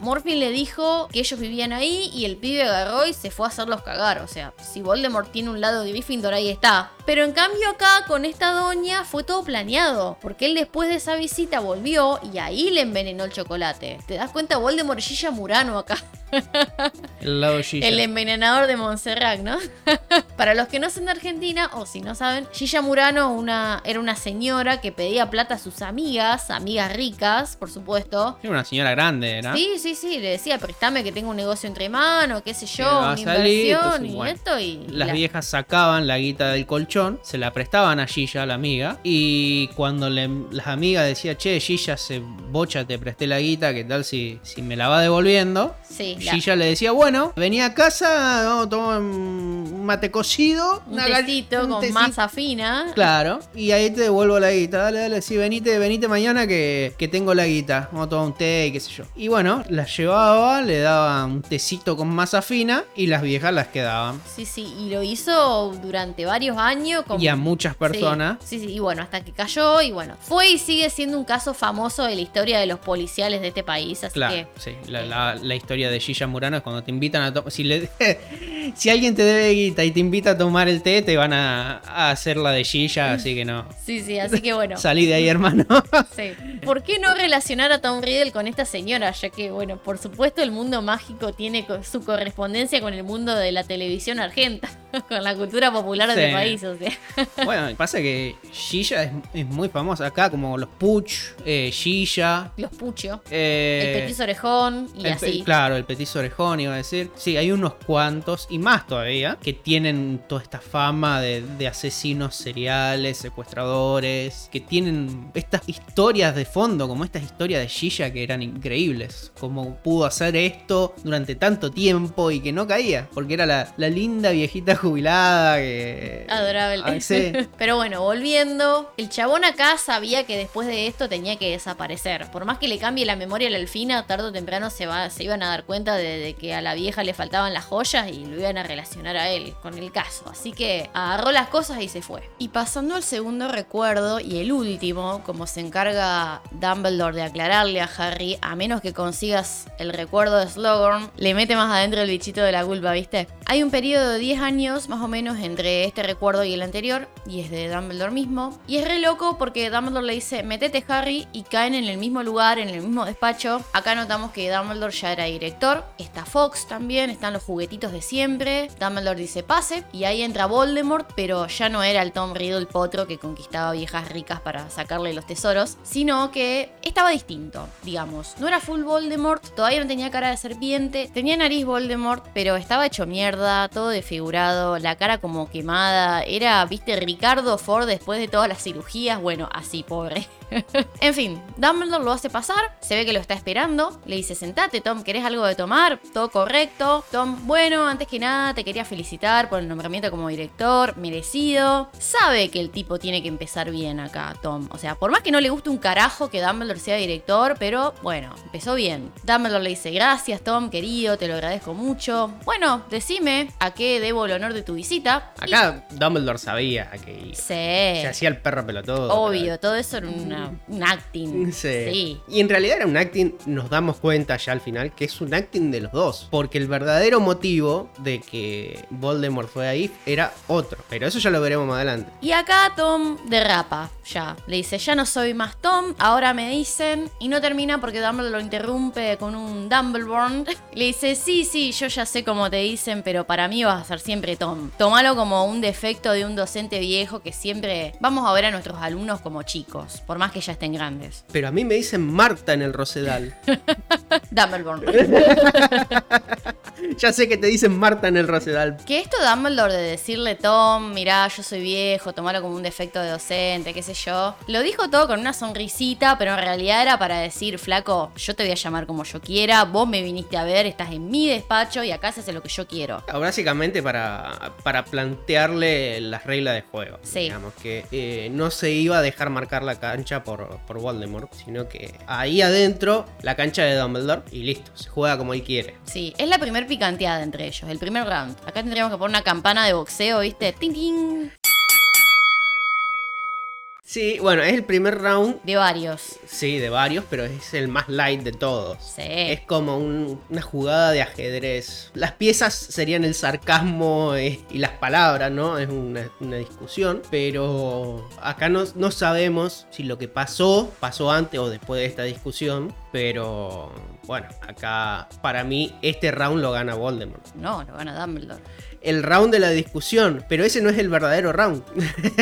Morphin le dijo que ellos vivían ahí y el pibe agarró y se fue a hacerlos cagar. O sea, si Voldemort tiene un lado de Gryffindor, ahí está. Pero en cambio acá, con esta doña, fue todo planeado. Porque él después de esa visita volvió y ahí le envenenó el chocolate. ¿Te das cuenta? Voldemort Gilla Murano acá. [laughs] El lado Gilla. El envenenador de Montserrat, ¿no? [laughs] Para los que no son de Argentina, o si no saben, Gilla Murano una, era una señora que pedía plata a sus amigas, amigas ricas, por supuesto. Era una señora grande, ¿era? Sí, sí, sí, le decía, préstame que tengo un negocio entre manos, qué sé yo, una salir, inversión entonces, y esto y... Las la- viejas sacaban la guita del colchón, se la prestaban a Gilla, la amiga, y cuando le- las amigas decían, che, Gilla, se bocha, te presté la guita, ¿qué tal si, si me la va devolviendo? Sí, la- Gilla le decía, bueno, venía a casa, vamos a tomar un mate cocido Un una gall- tecito un con tecito. masa fina. Claro, y ahí te devuelvo la guita. Dale, dale, sí, venite, venite mañana que, que tengo la guita. Vamos a tomar un té y qué sé yo. Y bueno, las llevaba, le daba un tecito con masa fina y las viejas las quedaban. Sí, sí, y lo hizo durante varios años. Con... Y a muchas personas. Sí, sí, sí, y bueno, hasta que cayó y bueno, fue y sigue siendo un caso famoso de la historia de los policiales de este país, así Claro, que... sí. La, la- la historia de Gilla Murano es cuando te invitan a tomar. Si, le- [laughs] si alguien te debe guita y te invita a tomar el té, te van a, a hacer la de Gilla, así que no. Sí, sí, así que bueno. [laughs] Salí de ahí, hermano. [laughs] Sí. ¿Por qué no relacionar a Tom Riddle con esta señora? Ya que, bueno, por supuesto el mundo mágico tiene su correspondencia con el mundo de la televisión argenta, [laughs] con la cultura popular Sí. del país, o sea. [laughs] bueno, pasa que Gilla es, es muy famosa acá, como los Puch, eh, Gilla. Los puchos, eh, el petiso orejón y el así. Claro, el petiso orejón iba a decir. Sí, hay unos cuantos, y más todavía, que tienen toda esta fama de, de asesinos seriales, secuestradores, que tienen estas historias de fondo, como estas historias de Gilla que eran increíbles. Como pudo hacer esto durante tanto tiempo y que no caía, porque era la, la linda viejita jubilada que... Adorable. Ah, sí. [laughs] Pero bueno, volviendo, el chabón acá sabía que después de esto tenía que desaparecer. Por más que le cambie la memoria a la Alfina, tarde o temprano se, va, se iban a dar cuenta de, de que a la vieja le faltaban las joyas y lo iban a relacionar a él con el caso. Así que agarró las cosas y se fue. Y pasando al segundo recuerdo y el último, como se encarga Dumbledore de aclararle a Harry, a menos que consigas el recuerdo de Slughorn, le mete más adentro el bichito de la culpa, ¿viste? Hay un periodo de 10 años más o menos entre este recuerdo y el anterior, y es de Dumbledore mismo. Y es re loco porque Dumbledore le dice, metete Harry, y caen en el mismo lugar, en el mismo despacho. Acá notamos que Dumbledore ya era director, está Fox también, están los juguetitos de siempre. Dumbledore dice, pase, y ahí entra Voldemort, pero ya no era el Tom Riddle potro que conquistaba viejas ricas para sacarle los tesoros, sino que estaba distinto, digamos. No era full Voldemort, todavía no tenía cara de serpiente, tenía nariz Voldemort, pero estaba hecho mierda, todo desfigurado, la cara como quemada. Era, viste, Ricardo Ford después de todas las cirugías, bueno, así, pobre. [laughs] en fin, Dumbledore lo hace pasar, se ve que lo está esperando, le dice, sentate Tom, ¿querés algo de tomar? Todo correcto. Tom, bueno, antes que nada te quería felicitar por el nombramiento como director, merecido. Sabe que el tipo tiene que empezar bien acá, Tom. O sea, por más que no le guste un carajo que Dumbledore sea director, pero bueno, empezó bien. Dumbledore le dice, gracias Tom, querido, te lo agradezco mucho. Bueno, decime a qué debo el honor de tu visita. Y- Acá Dumbledore sabía que Sí. se hacía el perro pelotudo. Obvio, todo eso era una- un acting. Sí. sí. Y en realidad era un acting, nos damos cuenta ya al final, que es un acting de los dos. Porque el verdadero motivo de que Voldemort fue ahí era otro. Pero eso ya lo veremos más adelante. Y acá Tom derrapa, ya. Le dice, ya no soy más Tom, ahora me dicen. Y no termina porque Dumbledore lo interrumpe con un Dumbleborn. [laughs] Le dice, sí, sí, yo ya sé cómo te dicen, pero para mí vas a ser siempre Tom. Tómalo como un defecto de un docente viejo que siempre vamos a ver a nuestros alumnos como chicos, por más que ya estén grandes. Pero a mí me dicen Marta en el Rosedal. [laughs] Dumbleborn. [laughs] ya sé que te dicen Marta en el Rosedal. Que esto Dumbledore de decirle, Tom, mirá, yo soy viejo, tomalo como un defecto de docente, qué sé yo. Lo dijo todo con una sonrisita, pero en realidad era para decir, flaco, yo te voy a llamar como yo quiera, vos me viniste a ver, estás en mi despacho y acá se hace lo que yo quiero. Básicamente para, para plantearle las reglas de juego. Sí. Digamos que eh, no se iba a dejar marcar la cancha por, por Voldemort, sino que ahí adentro la cancha de Dumbledore y listo, se juega como él quiere. Sí, es la primer picanteada entre ellos, el primer round. Acá tendríamos que poner una campana de boxeo, ¿viste? ¡Ting, ting! Sí, bueno, es el primer round, De varios. sí, de varios, pero es el más light de todos. Sí. Es como un- una jugada de ajedrez. Las piezas serían el sarcasmo eh, y las palabras, ¿no? Es una, una discusión. Pero acá no, no sabemos si lo que pasó pasó antes o después de esta discusión. Pero bueno, acá para mí este round lo gana Voldemort. No, lo gana Dumbledore. El round de la discusión, pero ese no es el verdadero round.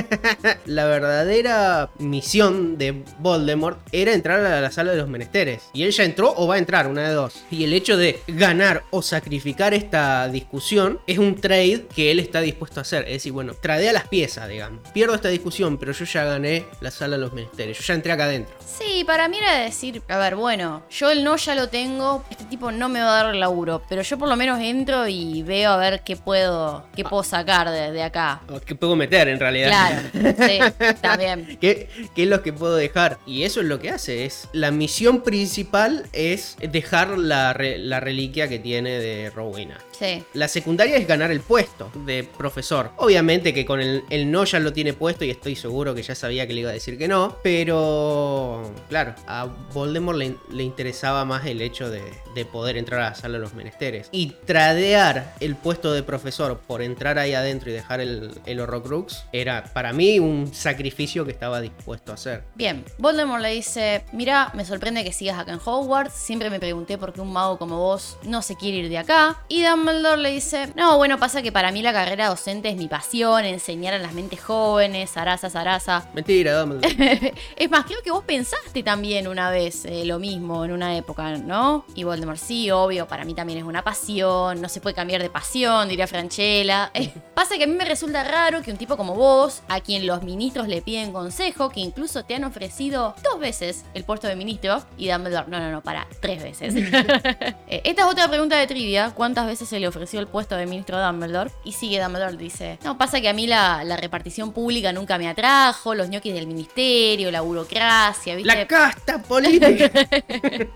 [laughs] la verdadera misión de Voldemort era entrar a la sala de los menesteres. Y él ya entró o va a entrar, una de dos. Y el hecho de ganar o sacrificar esta discusión es un trade que él está dispuesto a hacer. Es decir, bueno, tradea las piezas, digamos. Pierdo esta discusión, pero yo ya gané la sala de los menesteres. Yo ya entré acá adentro. Sí, para mí era decir, a ver, bueno, yo el no ya lo tengo, este tipo no me va a dar laburo, pero yo por lo menos entro y veo a ver qué puedo puedo, qué puedo sacar de, de acá. O ¿Qué puedo meter en realidad? Claro, sí, [laughs] también. ¿Qué, qué es lo que puedo dejar? Y eso es lo que hace. Es la misión principal es dejar la, re- la reliquia que tiene de Rowena. Sí. La secundaria es ganar el puesto de profesor. Obviamente que con el, el no ya lo tiene puesto y estoy seguro que ya sabía que le iba a decir que no. Pero, claro, a Voldemort le, le interesaba más el hecho de, de poder entrar a la sala de los menesteres. Y tradear el puesto de profesor por entrar ahí adentro y dejar el, el Horrocrux era para mí un sacrificio que estaba dispuesto a hacer. Bien, Voldemort le dice, mira, me sorprende que sigas acá en Hogwarts, siempre me pregunté por qué un mago como vos no se quiere ir de acá. Y Dumbledore le dice, no, bueno, pasa que para mí la carrera docente es mi pasión, enseñar a las mentes jóvenes, zaraza, zaraza. [laughs] Mentira, Dumbledore. es más, creo que vos pensaste también una vez eh, lo mismo en una época, ¿no? Y Voldemort, sí, obvio, para mí también es una pasión, no se puede cambiar de pasión, diría Franchella. [laughs] Eh, pasa que a mí me resulta raro que un tipo como vos, a quien los ministros le piden consejo, que incluso te han ofrecido dos veces el puesto de ministro, y Dumbledore, no, no, no, para, tres veces. [laughs] Eh, Esta es otra pregunta de trivia, ¿cuántas veces se le ofreció el puesto de ministro Dumbledore? Y sigue Dumbledore, dice, no, pasa que a mí la, la repartición pública nunca me atrajo, los ñoquis del ministerio, la burocracia, ¿viste? La casta política. [laughs]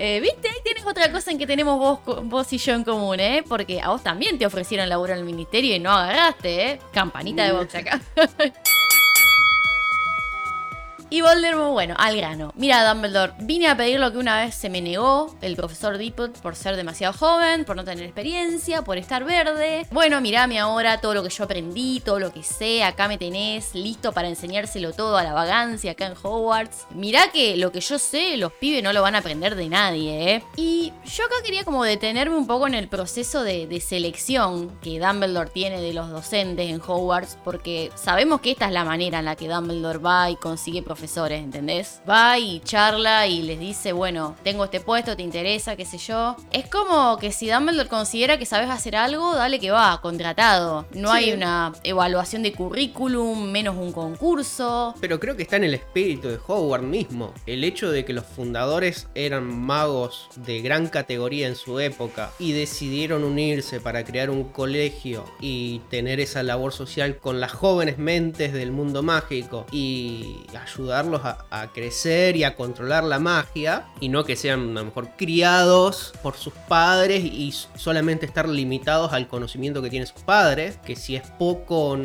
Eh, ¿Viste? Ahí tienes otra cosa en que tenemos vos, vos y yo en común, ¿eh? Porque a vos también te ofrecieron laburo en el ministerio y no agarraste, ¿eh? Campanita de box acá. [laughs] Y Voldemort, bueno, al grano. Mira, Dumbledore, vine a pedir lo que una vez se me negó el profesor Deepwood por ser demasiado joven, por no tener experiencia, por estar verde. Bueno, mirame ahora todo lo que yo aprendí, todo lo que sé, acá me tenés, listo para enseñárselo todo a la vagancia acá en Hogwarts. Mirá que lo que yo sé, los pibes no lo van a aprender de nadie, ¿eh? Y yo acá quería como detenerme un poco en el proceso de, selección que Dumbledore tiene de los docentes en Hogwarts, porque sabemos que esta es la manera en la que Dumbledore va y consigue profesores, ¿entendés? Va y charla y les dice, bueno, tengo este puesto, te interesa, qué sé yo. Es como que si Dumbledore considera que sabes hacer algo, dale que va, contratado. No Sí. hay una evaluación de currículum, menos un concurso. Pero creo que está en el espíritu de Howard mismo. El hecho de que los fundadores eran magos de gran categoría en su época y decidieron unirse para crear un colegio y tener esa labor social con las jóvenes mentes del mundo mágico y ayudarlos a, crecer y a controlar la magia y no que sean a lo mejor criados por sus padres y solamente estar limitados al conocimiento que tienen sus padres, que si es poco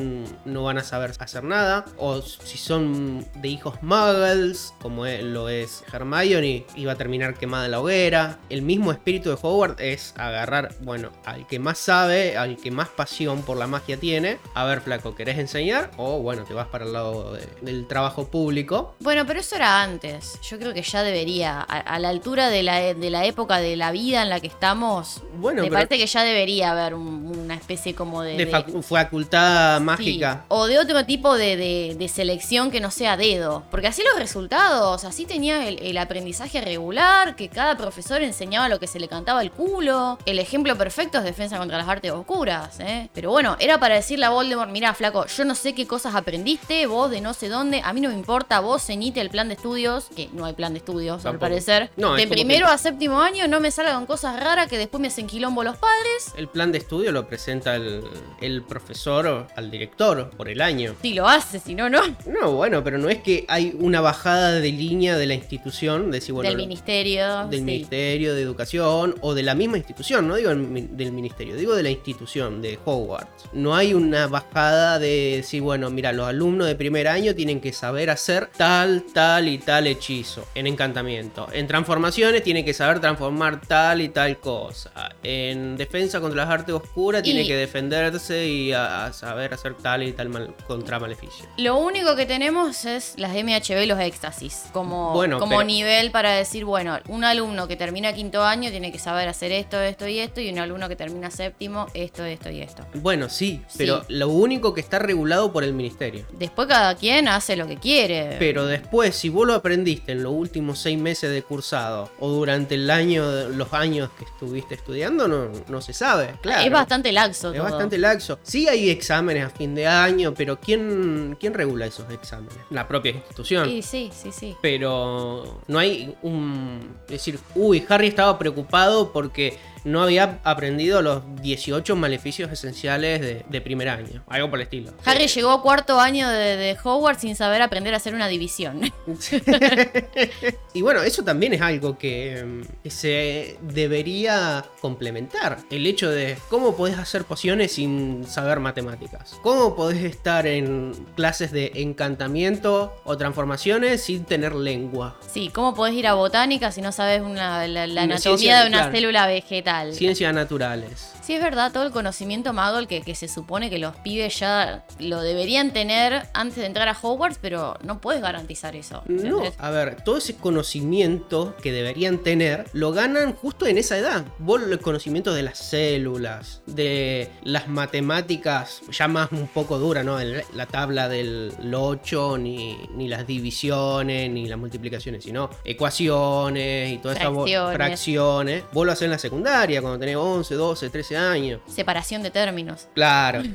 no van a saber hacer nada, o si son de hijos muggles, como e- lo es Hermione, iba a terminar quemada la hoguera. El mismo espíritu de Howard es agarrar, bueno, al que más sabe, al que más pasión por la magia tiene, a ver flaco, ¿querés enseñar? O bueno, te vas para el lado de- del trabajo público. Bueno, pero eso era antes. Yo creo que ya debería, a, a la altura de la, de la época de la vida en la que estamos, Bueno, me pero- parece que ya debería haber un- una especie como de... De de- facu- facultad sí, mágica. o de otro tipo de, de- de selección que no sea dedo. Porque así los resultados, así tenía el, el aprendizaje regular, que cada profesor enseñaba lo que se le cantaba el culo. El ejemplo perfecto es defensa contra las artes oscuras, ¿eh? Pero bueno, era para decirle a Voldemort, mira, flaco, yo no sé qué cosas aprendiste, vos de no sé dónde, a mí no me importa, vos ceñite el plan de estudios, que no hay plan de estudios al parecer. No, de primero que- a séptimo año no me salgan cosas raras que después me hacen quilombo los padres. El plan de estudio lo presenta el, el profesor al director por el año. Si lo hace, si no, no. No, bueno, pero no es que hay una bajada de línea de la institución, de decir, bueno, Del ministerio. del sí. Ministerio de Educación o de la misma institución, no digo del Ministerio, digo de la institución de Hogwarts. No hay una bajada de decir, bueno, mira, los alumnos de primer año tienen que saber hacer tal, tal y tal hechizo en encantamiento. En transformaciones tienen que saber transformar tal y tal cosa. En defensa contra las artes oscuras tiene Y- que defenderse y a, a saber hacer tal y tal mal- contra maleficio. Lo único que tenemos es las MHB y los éxtasis. Como, Bueno, como pero- nivel para decir, bueno, un alumno que termina quinto año tiene que saber hacer esto, esto y esto. Y un alumno que termina séptimo, esto, esto y esto. Bueno, sí, pero lo único que está regulado por el ministerio. Después cada quien hace lo que quiere. Pero después, si vos lo aprendiste en los últimos seis meses de cursado o durante el año, los años que estuviste estudiando, no, no se sabe. Claro. Es bastante laxo Es todo. bastante laxo. Sí hay exámenes a fin de año, pero ¿quién, quién regula esos exámenes? La propia institución. Sí, sí, sí, sí. Pero no hay un... Decir, uy, Harry estaba preocupado porque no había aprendido los 18 maleficios esenciales de, de primer año. Algo por el estilo. Harry llegó a cuarto año de, de Hogwarts sin saber aprender a hacer una división. [laughs] y bueno, eso también es algo que, que se debería complementar. El hecho de cómo podés hacer pociones sin saber matemáticas. Cómo podés estar en clases de encantamiento o transformaciones sin tener lengua. Sí, ¿cómo podés ir a botánica si no sabes una- la, anatomía ciencia, de una claro. célula vegetal? Ciencias naturales. Sí, es verdad, todo el conocimiento magol que, que se supone que los pibes ya lo deberían tener antes de entrar a Hogwarts, pero no puedes garantizar eso. No, a ver, todo ese conocimiento que deberían tener lo ganan justo en esa edad. Vos el conocimiento de las células, de las matemáticas, ya más un poco dura, ¿no? El- la tabla del 8, ni, ni las divisiones, ni las multiplicaciones, sino ecuaciones y todas esas Fracciones. fracciones. Vos lo haces en la secundaria, cuando tenés 11, 12, 13 años. Separación de términos. Claro. [laughs]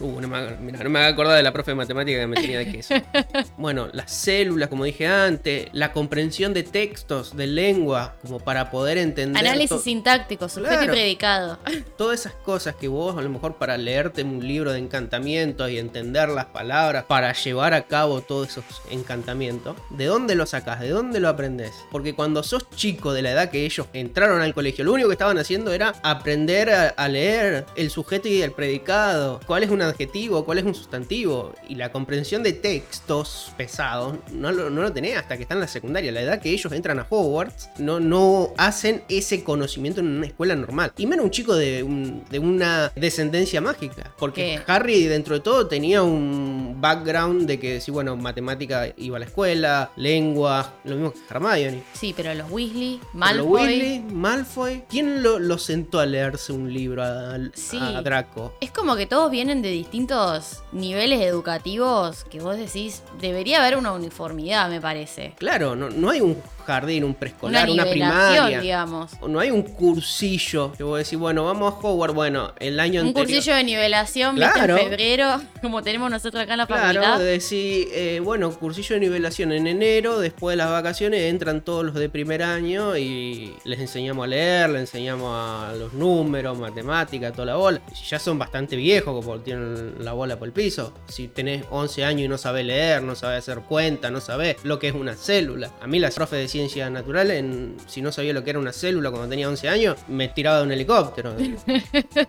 Uh, no me, mirá, no me haga acordar de la profe de matemática que me tenía de queso. [laughs] Bueno, las células, como dije antes, la comprensión de textos, de lengua, como para poder entender Análisis sintáctico, sujeto y Claro. predicado. todas esas cosas que vos, a lo mejor para leerte un libro de encantamientos y entender las palabras, para llevar a cabo todos esos encantamientos, ¿de dónde lo sacás? ¿De dónde lo aprendés? Porque cuando sos chico de la edad que ellos entraron al colegio, lo único que estaban haciendo era aprender a, a leer el sujeto y el predicado, cuál es un adjetivo, cuál es un sustantivo, y la comprensión de textos pesados no lo, no lo tenés hasta que están en la secundaria. La edad que ellos entran a Hogwarts, no, no hacen ese conocimiento en una escuela normal. Y menos un chico de, un- de una descendencia mágica. Porque ¿Qué? Harry, dentro de todo, tenía un background de que, sí, bueno, matemática iba a la escuela, lengua, lo mismo que Hermione. Sí, pero los Weasley, Pero Malfoy. Weasley, Malfoy, ¿quién lo, lo sentó a leerse un libro a, Sí. a Draco? Es como que todos vienen de distintos niveles educativos que vos decís, debería haber una uniformidad, me parece. Claro, no, no hay un jardín, un preescolar, una, primaria. digamos. No hay un cursillo que vos decís, bueno, vamos a Hogwarts, bueno, el año Un anterior. cursillo de nivelación, viste, Claro. en febrero, [laughs] como tenemos nosotros acá en la Claro, facultad. de decir, eh, bueno, cursillo de nivelación en enero, después de las vacaciones entran todos los de primer año y les enseñamos a leer, les enseñamos a los números, matemáticas, toda la bola. Si ya son bastante viejos, como tienen la bola por el piso. Si tenés 11 años y no sabés leer, no sabés hacer cuenta, no sabés lo que es una célula. A mí la profe de ciencias naturales, en- si no sabía lo que era una célula cuando tenía 11 años, me tiraba de un helicóptero. [laughs]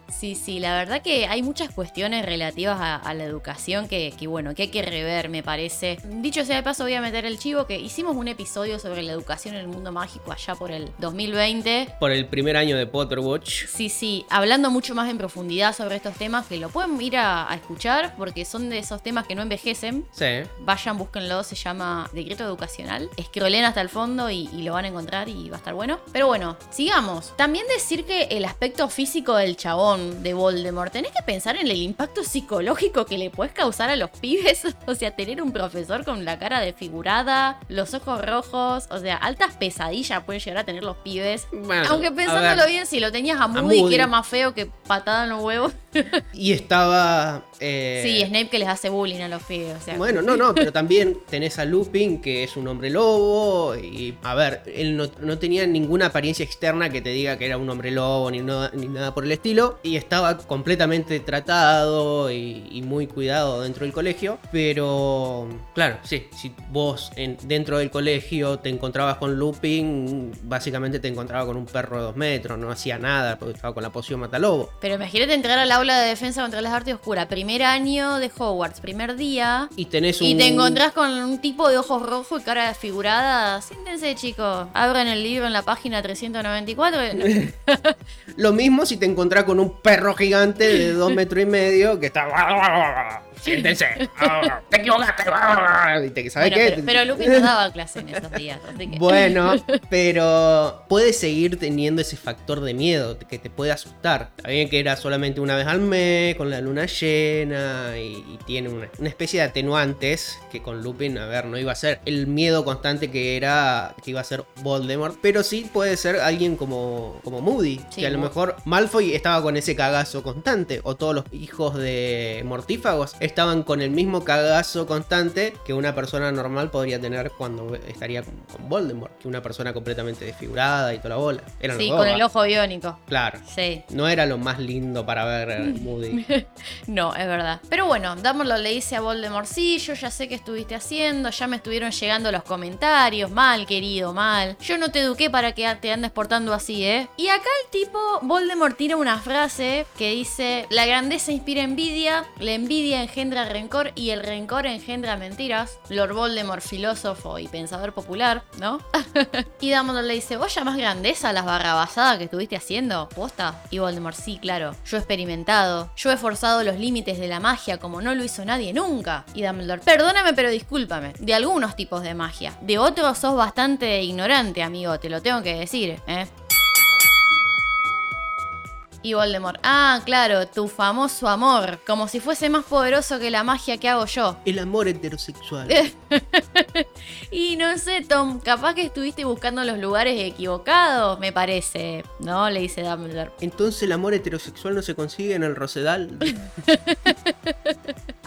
Sí, sí, la verdad que hay muchas cuestiones relativas a, a la educación que, que, bueno, que hay que rever, me parece. Dicho sea de paso, voy a meter el chivo que hicimos un episodio sobre la educación en el mundo mágico allá por el 2020. por el primer año de Potter Watch. Sí, sí, hablando mucho más en profundidad sobre estos temas, que lo pueden ir a, a escuchar porque son de esos temas que no envejecen. Sí. Vayan, búsquenlo, se llama Decreto Educacional. Escrolen hasta el fondo y, y lo van a encontrar y va a estar bueno. Pero bueno, sigamos. También decir que el aspecto físico del chabón de Voldemort, tenés que pensar en el impacto psicológico que le puedes causar a los [laughs] pibes. O sea, tener un profesor con la cara desfigurada, los ojos rojos, o sea, altas pesadillas pueden llegar a tener los pibes. Bueno, Aunque pensándolo ver. bien, si lo tenías a Moody, Moody. que era más feo que patada en los huevos. [laughs] Y estaba. eh, Sí, Snape que les hace bullying a los pibes. O sea, Bueno, no, no, pero también tenés a Lupin, que es un hombre lobo. Y a ver, él no, no tenía ninguna apariencia externa que te diga que era un hombre lobo ni, no- ni nada por el estilo. Y estaba completamente tratado y, y muy cuidado dentro del colegio. Pero, claro, sí, si vos en- dentro del colegio te encontrabas con Lupin, básicamente te encontrabas con un perro de dos metros, no hacía nada porque estaba con la poción matalobo. Pero imagínate entrar al aula de defensa contra las artes oscuras. Primer año de Hogwarts, primer día. Y tenés un. Y te encontrás con un tipo de ojos rojos y cara desfigurada. Siéntense, chicos. Abran el libro en la página 394. [laughs] Lo mismo si te encontrás con un perro gigante de dos metros y medio que está. Siéntense. Te equivocaste. Y te- ¿Sabes Bueno, qué? pero, pero Lupin no daba clase en esos días. Así que... Bueno, [laughs] pero puedes seguir teniendo ese factor de miedo que te puede asustar. Está bien que era solamente una vez al mes, con la luna llena, y, y tiene una, una especie de atenuantes que con Lupin, a ver, no iba a ser el miedo constante que era, que iba a ser Voldemort, pero sí puede ser alguien como, como Moody, Sí, que a lo mejor Malfoy estaba con ese cagazo constante, o todos los hijos de mortífagos estaban con el mismo cagazo constante que una persona normal podría tener cuando estaría con, Voldemort, que una persona completamente desfigurada y toda la bola. Eran Sí, los con el ojo biónico. Claro. Sí. No era lo más lindo para ver eh, Moody. [laughs] No, es verdad. Pero bueno, Dumbledore le dice a Voldemort, sí, yo ya sé qué estuviste haciendo, ya me estuvieron llegando los comentarios, mal, querido, mal. Yo no te eduqué para que te andes portando así, ¿eh? Y acá el tipo, Voldemort tira una frase que dice, la grandeza inspira envidia, la envidia engendra rencor y el rencor engendra mentiras. Lord Voldemort, filósofo y pensador popular, ¿no? [laughs] y Dumbledore le dice, ¿vos llamás grandeza a las barrabasadas que estuviste haciendo? ¿Posta? Y Voldemort, sí, claro. Yo he experimentado. Yo he forzado los límites de la magia como no lo hizo nadie nunca. Y Dumbledore, perdóname pero discúlpame. De algunos tipos de magia. De otros sos bastante ignorante, amigo. Te lo tengo que decir, ¿eh? Y Voldemort, ah, claro, tu famoso amor, como si fuese más poderoso que la magia que hago yo. El amor heterosexual. [laughs] Y no sé, Tom, capaz que estuviste buscando los lugares equivocados, me parece, ¿no? Le dice Dumbledore. Entonces el amor heterosexual no se consigue en el Rosedal. [laughs]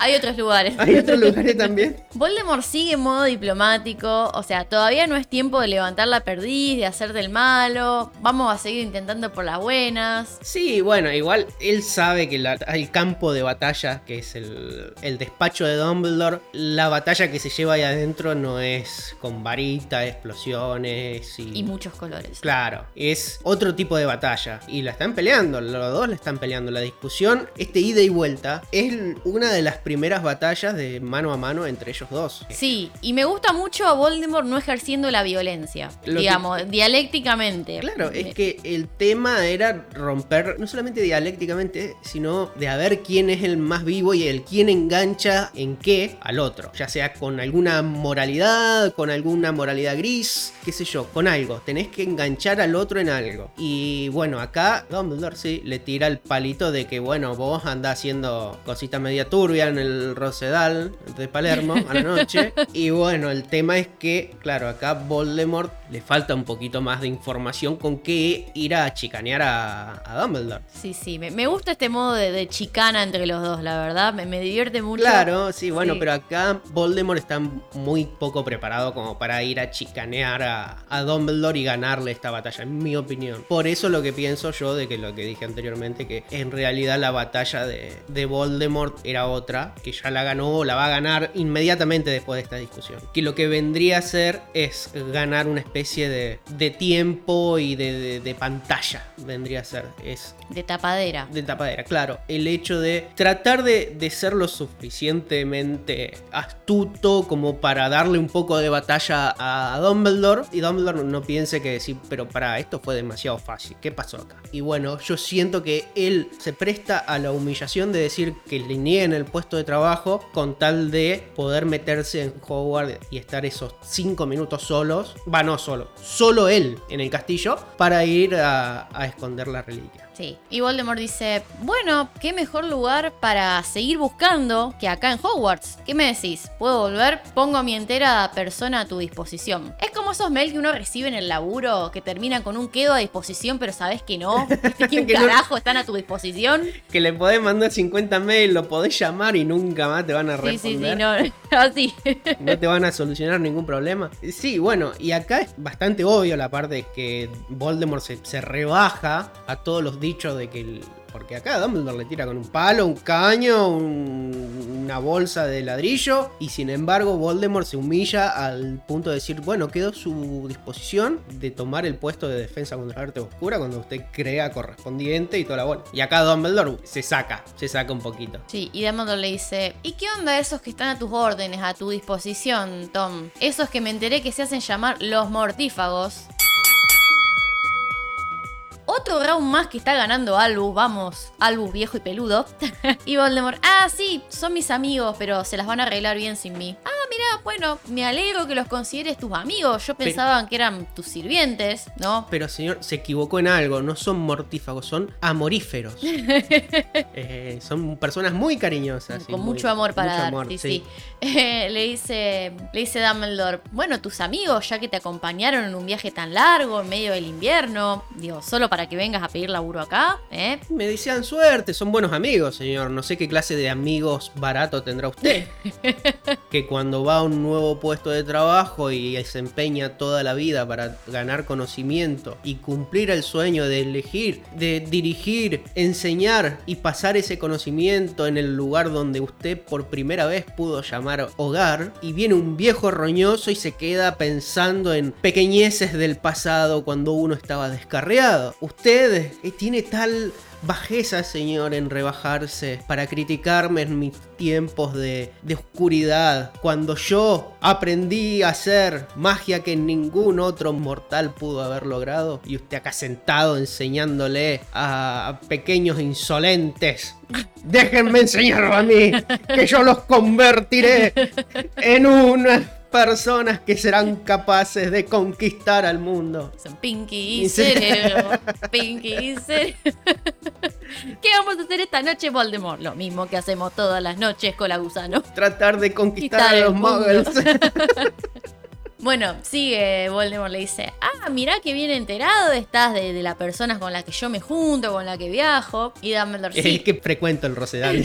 Hay otros lugares. ¿Hay otros lugares también? [laughs] Voldemort sigue en modo diplomático, o sea, todavía no es tiempo de levantar la perdiz, de hacer del malo, vamos a seguir intentando por las buenas. Sí, bueno, igual él sabe que la- el campo de batalla, que es el, el despacho de Dumbledore, la batalla que se lleva ahí adentro no es con varita, explosiones y... Y muchos colores. Claro, es otro tipo de batalla. Y la están peleando, los dos la están peleando. La discusión, este ida y vuelta, es una de las primeras batallas de mano a mano entre ellos dos. Sí, y me gusta mucho a Voldemort no ejerciendo la violencia, Lo que- digamos, dialécticamente. Claro, es que el tema era romper, no solamente dialécticamente, sino de a ver quién es el más vivo y el quién engancha en qué al otro. Ya sea con alguna moralidad, con alguna moralidad gris, qué sé yo, con algo. Tenés que enganchar al otro en algo. Y bueno, acá Dumbledore sí le tira el palito de que, bueno, vos andás haciendo cosita media turbia en el Rosedal de Palermo a la noche. [laughs] y bueno, el tema es que, claro, acá Voldemort le falta un poquito más de información con qué ir a chicanear a, a Dumbledore. Sí, sí, me, me gusta este modo de, de chicana entre los dos, la verdad, me, me divierte mucho. Claro, sí, bueno, Sí. pero acá Voldemort está muy poco preparado como para ir a chicanear a, a Dumbledore y ganarle esta batalla, en mi opinión. Por eso lo que pienso yo de que lo que dije anteriormente, que en realidad la batalla de, de Voldemort era otra, que ya la ganó o la va a ganar inmediatamente después de esta discusión. Que lo que vendría a ser es ganar una especie de, de tiempo y de, de- de pantalla, vendría a ser. Es De tapadera. de tapadera, claro. El hecho de tratar de, de ser lo suficientemente astuto como para darle un poco de batalla a Dumbledore. Y Dumbledore no piense que sí, pero para esto fue demasiado fácil. ¿Qué pasó acá? Y bueno, yo siento que él se presta a la humillación de decir que le nieguen el puesto de trabajo con tal de poder meterse en Hogwarts y estar esos 5 minutos solos. Va, no solo, solo él en el castillo para ir a, a esconder la reliquia. Sí. Y Voldemort dice, bueno, qué mejor lugar para seguir buscando que acá en Hogwarts. ¿Qué me decís? ¿Puedo volver? Pongo a mi entera persona a tu disposición. Es como esos mails que uno recibe en el laburo que termina con un quedo a disposición, pero sabes que no. [laughs] ¿Viste quién Que no- carajo están a tu disposición? Que le podés mandar 50 mails, lo podés llamar y nunca más te van a Sí, sí, responder. sí, no. [laughs] Así. no te van a solucionar ningún problema. Sí, bueno, y acá es bastante obvio la parte de que Voldemort se, se rebaja a todos los dichos de que... porque acá Dumbledore le tira con un palo, un caño, un- una bolsa de ladrillo. Y sin embargo Voldemort se humilla al punto de decir, bueno, quedó su disposición de tomar el puesto de defensa contra la arte oscura cuando usted crea correspondiente y toda la bola. Y acá Dumbledore se saca, se saca un poquito. Sí, y Dumbledore le dice, ¿y qué onda esos que están a tus órdenes, a tu disposición, Tom? Esos que me enteré que se hacen llamar los mortífagos. Otro round más que está ganando Albus, vamos, Albus viejo y peludo. [laughs] y Voldemort, ah, sí, son mis amigos, pero se las van a arreglar bien sin mí. Ah, mira, bueno, me alegro que los consideres tus amigos. Yo pensaba que eran tus sirvientes, ¿no? Pero señor, se equivocó en algo. No son mortífagos, son amoríferos. [laughs] Eh, son personas muy cariñosas. Con muy- mucho amor para mucho dar. amor, sí, sí. sí. [laughs] Eh, le dice, le dice Dumbledore, bueno, tus amigos, ya que te acompañaron en un viaje tan largo, en medio del invierno, digo, solo para que vengas a pedir laburo acá, ¿eh? Me desean suerte, son buenos amigos, señor. No sé qué clase de amigos barato tendrá usted. [laughs] que cuando va a un nuevo puesto de trabajo y se empeña toda la vida para ganar conocimiento y cumplir el sueño de elegir, de dirigir, enseñar y pasar ese conocimiento en el lugar donde usted por primera vez pudo llamar hogar, y viene un viejo roñoso y se queda pensando en pequeñeces del pasado cuando uno estaba descarriado. Usted tiene tal bajeza, señor, en rebajarse para criticarme en mis tiempos de, de oscuridad, cuando yo aprendí a hacer magia que ningún otro mortal pudo haber logrado, y usted acá sentado enseñándole a pequeños insolentes. Déjenme enseñarlo a mí, que yo los convertiré en unas personas que serán capaces de conquistar al mundo. Son Pinky Y y ce- Cerebro. Pinky y Cerebro. ¿Qué vamos a hacer esta noche, Voldemort? Lo mismo que hacemos todas las noches con la gusano. Tratar de conquistar Quitar a los muggles. [laughs] Bueno, sigue Voldemort, le dice, ah, mirá que bien enterado estás de, de las personas con las que yo me junto, con las que viajo. Y Dumbledore, Es sí. que frecuento el Rosedal. [laughs]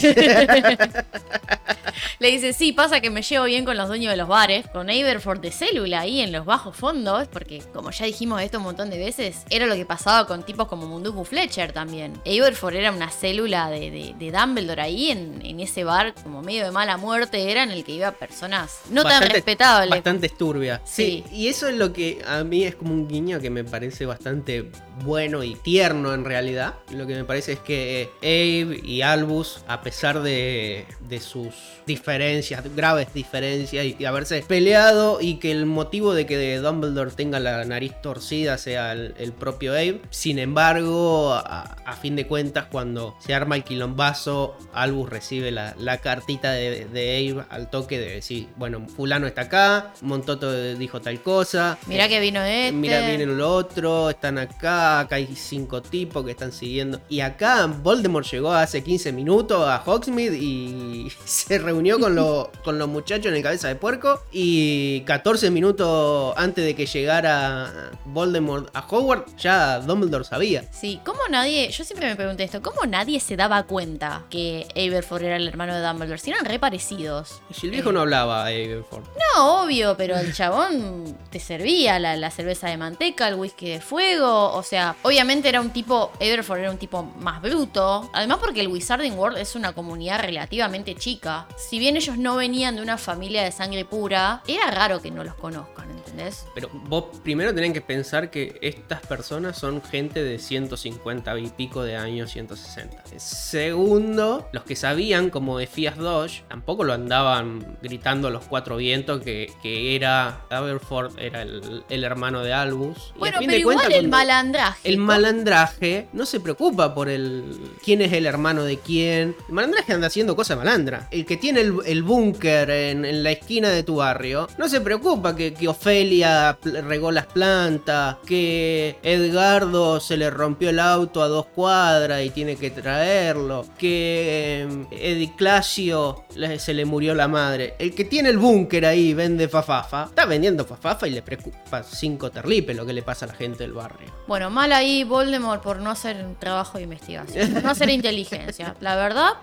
Le dice, sí, pasa que me llevo bien con los dueños de los bares, con Aberford de célula ahí en los bajos fondos, porque como ya dijimos esto un montón de veces, era lo que pasaba con tipos como Munduku Fletcher también. Aberford era una célula de, de- de Dumbledore ahí en, en ese bar como medio de mala muerte, era en el que iba personas no tan respetables. Bastante turbia. Sí. Y eso es lo que a mí es como un guiño que me parece bastante bueno y tierno en realidad. Lo que me parece es que Abe y Albus, a pesar de, de sus diferencias, graves diferencias y, y haberse peleado y que el motivo de que Dumbledore tenga la nariz torcida sea el, el propio Abe, sin embargo, a, a fin de cuentas, cuando se arma el quilombazo, Albus recibe la, la cartita de, de Abe al toque de decir, bueno, fulano está acá, Montoto dijo tal cosa. Mirá eh, que vino este. Mira, vienen lo otro, están acá, acá hay cinco tipos que están siguiendo. Y acá Voldemort llegó hace 15 minutos a Hogsmeade y [laughs] se reunió con, lo- con los muchachos en el cabeza de puerco. Y 14 minutos antes de que llegara Voldemort a Hogwarts, ya Dumbledore sabía. Sí, ¿cómo nadie, yo siempre me pregunté esto, ¿cómo nadie se daba cuenta que Aberford era el hermano de Dumbledore? Si eran re parecidos. Y si el viejo no hablaba, Aberford. No, obvio, pero el chabón te servía la, la cerveza de manteca, el whisky de fuego. O sea, obviamente era un tipo, Everford era un tipo más bruto. Además, porque el Wizarding World es una comunidad relativamente chica. Si bien ellos no venían de una familia de sangre pura, era raro que no los conozcan, ¿entendés? Pero vos primero tenés que pensar que estas personas son gente de 150 y pico de años, 160. Segundo, los que sabían, como decías Dodge, tampoco lo andaban gritando a los cuatro vientos que, que era Aberford, era el, el hermano de Albus. Y a Bueno, fin pero de igual el cuando- malandraje. El malandraje no se preocupa por el quién es el hermano de quién. El malandraje anda haciendo cosas malandra. El que tiene el, el búnker en, en la esquina de tu barrio no se preocupa que, que Ofelia regó las plantas, que Edgardo se le rompió el auto a dos cuadras y tiene que traerlo, que eh, Ediclasio se le murió la madre. El que tiene el búnker ahí vende fafafa, está vendiendo fafafa y le preocupa cinco terlipes lo que le pasa a la gente del barrio. Bueno, mal ahí Voldemort por no hacer un trabajo de investigación, por no hacer inteligencia. La verdad,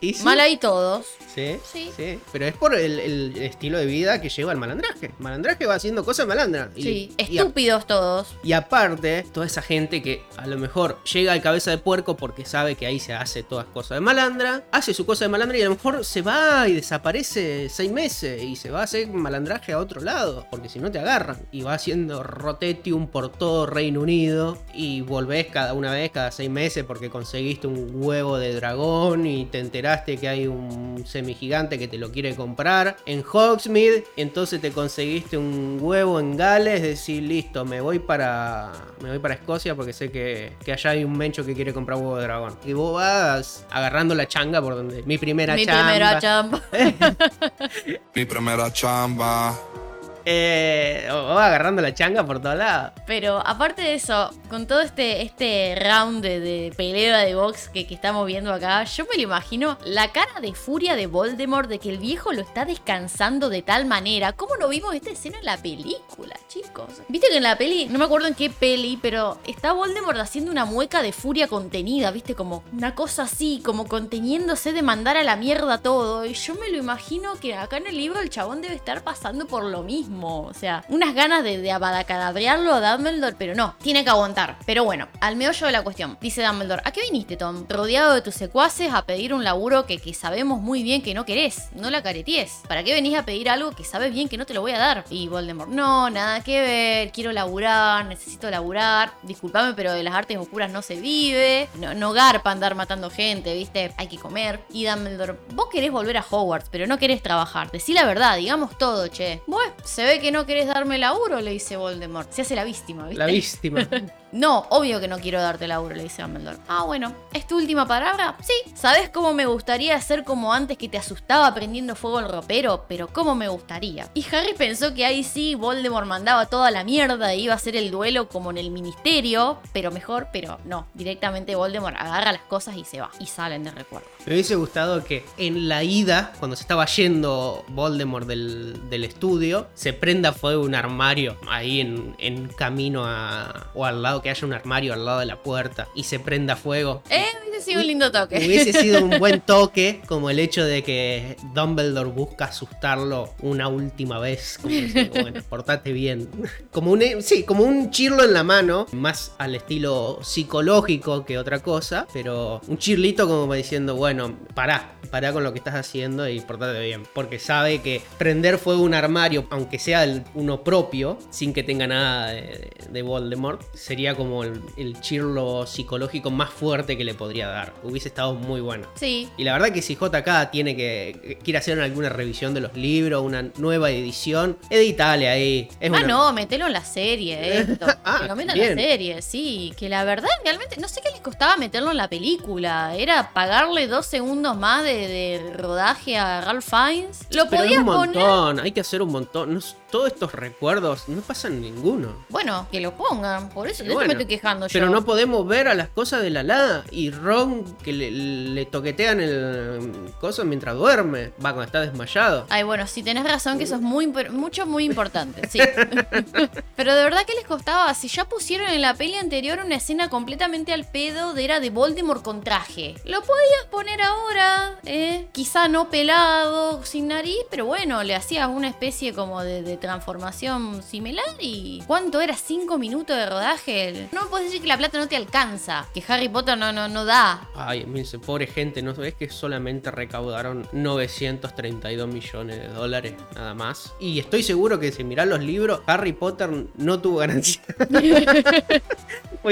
Y sí, mal ahí todos. Sí, Sí. sí, pero es por el, el estilo de vida que lleva el malandraje. El malandraje va haciendo cosas malandras. Y- Sí, y, a- estúpidos todos. y aparte, toda esa gente que a lo mejor llega al cabeza de puerco porque sabe que ahí se hace todas cosas de malandra, hace su cosa de malandra y a lo mejor se va y desaparece seis meses y se va a hacer malandraje a otro lado, porque si no te agarran. Y va haciendo rotetium por todo Reino Unido y volvés cada una vez, cada seis meses, porque conseguiste un huevo de dragón y te enteraste que hay un semigigante que te lo quiere comprar en Hogsmeade, entonces te conseguiste un huevo en Gales, decir listo, me voy para me voy para Escocia porque sé que, que allá hay un mencho que quiere comprar huevo de dragón. Y vos vas agarrando la changa por donde mi primera Mi chamba. primera chamba. [laughs] mi primera chamba. Eh, agarrando la changa por todos lados. Pero aparte de eso, con todo este, este round de, de pelea de box que, que estamos viendo acá, yo me lo imagino la cara de furia de Voldemort de que el viejo lo está descansando de tal manera. ¿Cómo no vimos esta escena en la película, chicos? Viste que en la peli, no me acuerdo en qué peli, pero está Voldemort haciendo una mueca de furia contenida, viste, como una cosa así, como conteniéndose de mandar a la mierda todo. Y yo me lo imagino que acá en el libro el chabón debe estar pasando por lo mismo. O sea, unas ganas de, de abadacadabrearlo a Dumbledore, pero no, tiene que aguantar. Pero bueno, al meollo de la cuestión. Dice Dumbledore, ¿a qué viniste, Tom? Rodeado de tus secuaces a pedir un laburo que, que sabemos muy bien que no querés. No la careties. ¿Para qué venís a pedir algo que sabes bien que no te lo voy a dar? Y Voldemort, no, nada que ver, quiero laburar, necesito laburar. Disculpame, pero de las artes oscuras no se vive. No, no garpa andar matando gente, ¿viste? Hay que comer. Y Dumbledore, vos querés volver a Hogwarts, pero no querés trabajar. Decí la verdad, digamos todo, che. Bueno, se ve que no querés darme laburo, le dice Voldemort. Se hace la víctima, ¿viste? La víctima. [laughs] No, obvio que no quiero darte laburo, le dice Dumbledore. Ah, bueno, ¿es tu última palabra? Sí. ¿Sabes cómo me gustaría ser como antes que te asustaba prendiendo fuego el ropero? Pero cómo me gustaría. Y Harry pensó que ahí sí Voldemort mandaba toda la mierda e iba a hacer el duelo como en el ministerio, pero mejor, pero no. Directamente Voldemort agarra las cosas y se va. Y salen de recuerdo. Me hubiese gustado que en la ida, cuando se estaba yendo Voldemort del, del estudio, se prenda fuego un armario ahí en, en camino a. o al lado, que haya un armario al lado de la puerta y se prenda fuego. Eh, hubiese sido un lindo toque. Hubiese sido un buen [laughs] toque, como el hecho de que Dumbledore busca asustarlo una última vez. Como decir, [laughs] bueno, portate bien. Como un, sí, como un chirlo en la mano, más al estilo psicológico que otra cosa, pero un chirlito como diciendo, bueno, pará, pará con lo que estás haciendo y portate bien. Porque sabe que prender fuego a un armario, aunque sea el- uno propio, sin que tenga nada de, de Voldemort, sería como el, el chirlo psicológico más fuerte que le podría dar. Hubiese estado muy bueno. Sí. Y la verdad que si JK tiene que quiere hacer alguna revisión de los libros, una nueva edición, editale ahí. Es ah, una- no, metelo en la serie, [laughs] esto. Ah, que lo metan en la serie, sí. Que la verdad, realmente, no sé qué les costaba meterlo en la película. Era pagarle dos segundos más de, de rodaje a Ralph Fiennes. Lo Pero es podías un poner. montón, hay que hacer un montón. No es- todos estos recuerdos no pasan ninguno. Bueno, que lo pongan. Por eso, de eso me estoy quejando Pero yo. no podemos ver a las cosas de la la y Ron que le, le toquetean el coso mientras duerme. Va, cuando está desmayado. Ay, bueno, sí, tenés razón que eso es muy, mucho, muy importante, sí. [laughs] Pero de verdad que les costaba, si ya pusieron en la peli anterior una escena completamente al pedo de era de Voldemort con traje. Lo podías poner ahora, eh, quizá no pelado, sin nariz, pero bueno, le hacías una especie como de, de transformación similar y... ¿Cuánto era? ¿Cinco minutos de rodaje? No me puedes decir que la plata no te alcanza, que Harry Potter no, no, no da. Ay, miren, pobre gente, ¿no es que solamente recaudaron 932 millones de dólares nada más? Y estoy seguro que si mirás los libros, Harry Potter no tuvo ganancia. [laughs]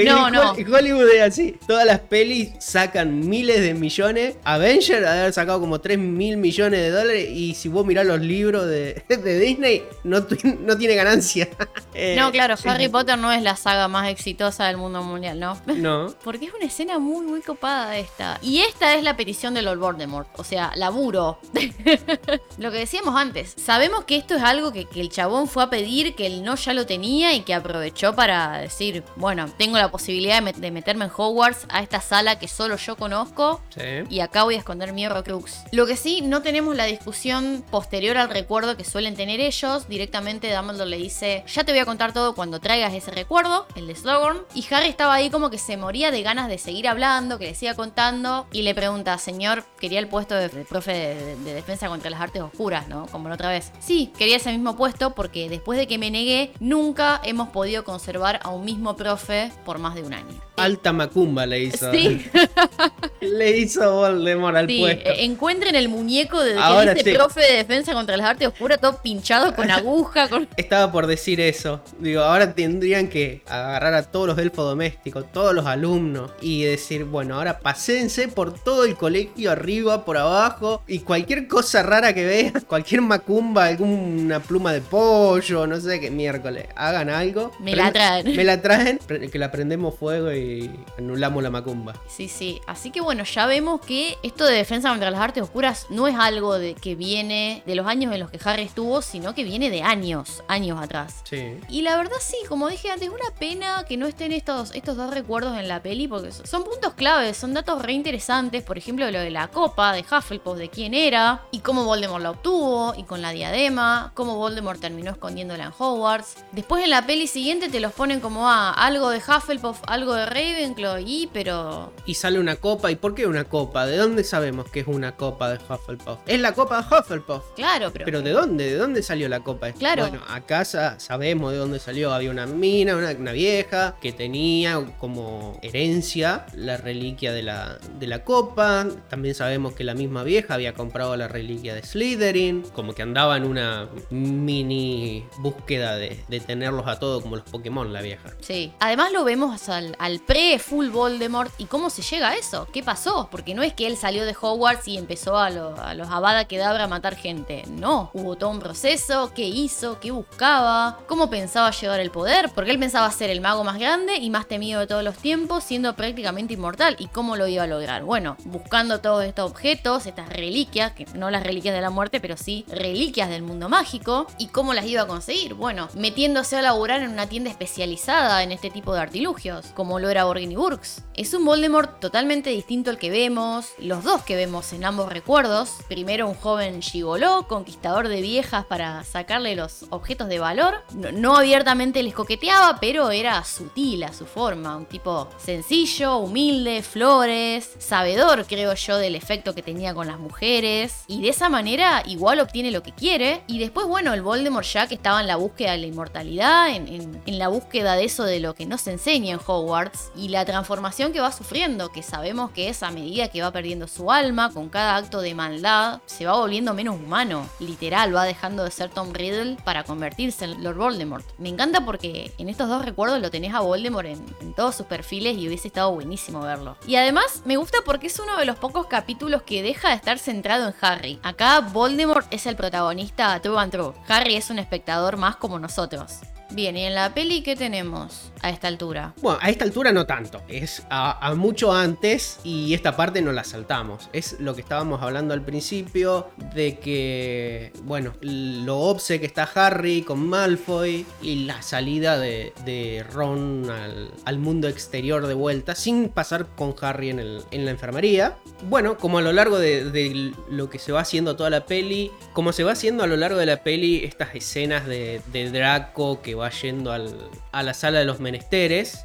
No, no. Hollywood es así. Todas las pelis sacan miles de millones. Avenger ha sacado como 3 mil millones de dólares. Y si vos mirás los libros de, [laughs] de Disney, no, [laughs] no tiene ganancia. Eh, No, claro, Harry Potter no es la saga más exitosa del mundo mundial, ¿no? [laughs] No. Porque es una escena muy, muy copada esta. Y esta es la petición de Lord Voldemort. O sea, laburo. [laughs] lo que decíamos antes. Sabemos que esto es algo que, que el chabón fue a pedir, que el no ya lo tenía y que aprovechó para decir, bueno, tengo la posibilidad de, met- de meterme en Hogwarts a esta sala que solo yo conozco. Sí. Y acá voy a esconder mi Horrocrux. Lo que sí, no tenemos la discusión posterior al recuerdo que suelen tener ellos. Directamente Dumbledore le dice, ya te voy a contar todo cuando traigas ese recuerdo, el de Slughorn. Y Harry estaba ahí como que se moría de ganas de seguir hablando, que le siga contando. Y le pregunta, señor, quería el puesto de, de profe de, de- de defensa contra las artes oscuras, ¿no? Como la otra vez. Sí, quería ese mismo puesto porque después de que me negué, nunca hemos podido conservar a un mismo profe por más de un año. Alta macumba le hizo. Sí. [laughs] Le hizo Voldemort al Sí, puesto. eh, encuentren el muñeco de que Ahora dice sí. profe de defensa contra las artes oscuras, todo pinchado con [laughs] aguja, con... Estaba por decir eso. Digo, ahora tendrían que agarrar a todos los elfos domésticos, todos los alumnos, y decir, bueno, ahora paséense por todo el colegio, arriba, por abajo, y cualquier cosa rara que vean, [laughs] cualquier macumba, alguna pluma de pollo, no sé qué miércoles, hagan algo. Me la traen. Me la traen, [laughs] que la prendemos fuego y anulamos la macumba. Sí, sí. Así que bueno, bueno, ya vemos que esto de defensa contra las artes oscuras no es algo de que viene de los años en los que Harry estuvo, sino que viene de años, años atrás. Sí. Y la verdad sí, como dije antes, una pena que no estén estos, estos dos recuerdos en la peli, porque son puntos claves, son datos re interesantes, por ejemplo, lo de la copa de Hufflepuff, de quién era, y cómo Voldemort la obtuvo, y con la diadema, cómo Voldemort terminó escondiéndola en Hogwarts. Después en la peli siguiente te los ponen como, ah, algo de Hufflepuff, algo de Ravenclaw, y pero... Y sale una copa. ¿Y por qué una copa? ¿De dónde sabemos que es una copa de Hufflepuff? Es la copa de Hufflepuff. Claro, pero... ¿Pero de dónde? ¿De dónde salió la copa? Claro. Bueno, acá sa- sabemos de dónde salió. Había una mina, una, una vieja, que tenía como herencia la reliquia de la, de la copa. También sabemos que la misma vieja había comprado la reliquia de Slytherin. Como que andaba en una mini búsqueda de, de tenerlos a todos como los Pokémon, la vieja. Sí. Además lo vemos al, al pre-full Voldemort y cómo se llega a eso. ¿Qué pasó? Porque no es que él salió de Hogwarts y empezó a, lo- a los Avada Kedavra a matar gente. No. Hubo todo un proceso. ¿Qué hizo? ¿Qué buscaba? ¿Cómo pensaba llegar al poder? Porque él pensaba ser el mago más grande y más temido de todos los tiempos, siendo prácticamente inmortal. ¿Y cómo lo iba a lograr? Bueno, buscando todos estos objetos, estas reliquias, que no las reliquias de la muerte, pero sí reliquias del mundo mágico. ¿Y cómo las iba a conseguir? Bueno, metiéndose a laburar en una tienda especializada en este tipo de artilugios, como lo era Borgini Burks. Es un Voldemort totalmente distinto al que vemos, los dos que vemos en ambos recuerdos. Primero un joven gigoló, conquistador de viejas para sacarle los objetos de valor. No, abiertamente les coqueteaba, pero era sutil a su forma. Un tipo sencillo, humilde, flores, sabedor, creo yo, del efecto que tenía con las mujeres. Y de esa manera igual obtiene lo que quiere. Y después, bueno, el Voldemort ya que estaba en la búsqueda de la inmortalidad, en, en- en la búsqueda de eso de lo que no se enseña en Hogwarts. Y la transformación que va sufriendo, que sabemos que a medida que va perdiendo su alma, con cada acto de maldad, se va volviendo menos humano. Literal, va dejando de ser Tom Riddle para convertirse en Lord Voldemort. Me encanta porque en estos dos recuerdos lo tenés a Voldemort en, en todos sus perfiles y hubiese estado buenísimo verlo. Y además me gusta porque es uno de los pocos capítulos que deja de estar centrado en Harry. Acá Voldemort es el protagonista true and true. Harry es un espectador más como nosotros. Bien, y en la peli, ¿qué tenemos a esta altura? Bueno, a esta altura no tanto. Es a, mucho antes y esta parte no la saltamos. Es lo que estábamos hablando al principio de que, bueno, lo obse que está Harry con Malfoy y la salida de, Ron al, mundo exterior de vuelta sin pasar con Harry en, la enfermería. Bueno, como a lo largo de, lo que se va haciendo toda la peli, como se va haciendo a lo largo de la peli estas escenas de, Draco que va yendo a la sala de los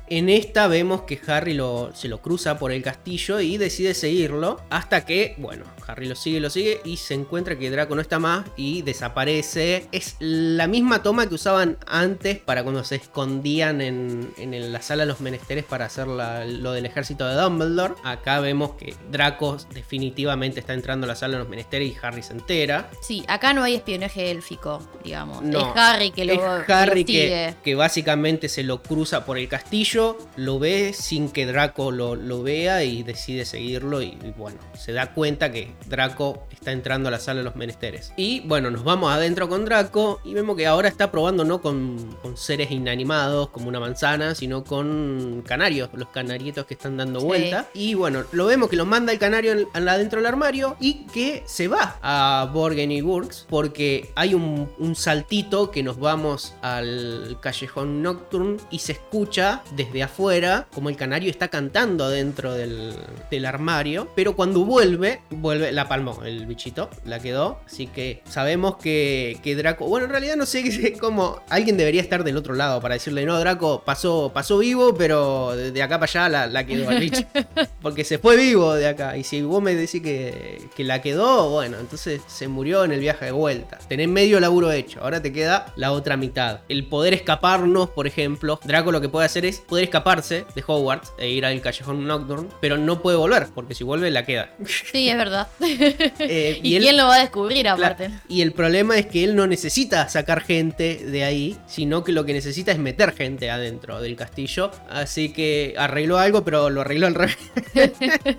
en esta vemos que Harry lo, se lo cruza por el castillo y decide seguirlo hasta que, bueno, Harry lo sigue, lo sigue y se encuentra que Draco no está más y desaparece. Es la misma toma que usaban antes para cuando se escondían en, en la sala de los menesteres para hacer la- lo del ejército de Dumbledore. Acá vemos que Draco definitivamente está entrando a la sala de los menesteres y Harry se entera. Sí, acá no hay espionaje élfico, digamos. No, es Harry que lo, es Harry que, que básicamente se lo cruza por el castillo, lo ve sin que Draco lo, lo vea y decide seguirlo y, y bueno, se da cuenta que Draco está entrando a la sala de los menesteres. Y bueno, nos vamos adentro con Draco y vemos que ahora está probando no con, con seres inanimados como una manzana, sino con canarios, los canarietos que están dando Sí. vuelta. Y bueno, lo vemos que lo manda el canario en- adentro del armario y que se va a Borgen y Burks porque hay un, un saltito que nos vamos al callejón Nocturne y se escucha desde afuera como el canario está cantando dentro del, del armario. Pero cuando vuelve, vuelve, la palmó el bichito, la quedó. Así que sabemos que, que Draco, bueno, en realidad no sé [laughs] cómo alguien debería estar del otro lado para decirle, no, Draco pasó, pasó vivo, pero de de acá para allá la, la quedó el bicho. [laughs] Porque se fue vivo de acá. Y si vos me decís que, que la quedó, bueno, entonces se murió en el viaje de vuelta. Tenés medio laburo hecho. Ahora te queda la otra mitad. El poder escaparnos, por ejemplo. Draco lo que puede hacer es poder escaparse de Hogwarts e ir al callejón Nocturne. Pero no puede volver, porque si vuelve la queda. Sí, es verdad. [laughs] Eh, ¿Y, él- quién lo va a descubrir aparte? Y el problema es que él no necesita sacar gente de ahí, sino que lo que necesita es meter gente adentro del castillo. Así que arregló algo, pero lo arregló al revés. [laughs]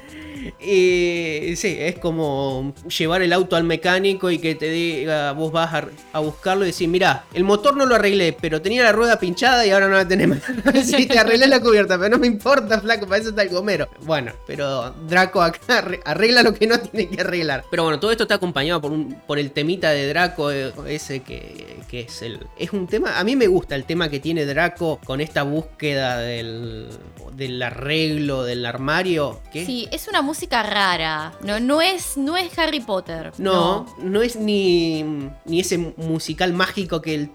y sí, es como llevar el auto al mecánico y que te diga, vos vas a, buscarlo y decir, mira, el motor no lo arreglé, pero tenía la rueda pinchada y ahora no la tenemos. [laughs] sí, te arreglé la cubierta, pero no me importa, flaco, para eso está el gomero. Bueno, pero Draco acá arre- arregla lo que no tiene que arreglar. Pero bueno, todo esto está acompañado por, un, por el temita de Draco, eh, ese que, es el... Es un tema, a mí me gusta el tema que tiene Draco con esta búsqueda del, arreglo del armario. que Sí, es una rara. No, no es, no es Harry Potter. No, no, es ni, ni ese musical mágico que el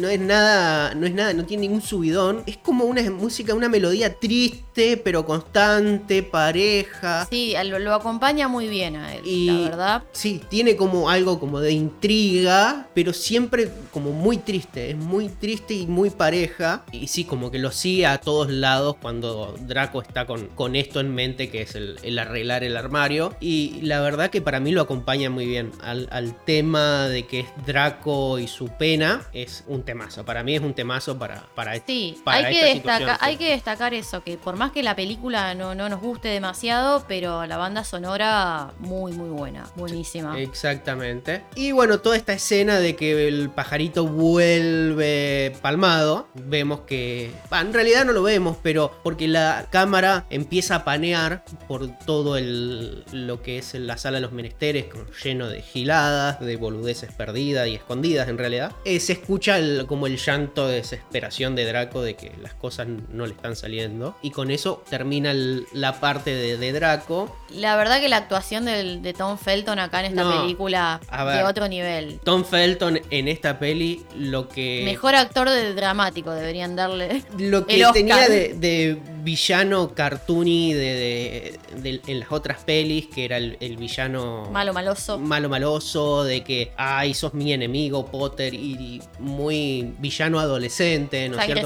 no es nada, no es nada, no tiene ningún subidón. Es como una música, una melodía triste, pero constante, pareja. Sí, lo, lo acompaña muy bien a él, Y- la verdad. Sí, tiene como algo como de intriga, pero siempre como muy triste, es muy triste y muy pareja. Y sí, como que lo sigue a todos lados cuando Draco está con, con esto en mente, que es el, el arreglar el armario. Y la verdad que para mí lo acompaña muy bien al, al tema de que es Draco y su pena, es un temazo. Para mí es un temazo para, para, Sí, para hay esta que, destaca- sí. hay que destacar eso, que por más que la película no, no nos guste demasiado, pero la banda sonora muy, muy buena, buenísima. Exactamente. Y bueno, toda esta escena de que el pajarito vuelve palmado, vemos que... bah, en realidad no lo vemos, pero porque la cámara empieza a panear por todo el, lo que es la sala de los menesteres, lleno de giladas, de boludeces perdidas y escondidas en realidad. Eh, se escucha el- como el llanto de desesperación de Draco de que las cosas no le están saliendo. Y con eso termina el- la parte de, de Draco. La verdad que la actuación del- de Tom Felton acá en esta No, película a de ver. otro nivel. Tom Felton en esta peli lo que... Mejor actor de dramático deberían darle. Lo que el Oscar. tenía de, de villano cartoony de, de- de- en las otras pelis, que era el, el villano Malo, maloso. malo maloso, de que, ay, sos mi enemigo, Potter, y muy villano adolescente, ¿no es cierto?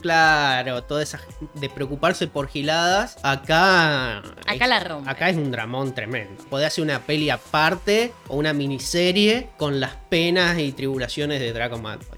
Claro, toda esa de preocuparse por giladas, acá... Acá es- la rompe. Acá es un dramón tremendo. Podés hacer una peli aparte o una miniserie con las penas y tribulaciones de Draco Malfoy.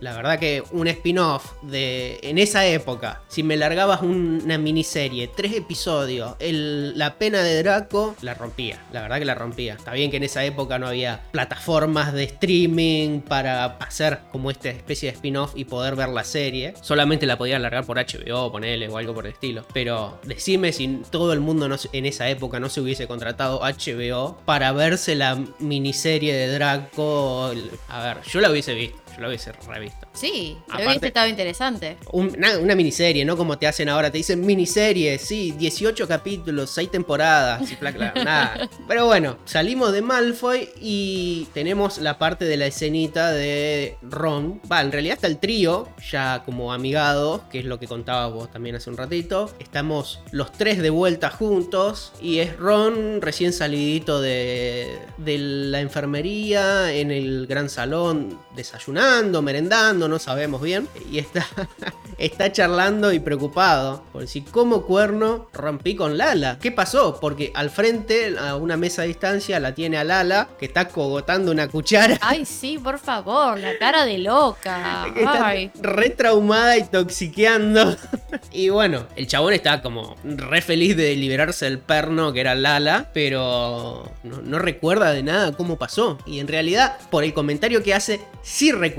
La verdad que un spin-off de en esa época, si me largabas un- una miniserie, tres episodios, la pena de Draco, la rompía. La verdad que la rompía. Está bien que en esa época no había plataformas de streaming para hacer como esta especie de spin-off y poder ver la serie. Solamente la podía largar por HBO, ponele o algo por el estilo. Pero decime si todo el mundo en esa época no se hubiese contratado HBO para verse la miniserie de Draco. A ver, yo la hubiese visto. Yo la hubiese revisto. Sí, creo Aparte- que este estaba interesante. Un- una, una miniserie, no como te hacen ahora, te dicen miniserie, sí, 18 capítulos, 6 temporadas, y bla, bla, nada. [laughs] Pero bueno, salimos de Malfoy y tenemos la parte de la escenita de Ron. Va, en realidad está el trío, ya como amigados, que es lo que contabas vos también hace un ratito. Estamos los tres de vuelta juntos y es Ron recién salidito de, de la enfermería en el gran salón, desayunando, merendando, no sabemos bien. Y está, [laughs] está charlando y preocupado. Por decir, ¿cómo cuerno rompí con Lala? ¿Qué pasó? Porque al frente, a una mesa a distancia, la tiene a Lala, que está cogotando una cuchara. Ay, [laughs] sí, por favor, la cara de loca. está Ay. re traumada y toxiqueando. [laughs] y bueno, el chabón está como re feliz de liberarse del perno que era Lala, pero no, no recuerda de nada cómo pasó. Y en realidad, por el comentario que hace, sí recuerda.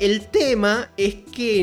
El tema es que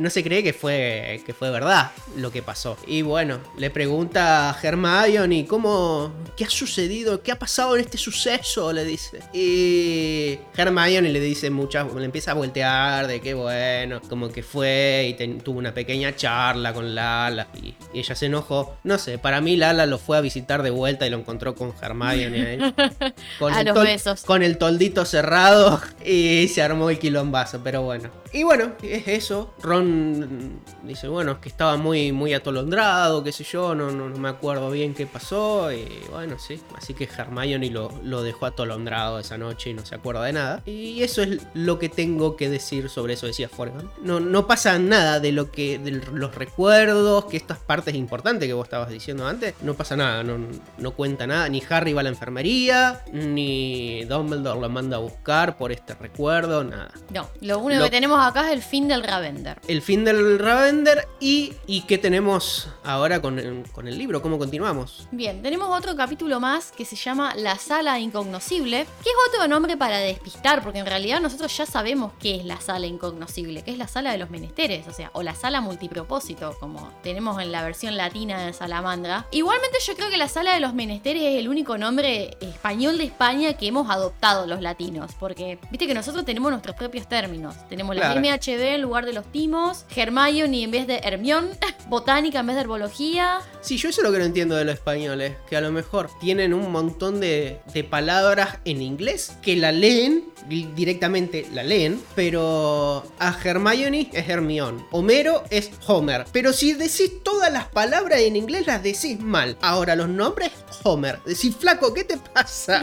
no se cree que fue, que fue verdad lo que pasó. Y bueno, le pregunta a Hermione cómo, qué ha sucedido, qué ha pasado en este suceso, le dice. Y Hermione le dice muchas, le empieza a voltear de que bueno, como que fue y ten- tuvo una pequeña charla con Lala y, y ella se enojó. No sé, para mí Lala lo fue a visitar de vuelta y lo encontró con Hermione. [laughs] Con A los besos. Con el toldito cerrado y se armó el quilombazo, pero bueno. Y bueno, es eso. Ron dice, bueno, es que estaba muy, muy atolondrado, qué sé yo, no, no, me acuerdo bien qué pasó. Y bueno, sí. Así que Hermione lo, lo dejó atolondrado esa noche y no se acuerda de nada. Y eso es lo que tengo que decir sobre eso, decía Forgan. No, no pasa nada de lo que. de los recuerdos, que estas partes importantes que vos estabas diciendo antes. No pasa nada, no, no cuenta nada. Ni Harry va a la enfermería, ni Dumbledore lo manda a buscar por este recuerdo, nada. No, lo único Lo- que tenemos acá es el fin del Ravender. El fin Randall Ravender. ¿Y, y qué tenemos ahora con el, con el libro? ¿Cómo continuamos? Bien, tenemos otro capítulo más que se llama La Sala Incognoscible, que es otro nombre para despistar, porque en realidad nosotros ya sabemos qué es la Sala Incognoscible, que es la Sala de los Menesteres, o sea, o la Sala Multipropósito, como tenemos en la versión latina de Salamandra. Igualmente yo creo que la Sala de los Menesteres es el único nombre español de España que hemos adoptado los latinos, porque viste que nosotros tenemos nuestros propios términos. Tenemos la Claro. MHB en lugar de los timos, Hermione en vez de Hermión, [laughs] Botánica en vez de Herbología. Sí, yo eso es lo que no entiendo de los españoles, que a lo mejor tienen un montón de, de palabras en inglés que la leen, di- directamente la leen, pero a Hermione es Hermione, Homero es Homer. Pero si decís todas las palabras en inglés, las decís mal. Ahora, los nombres, Homer. Decís, flaco, ¿qué te pasa?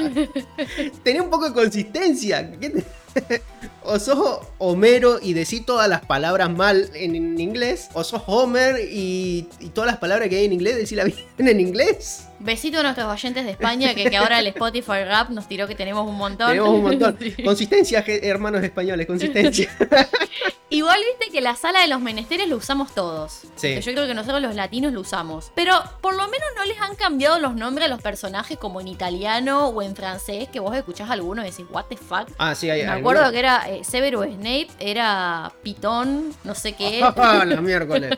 [laughs] Tenés un poco de consistencia. ¿Qué te- [laughs] O sos Homero y decís todas las palabras mal en, inglés, o sos Homer y, y todas las palabras que hay en inglés decís la [laughs] bien en inglés. Besito a nuestros oyentes de España, que, que ahora el Spotify Rap nos tiró que tenemos un montón. Tenemos un montón. [laughs] Sí. Consistencia, hermanos españoles, consistencia. [laughs] Igual viste que la sala de los menesteres lo usamos todos. Sí. Que Yo creo que nosotros los latinos lo usamos. Pero por lo menos no les han cambiado los nombres a los personajes como en italiano o en francés, que vos escuchás algunos y decís, what the fuck. Ah, sí, hay Me hay- acuerdo que era eh, Severus Snape, era Pitón, no sé qué. Ah, [laughs] la miércoles.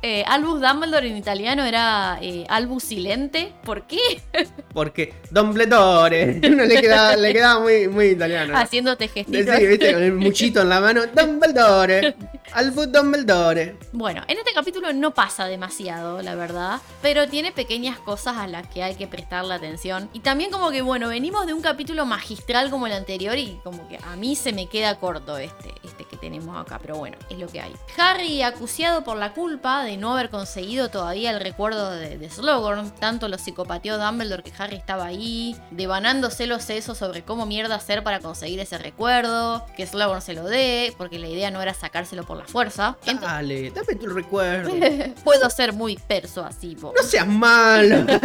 Eh, Albus Dumbledore en italiano era eh, Albus Silente. ¿Por qué? Porque Dumbledore. [laughs] No le quedaba, le quedaba muy, muy italiano. Haciéndote Sí, gestitos. viste, con el muchito en la mano. Dumbledore. [laughs] Albus Dumbledore. Bueno, en este capítulo no pasa demasiado, la verdad, pero tiene pequeñas cosas a las que hay que prestarle atención. Y también como que, bueno, venimos de un capítulo magistral como el anterior y como que a mí se me queda corto este, este que tenemos acá, pero bueno, es lo que hay. Harry acuciado por la culpa de no haber conseguido todavía el recuerdo de, de Slughorn, tanto lo psicopateó Dumbledore que Harry estaba ahí, devanándose los sesos sobre cómo mierda hacer para conseguir ese recuerdo, que Slughorn se lo dé, porque la idea no era sacárselo por la fuerza. Dale, dame tu recuerdo. [laughs] Puedo ser muy persuasivo. No seas malo. [laughs]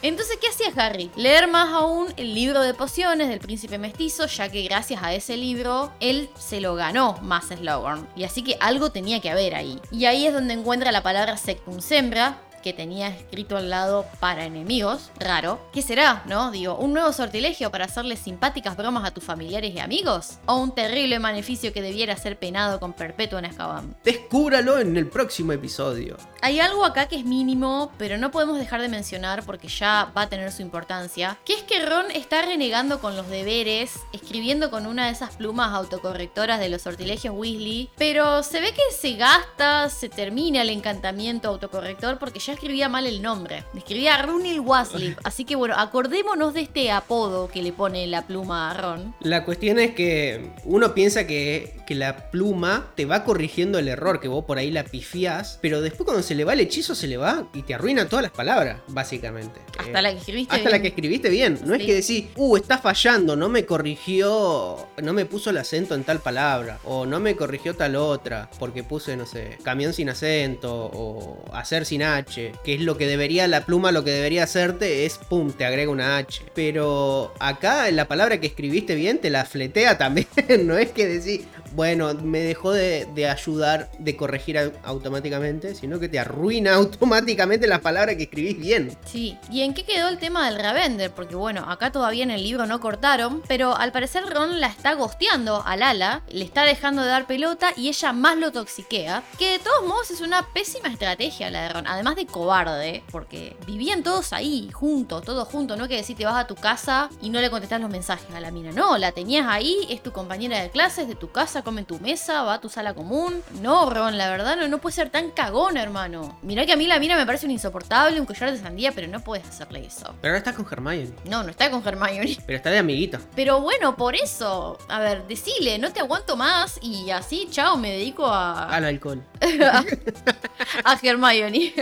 Entonces, ¿qué hacía Harry? Leer más aún el libro de pociones del príncipe mestizo, ya que gracias a ese libro él se lo ganó más Slughorn. Y así que algo tenía que haber ahí. Y ahí es donde encuentra la palabra sectum sembra que tenía escrito al lado para enemigos, raro. ¿Qué será, no? Digo, un nuevo sortilegio para hacerles simpáticas bromas a tus familiares y amigos? ¿O un terrible maleficio que debiera ser penado con perpetuo en Azkaban? Descúbralo en el próximo episodio. Hay algo acá que es mínimo, pero no podemos dejar de mencionar porque ya va a tener su importancia, que es que Ron está renegando con los deberes, escribiendo con una de esas plumas autocorrectoras de los sortilegios Weasley, pero se ve que se gasta, se termina el encantamiento autocorrector porque ya escribía mal el nombre. Escribía Runil Waslip, [laughs] así que bueno, acordémonos de este apodo que le pone la pluma a Ron. La cuestión es que uno piensa que, que la pluma te va corrigiendo el error, que vos por ahí la pifiás, pero después cuando se le va el hechizo se le va y te arruina todas las palabras, básicamente. Hasta Eh, la que escribiste. Hasta la bien. que escribiste bien. No es que decís, uh, está fallando, no me corrigió, no me puso el acento en tal palabra, o no me corrigió tal otra, porque puse, no sé, camión sin acento, o hacer sin H, que es lo que debería, la pluma lo que debería hacerte es, pum, te agrega una H. Pero acá la palabra que escribiste bien te la fletea también, [laughs] no es que decís, bueno, me dejó de, ayudar, de corregir au- automáticamente, sino que te arruina [laughs] automáticamente las palabras que escribís bien. Sí, ¿y en qué quedó el tema del Ravender? Porque bueno, acá todavía en el libro no cortaron, pero al parecer Ron la está gosteando a Lala, le está dejando de dar pelota y ella más lo toxiquea, que de todos modos es una pésima estrategia la de Ron, además de cobarde, porque vivían todos ahí, juntos, todos juntos, no que decir te vas a tu casa y no le contestas los mensajes a la mina, no, la tenías ahí, es tu compañera de clases, de tu casa, come en tu mesa, va a tu sala común. No, Ron, la verdad no, no puede ser tan cagón, hermano. Mirá que a mí la mina me parece un insoportable, un collar de sandía, pero no puedes hacerle eso. Pero ahora estás con Hermione. No, no está con Hermione. Pero está de amiguito. Pero bueno, por eso. A ver, decile, no te aguanto más y así, chao, me dedico a. Al alcohol. [laughs] a Hermione.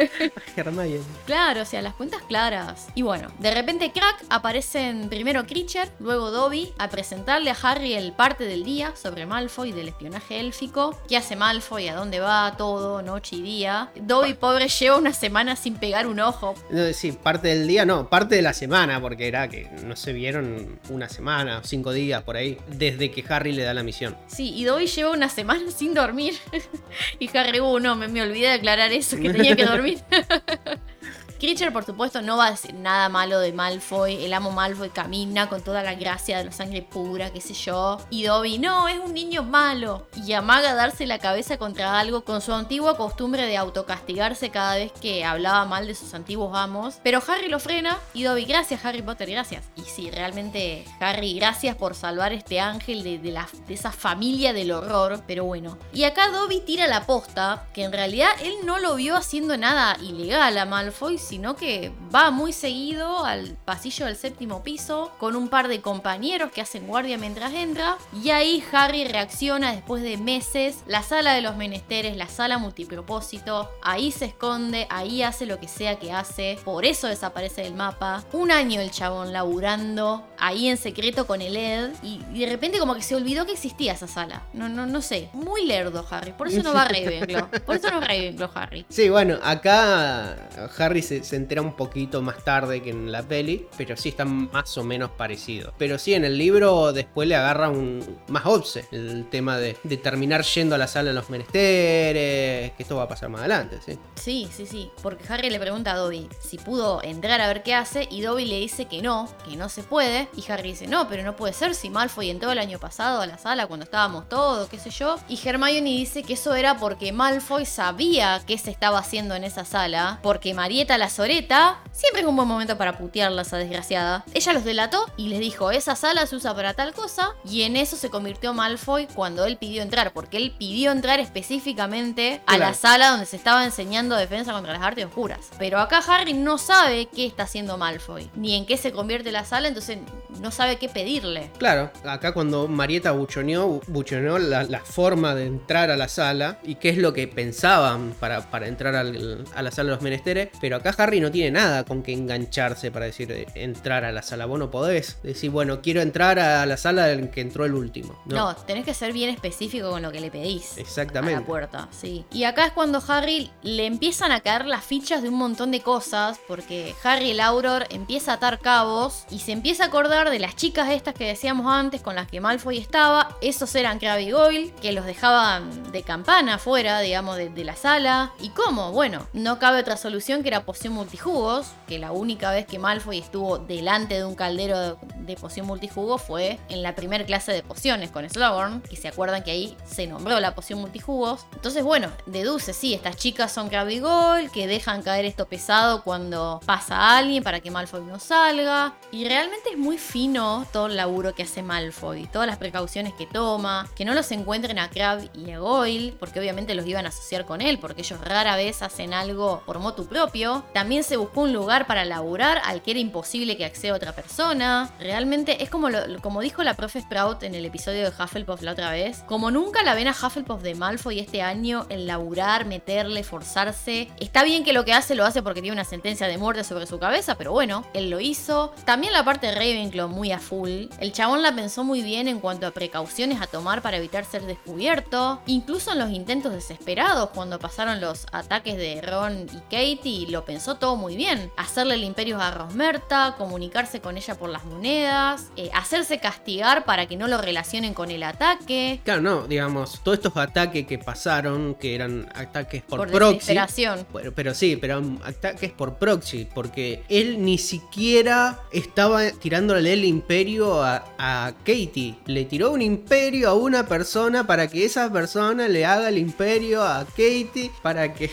Hermione. Claro, o sea, las cuentas claras. Y bueno, de repente crack aparecen primero Creature, luego Dobby, a presentarle a Harry el parte del día sobre Malfoy del espionaje élfico. ¿Qué hace Malfoy? ¿A dónde va? Todo, noche y día. Dobby, pobre, lleva una semana sin pegar un ojo. No, sí, parte del día, no, parte de la semana, porque era que no se vieron una semana, cinco días por ahí, desde que Harry le da la misión. Sí, y Dobby lleva una semana [laughs] sin dormir. [laughs] y Harry, uh, no, me, me olvidé de aclarar eso, que [laughs] tenía que dormir. [laughs] Creature, por supuesto, no va a decir nada malo de Malfoy. El amo Malfoy camina con toda la gracia de la sangre pura, qué sé yo. Y Dobby, no, es un niño malo. Y amaga darse la cabeza contra algo con su antigua costumbre de autocastigarse cada vez que hablaba mal de sus antiguos amos. Pero Harry lo frena y Dobby, gracias Harry Potter, gracias. Y sí, realmente, Harry, gracias por salvar este ángel de, de, la, de esa familia del horror. Pero bueno. Y acá Dobby tira la posta, que en realidad él no lo vio haciendo nada ilegal a Malfoy, sino que va muy seguido al pasillo del séptimo piso con un par de compañeros que hacen guardia mientras entra. Y ahí Harry reacciona después de meses. La sala de los menesteres, la sala multipropósito. Ahí se esconde, ahí hace lo que sea que hace. Por eso desaparece del mapa. Un año el chabón laburando ahí en secreto con el Ed. Y, de repente como que se olvidó que existía esa sala. No, no, no sé. Muy lerdo Harry. Por eso no va a [laughs] Ravenclaw. Por eso no es Ravenclaw Harry. Sí, bueno, acá Harry se, se, entera un poquito más tarde que en la peli, pero sí están más o menos parecidos. Pero sí, en el libro después le agarra un más obse el tema de, terminar yendo a la sala de los menesteres, que esto va a pasar más adelante, ¿sí? Sí, sí, sí, porque Harry le pregunta a Dobby si pudo entrar a ver qué hace y Dobby le dice que no, que no se puede. Y Harry dice, no, pero no puede ser si Malfoy entró el año pasado a la sala cuando estábamos todos, qué sé yo. Y Hermione dice que eso era porque Malfoy sabía qué se estaba haciendo en esa sala, porque Marieta la Soreta, siempre es un buen momento para putearla esa desgraciada. Ella los delató y les dijo, esa sala se usa para tal cosa, y en eso se convirtió Malfoy cuando él pidió entrar, porque él pidió entrar específicamente a la sala donde se estaba enseñando defensa contra las artes oscuras. Pero acá Harry no sabe qué está haciendo Malfoy, ni en qué se convierte la sala, entonces no sabe qué pedirle. Claro, acá cuando Marieta buchoneó, buchoneó la, la forma de entrar a la sala y qué es lo que pensaban para, para entrar al, a la sala de los menesteres, pero acá Harry no tiene nada con que engancharse para decir eh, entrar a la sala. Vos no podés decir, bueno, quiero entrar a la sala en que entró el último. No, No, tenés que ser bien específico con lo que le pedís. Exactamente. A la puerta, sí. Y acá es cuando Harry le empiezan a caer las fichas de un montón de cosas, porque Harry el Auror empieza a atar cabos y se empieza a acordar de las chicas estas que decíamos antes con las que Malfoy estaba. Esos eran Crabbe y Goyle, que los dejaban de campana afuera, digamos, de, de la sala. ¿Y cómo? Bueno, no cabe otra solución que era multijugos, que la única vez que Malfoy estuvo delante de un caldero de, poción multijugos fue en la primera clase de pociones con Slughorn, que se acuerdan que ahí se nombró la poción multijugos. Entonces, bueno, deduce, sí, estas chicas son Goyle, que dejan caer esto pesado cuando pasa alguien para que Malfoy no salga. Y realmente es muy fino todo el laburo que hace Malfoy, todas las precauciones que toma, que no los encuentren a Crabbe y a Goyle, porque obviamente los iban a asociar con él, porque ellos rara vez hacen algo por motu propio. También se buscó un lugar para laburar al que era imposible que acceda otra persona. Realmente es como, como dijo la profe Sprout en el episodio de Hufflepuff la otra vez, como nunca la ven a Hufflepuff de Malfoy este año en laburar, meterle, forzarse. Está bien que lo que hace lo hace porque tiene una sentencia de muerte sobre su cabeza, pero bueno, él lo hizo. También la parte de Ravenclaw muy a full. El chabón la pensó muy bien en cuanto a precauciones a tomar para evitar ser descubierto. Incluso en los intentos desesperados cuando pasaron los ataques de Ron y Katie, lo pensó todo muy bien. Hacerle el imperio a Rosmerta, comunicarse con ella por las monedas, eh, hacerse castigar para que no lo relacionen con el ataque. Claro, no, digamos, todos estos ataques que pasaron, que eran ataques por, Por proxy. desesperación. Pero, pero sí, pero ataques por proxy, porque él ni siquiera estaba tirándole el imperio a, a Katie. Le tiró un imperio a una persona para que esa persona le haga el imperio a Katie, para que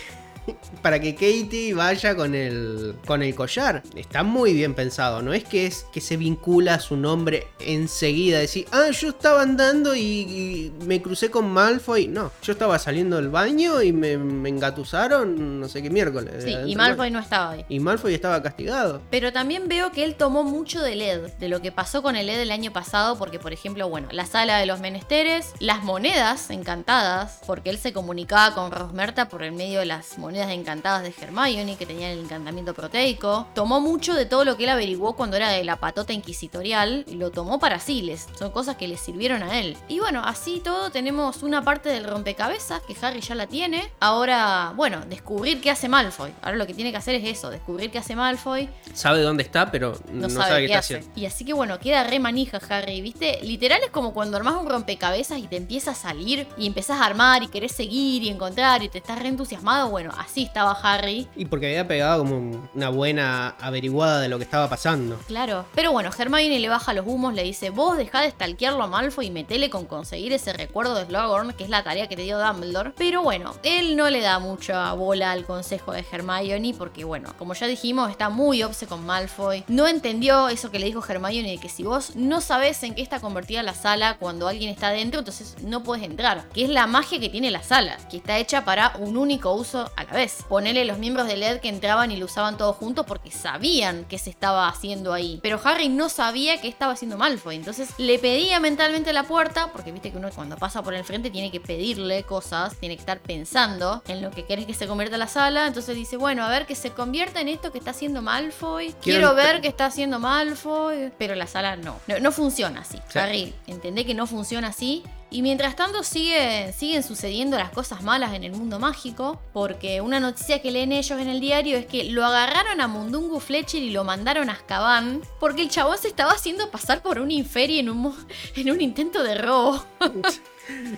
para que Katie vaya con el, con el collar. Está muy bien pensado, no es que es que se vincula a su nombre enseguida, decir, ah, yo estaba andando y, y me crucé con Malfoy. No, yo estaba saliendo del baño y me, me engatusaron no sé qué miércoles. Sí, y Malfoy no estaba ahí. Y Malfoy estaba castigado. Pero también veo que él tomó mucho del LED, de lo que pasó con el LED el año pasado, porque por ejemplo, bueno, la sala de los menesteres, las monedas encantadas, porque él se comunicaba con Rosmerta por el medio de las monedas encantadas de Hermione, que tenían el encantamiento proteico. Tomó mucho de todo lo que él averiguó cuando era de la patota inquisitorial y lo tomó para sí, les- son cosas que le sirvieron a él. Y bueno, así todo tenemos una parte del rompecabezas que Harry ya la tiene. Ahora, bueno, descubrir qué hace Malfoy. Ahora lo que tiene que hacer es eso, descubrir qué hace Malfoy, Sabe dónde está, pero no, no, sabe, sabe, qué qué está hace. haciendo. Y así que bueno, queda re manija Harry, ¿viste? Literal es como cuando armás un rompecabezas y te empieza a salir y empezás a armar y querés seguir y encontrar y te estás re entusiasmado. Bueno, así estaba Harry. Y porque había pegado como una buena averiguada de lo que estaba pasando. Claro. Pero bueno, Hermione le baja los humos, le dice, vos dejá de stalkearlo a Malfoy y metele con conseguir ese recuerdo de Slughorn, que es la tarea que te dio Dumbledore. Pero bueno, él no le da mucha bola al consejo de Hermione porque bueno, como ya dijimos, está muy obse con Malfoy. No entendió eso que le dijo Hermione de que si vos no sabés en qué está convertida la sala cuando alguien está dentro, entonces no puedes entrar. Que es la magia que tiene la sala, que está hecha para un único uso a la vez. Ponele los miembros de LED que entraban y lo usaban todos juntos porque sabían que se estaba haciendo ahí. Pero Harry no sabía que estaba haciendo Malfoy. Entonces le pedía mentalmente la puerta, porque viste que uno cuando pasa por el frente tiene que pedirle cosas, tiene que estar pensando en lo que querés que se convierta la sala. Entonces dice, bueno, a ver que se convierta en esto que está haciendo Malfoy. Quiero ver que está haciendo Malfoy. Pero la sala no. No, no funciona así. Sí. Harry, entendé que no funciona así. Y mientras tanto siguen, sucediendo las cosas malas en el mundo mágico, porque una noticia que leen ellos en el diario es que lo agarraron a Mundungu Fletcher y lo mandaron a Azkaban, porque el chabón se estaba haciendo pasar por un inferi en un, [laughs] en un intento de robo.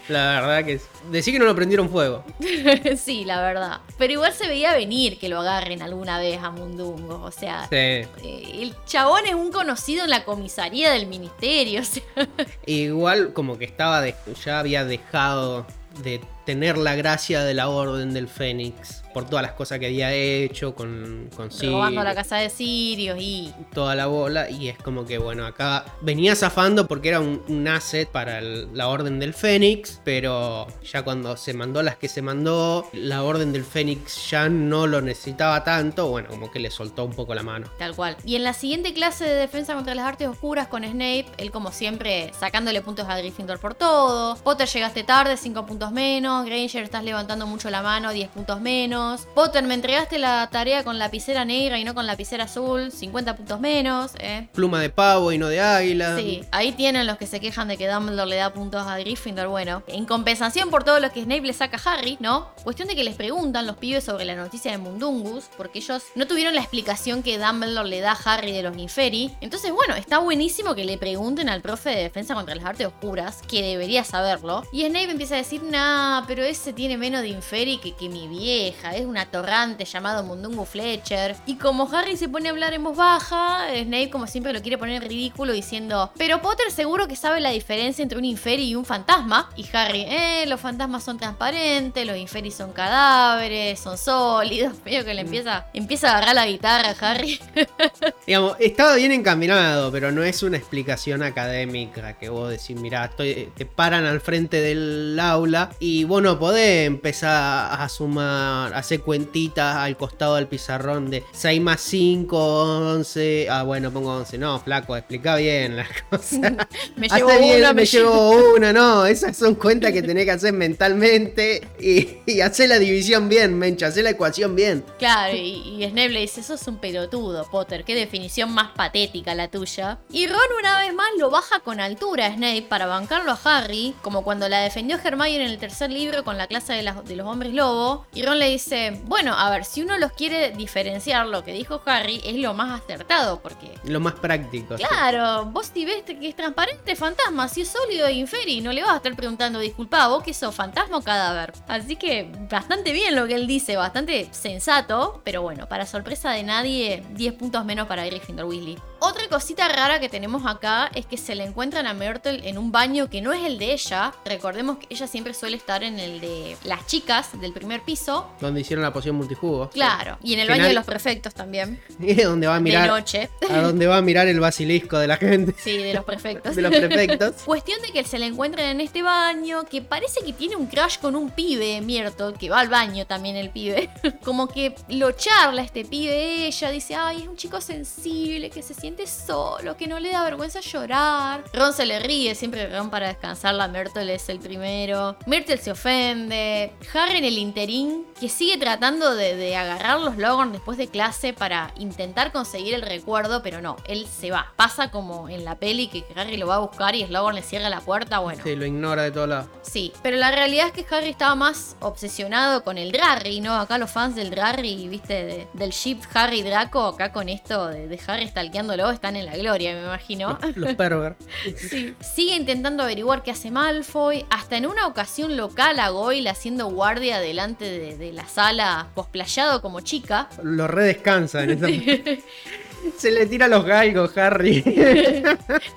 La verdad que es. Decí que no lo prendieron fuego. [laughs] sí, la verdad. Pero igual se veía venir que lo agarren alguna vez a Mundungo, o sea... Sí. eh, El chabón es un conocido en la comisaría del ministerio. [laughs] o sea, Igual como que estaba de- ya había dejado de tener la gracia de la Orden del Fénix por todas las cosas que había hecho con, con robando Sirius, la casa de Sirius y toda la bola y es como que bueno acá venía zafando porque era un, un asset para el- la Orden del Fénix pero ya cuando se mandó las que se mandó la Orden del Fénix ya no lo necesitaba tanto bueno como que le soltó un poco la mano Tal cual. Y en la siguiente clase de defensa contra las artes oscuras con Snape, él como siempre sacándole puntos a Gryffindor por todo. Potter llegaste tarde, 5 puntos menos. Granger estás levantando mucho la mano, 10 puntos menos. Potter, me entregaste la tarea con lapicera negra y no con lapicera azul, 50 puntos menos. ¿eh? pluma de pavo y no de águila Sí, ahí tienen los que se quejan de que Dumbledore le da puntos a Gryffindor. Bueno, en compensación por todo lo que Snape le saca a Harry, ¿no? Cuestión de que les preguntan los pibes sobre la noticia de Mundungus, porque ellos no tuvieron la explicación que Dumbledore le da a Harry de los Inferi. Entonces, bueno, está buenísimo que le pregunten al profe de defensa contra las artes oscuras, que debería saberlo. Y Snape empieza a decir, nah, pero ese tiene menos de Inferi que, que mi vieja, es un atorrante llamado Mundungus Fletcher. Y como Harry se pone a hablar en voz baja, Snape como siempre lo quiere poner en ridículo diciendo, pero Potter seguro que sabe la diferencia entre un Inferi y un fantasma. Y Harry, eh, los fantasmas son transparentes, los Inferi son cadáveres, son sólidos. [laughs] Medio que le empieza, empieza a agarrar la guitarra a Harry. [laughs] Digamos, estaba bien encaminado, pero no es una explicación académica que vos decís, mirá, estoy, te paran al frente del aula y vos no podés empezar a sumar, a hacer cuentitas al costado del pizarrón de 6 más 5, 11. Ah, bueno, pongo 11. No, flaco, explica bien las [laughs] cosas. [laughs] me Hace llevo bien, una, me, me llevo... una, no, esas son cuentas que tenés que hacer mentalmente y, y hacer la división bien, mencha, hacer la ecuación bien. Claro, y, y Snape le dice, sos un pelotudo, Potter, qué definición más patética la tuya. Y Ron una vez más lo baja con altura a Snape para bancarlo a Harry, como cuando la defendió Hermione en el tercer libro con la clase de, las- de los hombres lobo. Y Ron le dice, bueno, a ver, si uno los quiere diferenciar, lo que dijo Harry es lo más acertado, porque... Lo más práctico. sí. Claro, vos si ves que es transparente, fantasma, si es sólido e inferi, no le vas a estar preguntando, disculpa, vos que sos fantasma o cadáver. Así que bastante bien lo que él dice, bastante sensato, pero bueno, para sorpresa de nadie, 10 puntos menos para Gryffindor Weasley. Otra cosita rara que tenemos acá es que se le encuentran a Myrtle en un baño que no es el de ella. Recordemos que ella siempre suele estar en el de las chicas del primer piso. Donde hicieron la poción multijugo. Claro. Y en el Que baño de los prefectos también. [laughs] Y donde va a De mirar. noche. A donde va a mirar el basilisco de la gente. Sí, de los prefectos. [laughs] De los prefectos. [laughs] Cuestión de que se le encuentran en este baño, que parece que tiene un crush con un pibe, Myrtle, que va al baño también el pibe. Como que lo charla este pibe, ella dice, ay, es un chico sensible, que se siente solo, que no le da vergüenza llorar. Ron se le ríe, siempre Ron para descansar, la Myrtle es el primero. Myrtle se ofende. Harry en el interín, que sigue tratando de, de agarrar los Logan después de clase para intentar conseguir el recuerdo, pero no, él se va. Pasa como en la peli que Harry lo va a buscar y Slogan le cierra la puerta, bueno. Sí, lo ignora de todos lados. Sí, pero la realidad es que Harry estaba más obsesionado con el Drarry, ¿no? Acá los fans del Drarry, viste, de- del ship Harry Draco, acá con esto de, de Harry stalkeándolo, están en la gloria, me imagino. Los perver. [laughs] Sí. Sigue intentando averiguar qué hace Malfoy. Hasta en una ocasión local a Goyle haciendo guardia delante de, de la sala, cosplayado como chica. Lo redescansa en esa. [laughs] [laughs] Se le tira los galgos, Harry. [laughs]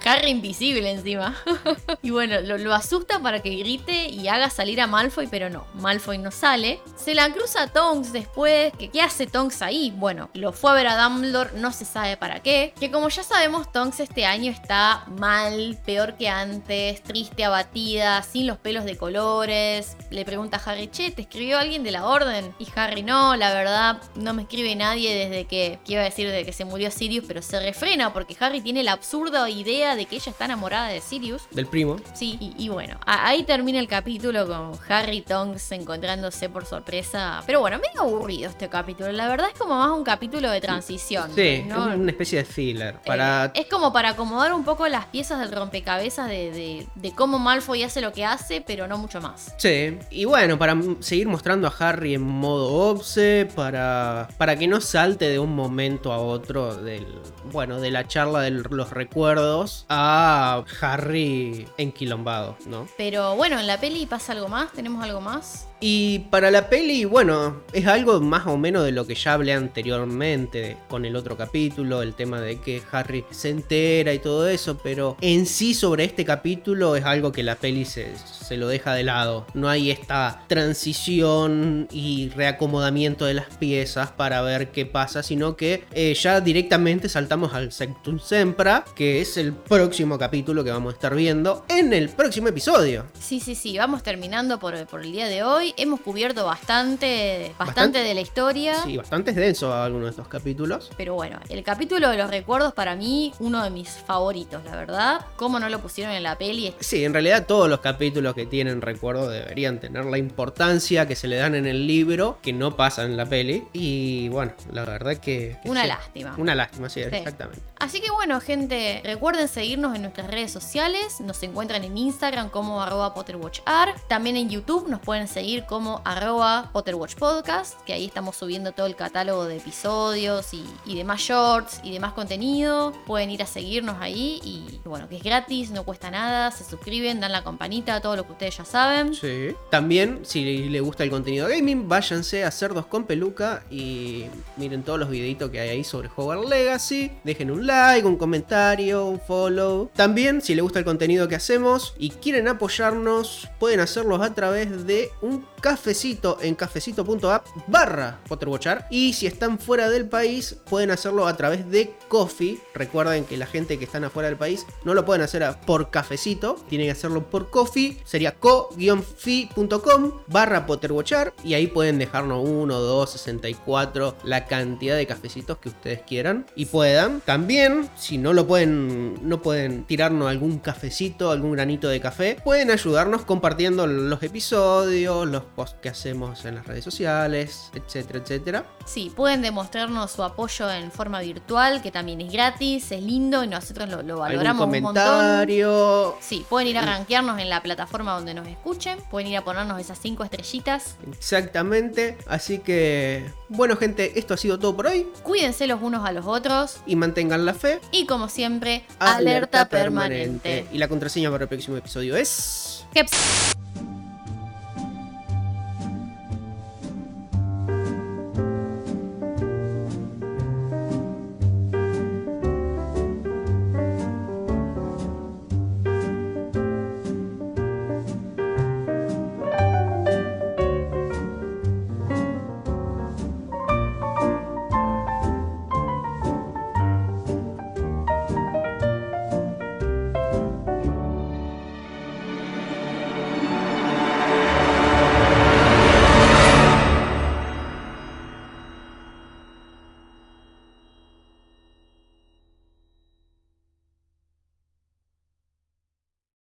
Harry invisible encima. [laughs] y bueno, lo, lo asusta para que grite y haga salir a Malfoy, pero no, Malfoy no sale. Se la cruza a Tonks después. que ¿Qué hace Tonks ahí? Bueno, lo fue a ver a Dumbledore, no se sabe para qué. Que como ya sabemos, Tonks este año está mal, peor que antes, triste, abatida, sin los pelos de colores. Le pregunta a Harry, che, ¿te escribió alguien de la orden? Y Harry, no, la verdad, no me escribe nadie desde que, a decir desde que se murió Sirius, pero se refrena porque Harry tiene la absurda idea de que ella está enamorada de Sirius. Del primo. Sí, y, y bueno, ahí termina el capítulo con Harry y Tonks encontrándose por sorpresa. Pero bueno, medio aburrido este capítulo. La verdad es como más un capítulo de transición. Sí, ¿no? es una especie de filler. Eh, Para. es como para acomodar un poco las piezas del rompecabezas de, de- de cómo Malfoy hace lo que hace, pero no mucho más. Sí, y bueno, para seguir mostrando a Harry en modo obse, para, para que no salte de un momento a otro del, bueno, de la charla de los recuerdos a Harry enquilombado, ¿no? Pero bueno, en la peli pasa algo más, tenemos algo más. Y para la peli, bueno, es algo más o menos de lo que ya hablé anteriormente con el otro capítulo, el tema de que Harry se entera y todo eso, pero en sí sobre este capítulo es algo que la peli se, lo deja de lado. No hay esta transición y reacomodamiento de las piezas para ver qué pasa, sino que eh, ya directamente saltamos al Sectum Sempra, que es el próximo capítulo que vamos a estar viendo en el próximo episodio. Sí, sí, sí, vamos terminando por el día de hoy. Hemos cubierto bastante, bastante, Bastante. de la historia. Sí, bastante denso algunos de estos capítulos. Pero bueno, el capítulo de los recuerdos para mí, uno de mis favoritos, la verdad. ¿Cómo no lo pusieron en la peli? Sí, en realidad todos los capítulos que tienen recuerdo deberían tener la importancia que se le dan en el libro, que no pasa en la peli. Y bueno, la verdad que... que Una sí. lástima. Una lástima, sí, Sí. exactamente. Así que bueno, gente, recuerden seguirnos en nuestras redes sociales. Nos encuentran en Instagram como arroba PotterWatchR. También en YouTube nos pueden seguir como arroba PotterWatchPodcast, que ahí estamos subiendo todo el catálogo de episodios y, y demás shorts y demás contenido. Pueden ir a seguirnos ahí y bueno, que es gratis, no cuesta nada. Se suscriben, dan la campanita, todo lo que ustedes ya saben. Sí. También, si les gusta el contenido gaming, váyanse a Cerdos con Peluca y miren todos los videitos que hay ahí sobre Hogwarts Legacy. Dejen un un comentario, un follow. También, si les gusta el contenido que hacemos y quieren apoyarnos, pueden hacerlo a través de un cafecito en cafecito.app barra PotterWatchar. Y si están fuera del país, pueden hacerlo a través de Coffee. Recuerden que la gente que están afuera del país no lo pueden hacer por cafecito, tienen que hacerlo por Coffee. Sería co-fi.com barra PotterWatchar. Y ahí pueden dejarnos 1, 2, 64, la cantidad de cafecitos que ustedes quieran y puedan. También, si no lo pueden, no pueden tirarnos algún cafecito, algún granito de café, pueden ayudarnos compartiendo los episodios, los posts que hacemos en las redes sociales, etcétera, etcétera. Sí, pueden demostrarnos su apoyo en forma virtual, que también es gratis, es lindo y nosotros lo, lo valoramos algún un montón. Sí, pueden ir a rankearnos en la plataforma donde nos escuchen, pueden ir a ponernos esas cinco estrellitas. Exactamente. Así que, bueno, gente, esto ha sido todo por hoy. Cuídense los unos a los otros Y mantengan la fe. y como siempre, alerta, permanente. Y la contraseña para el próximo episodio es. Keps.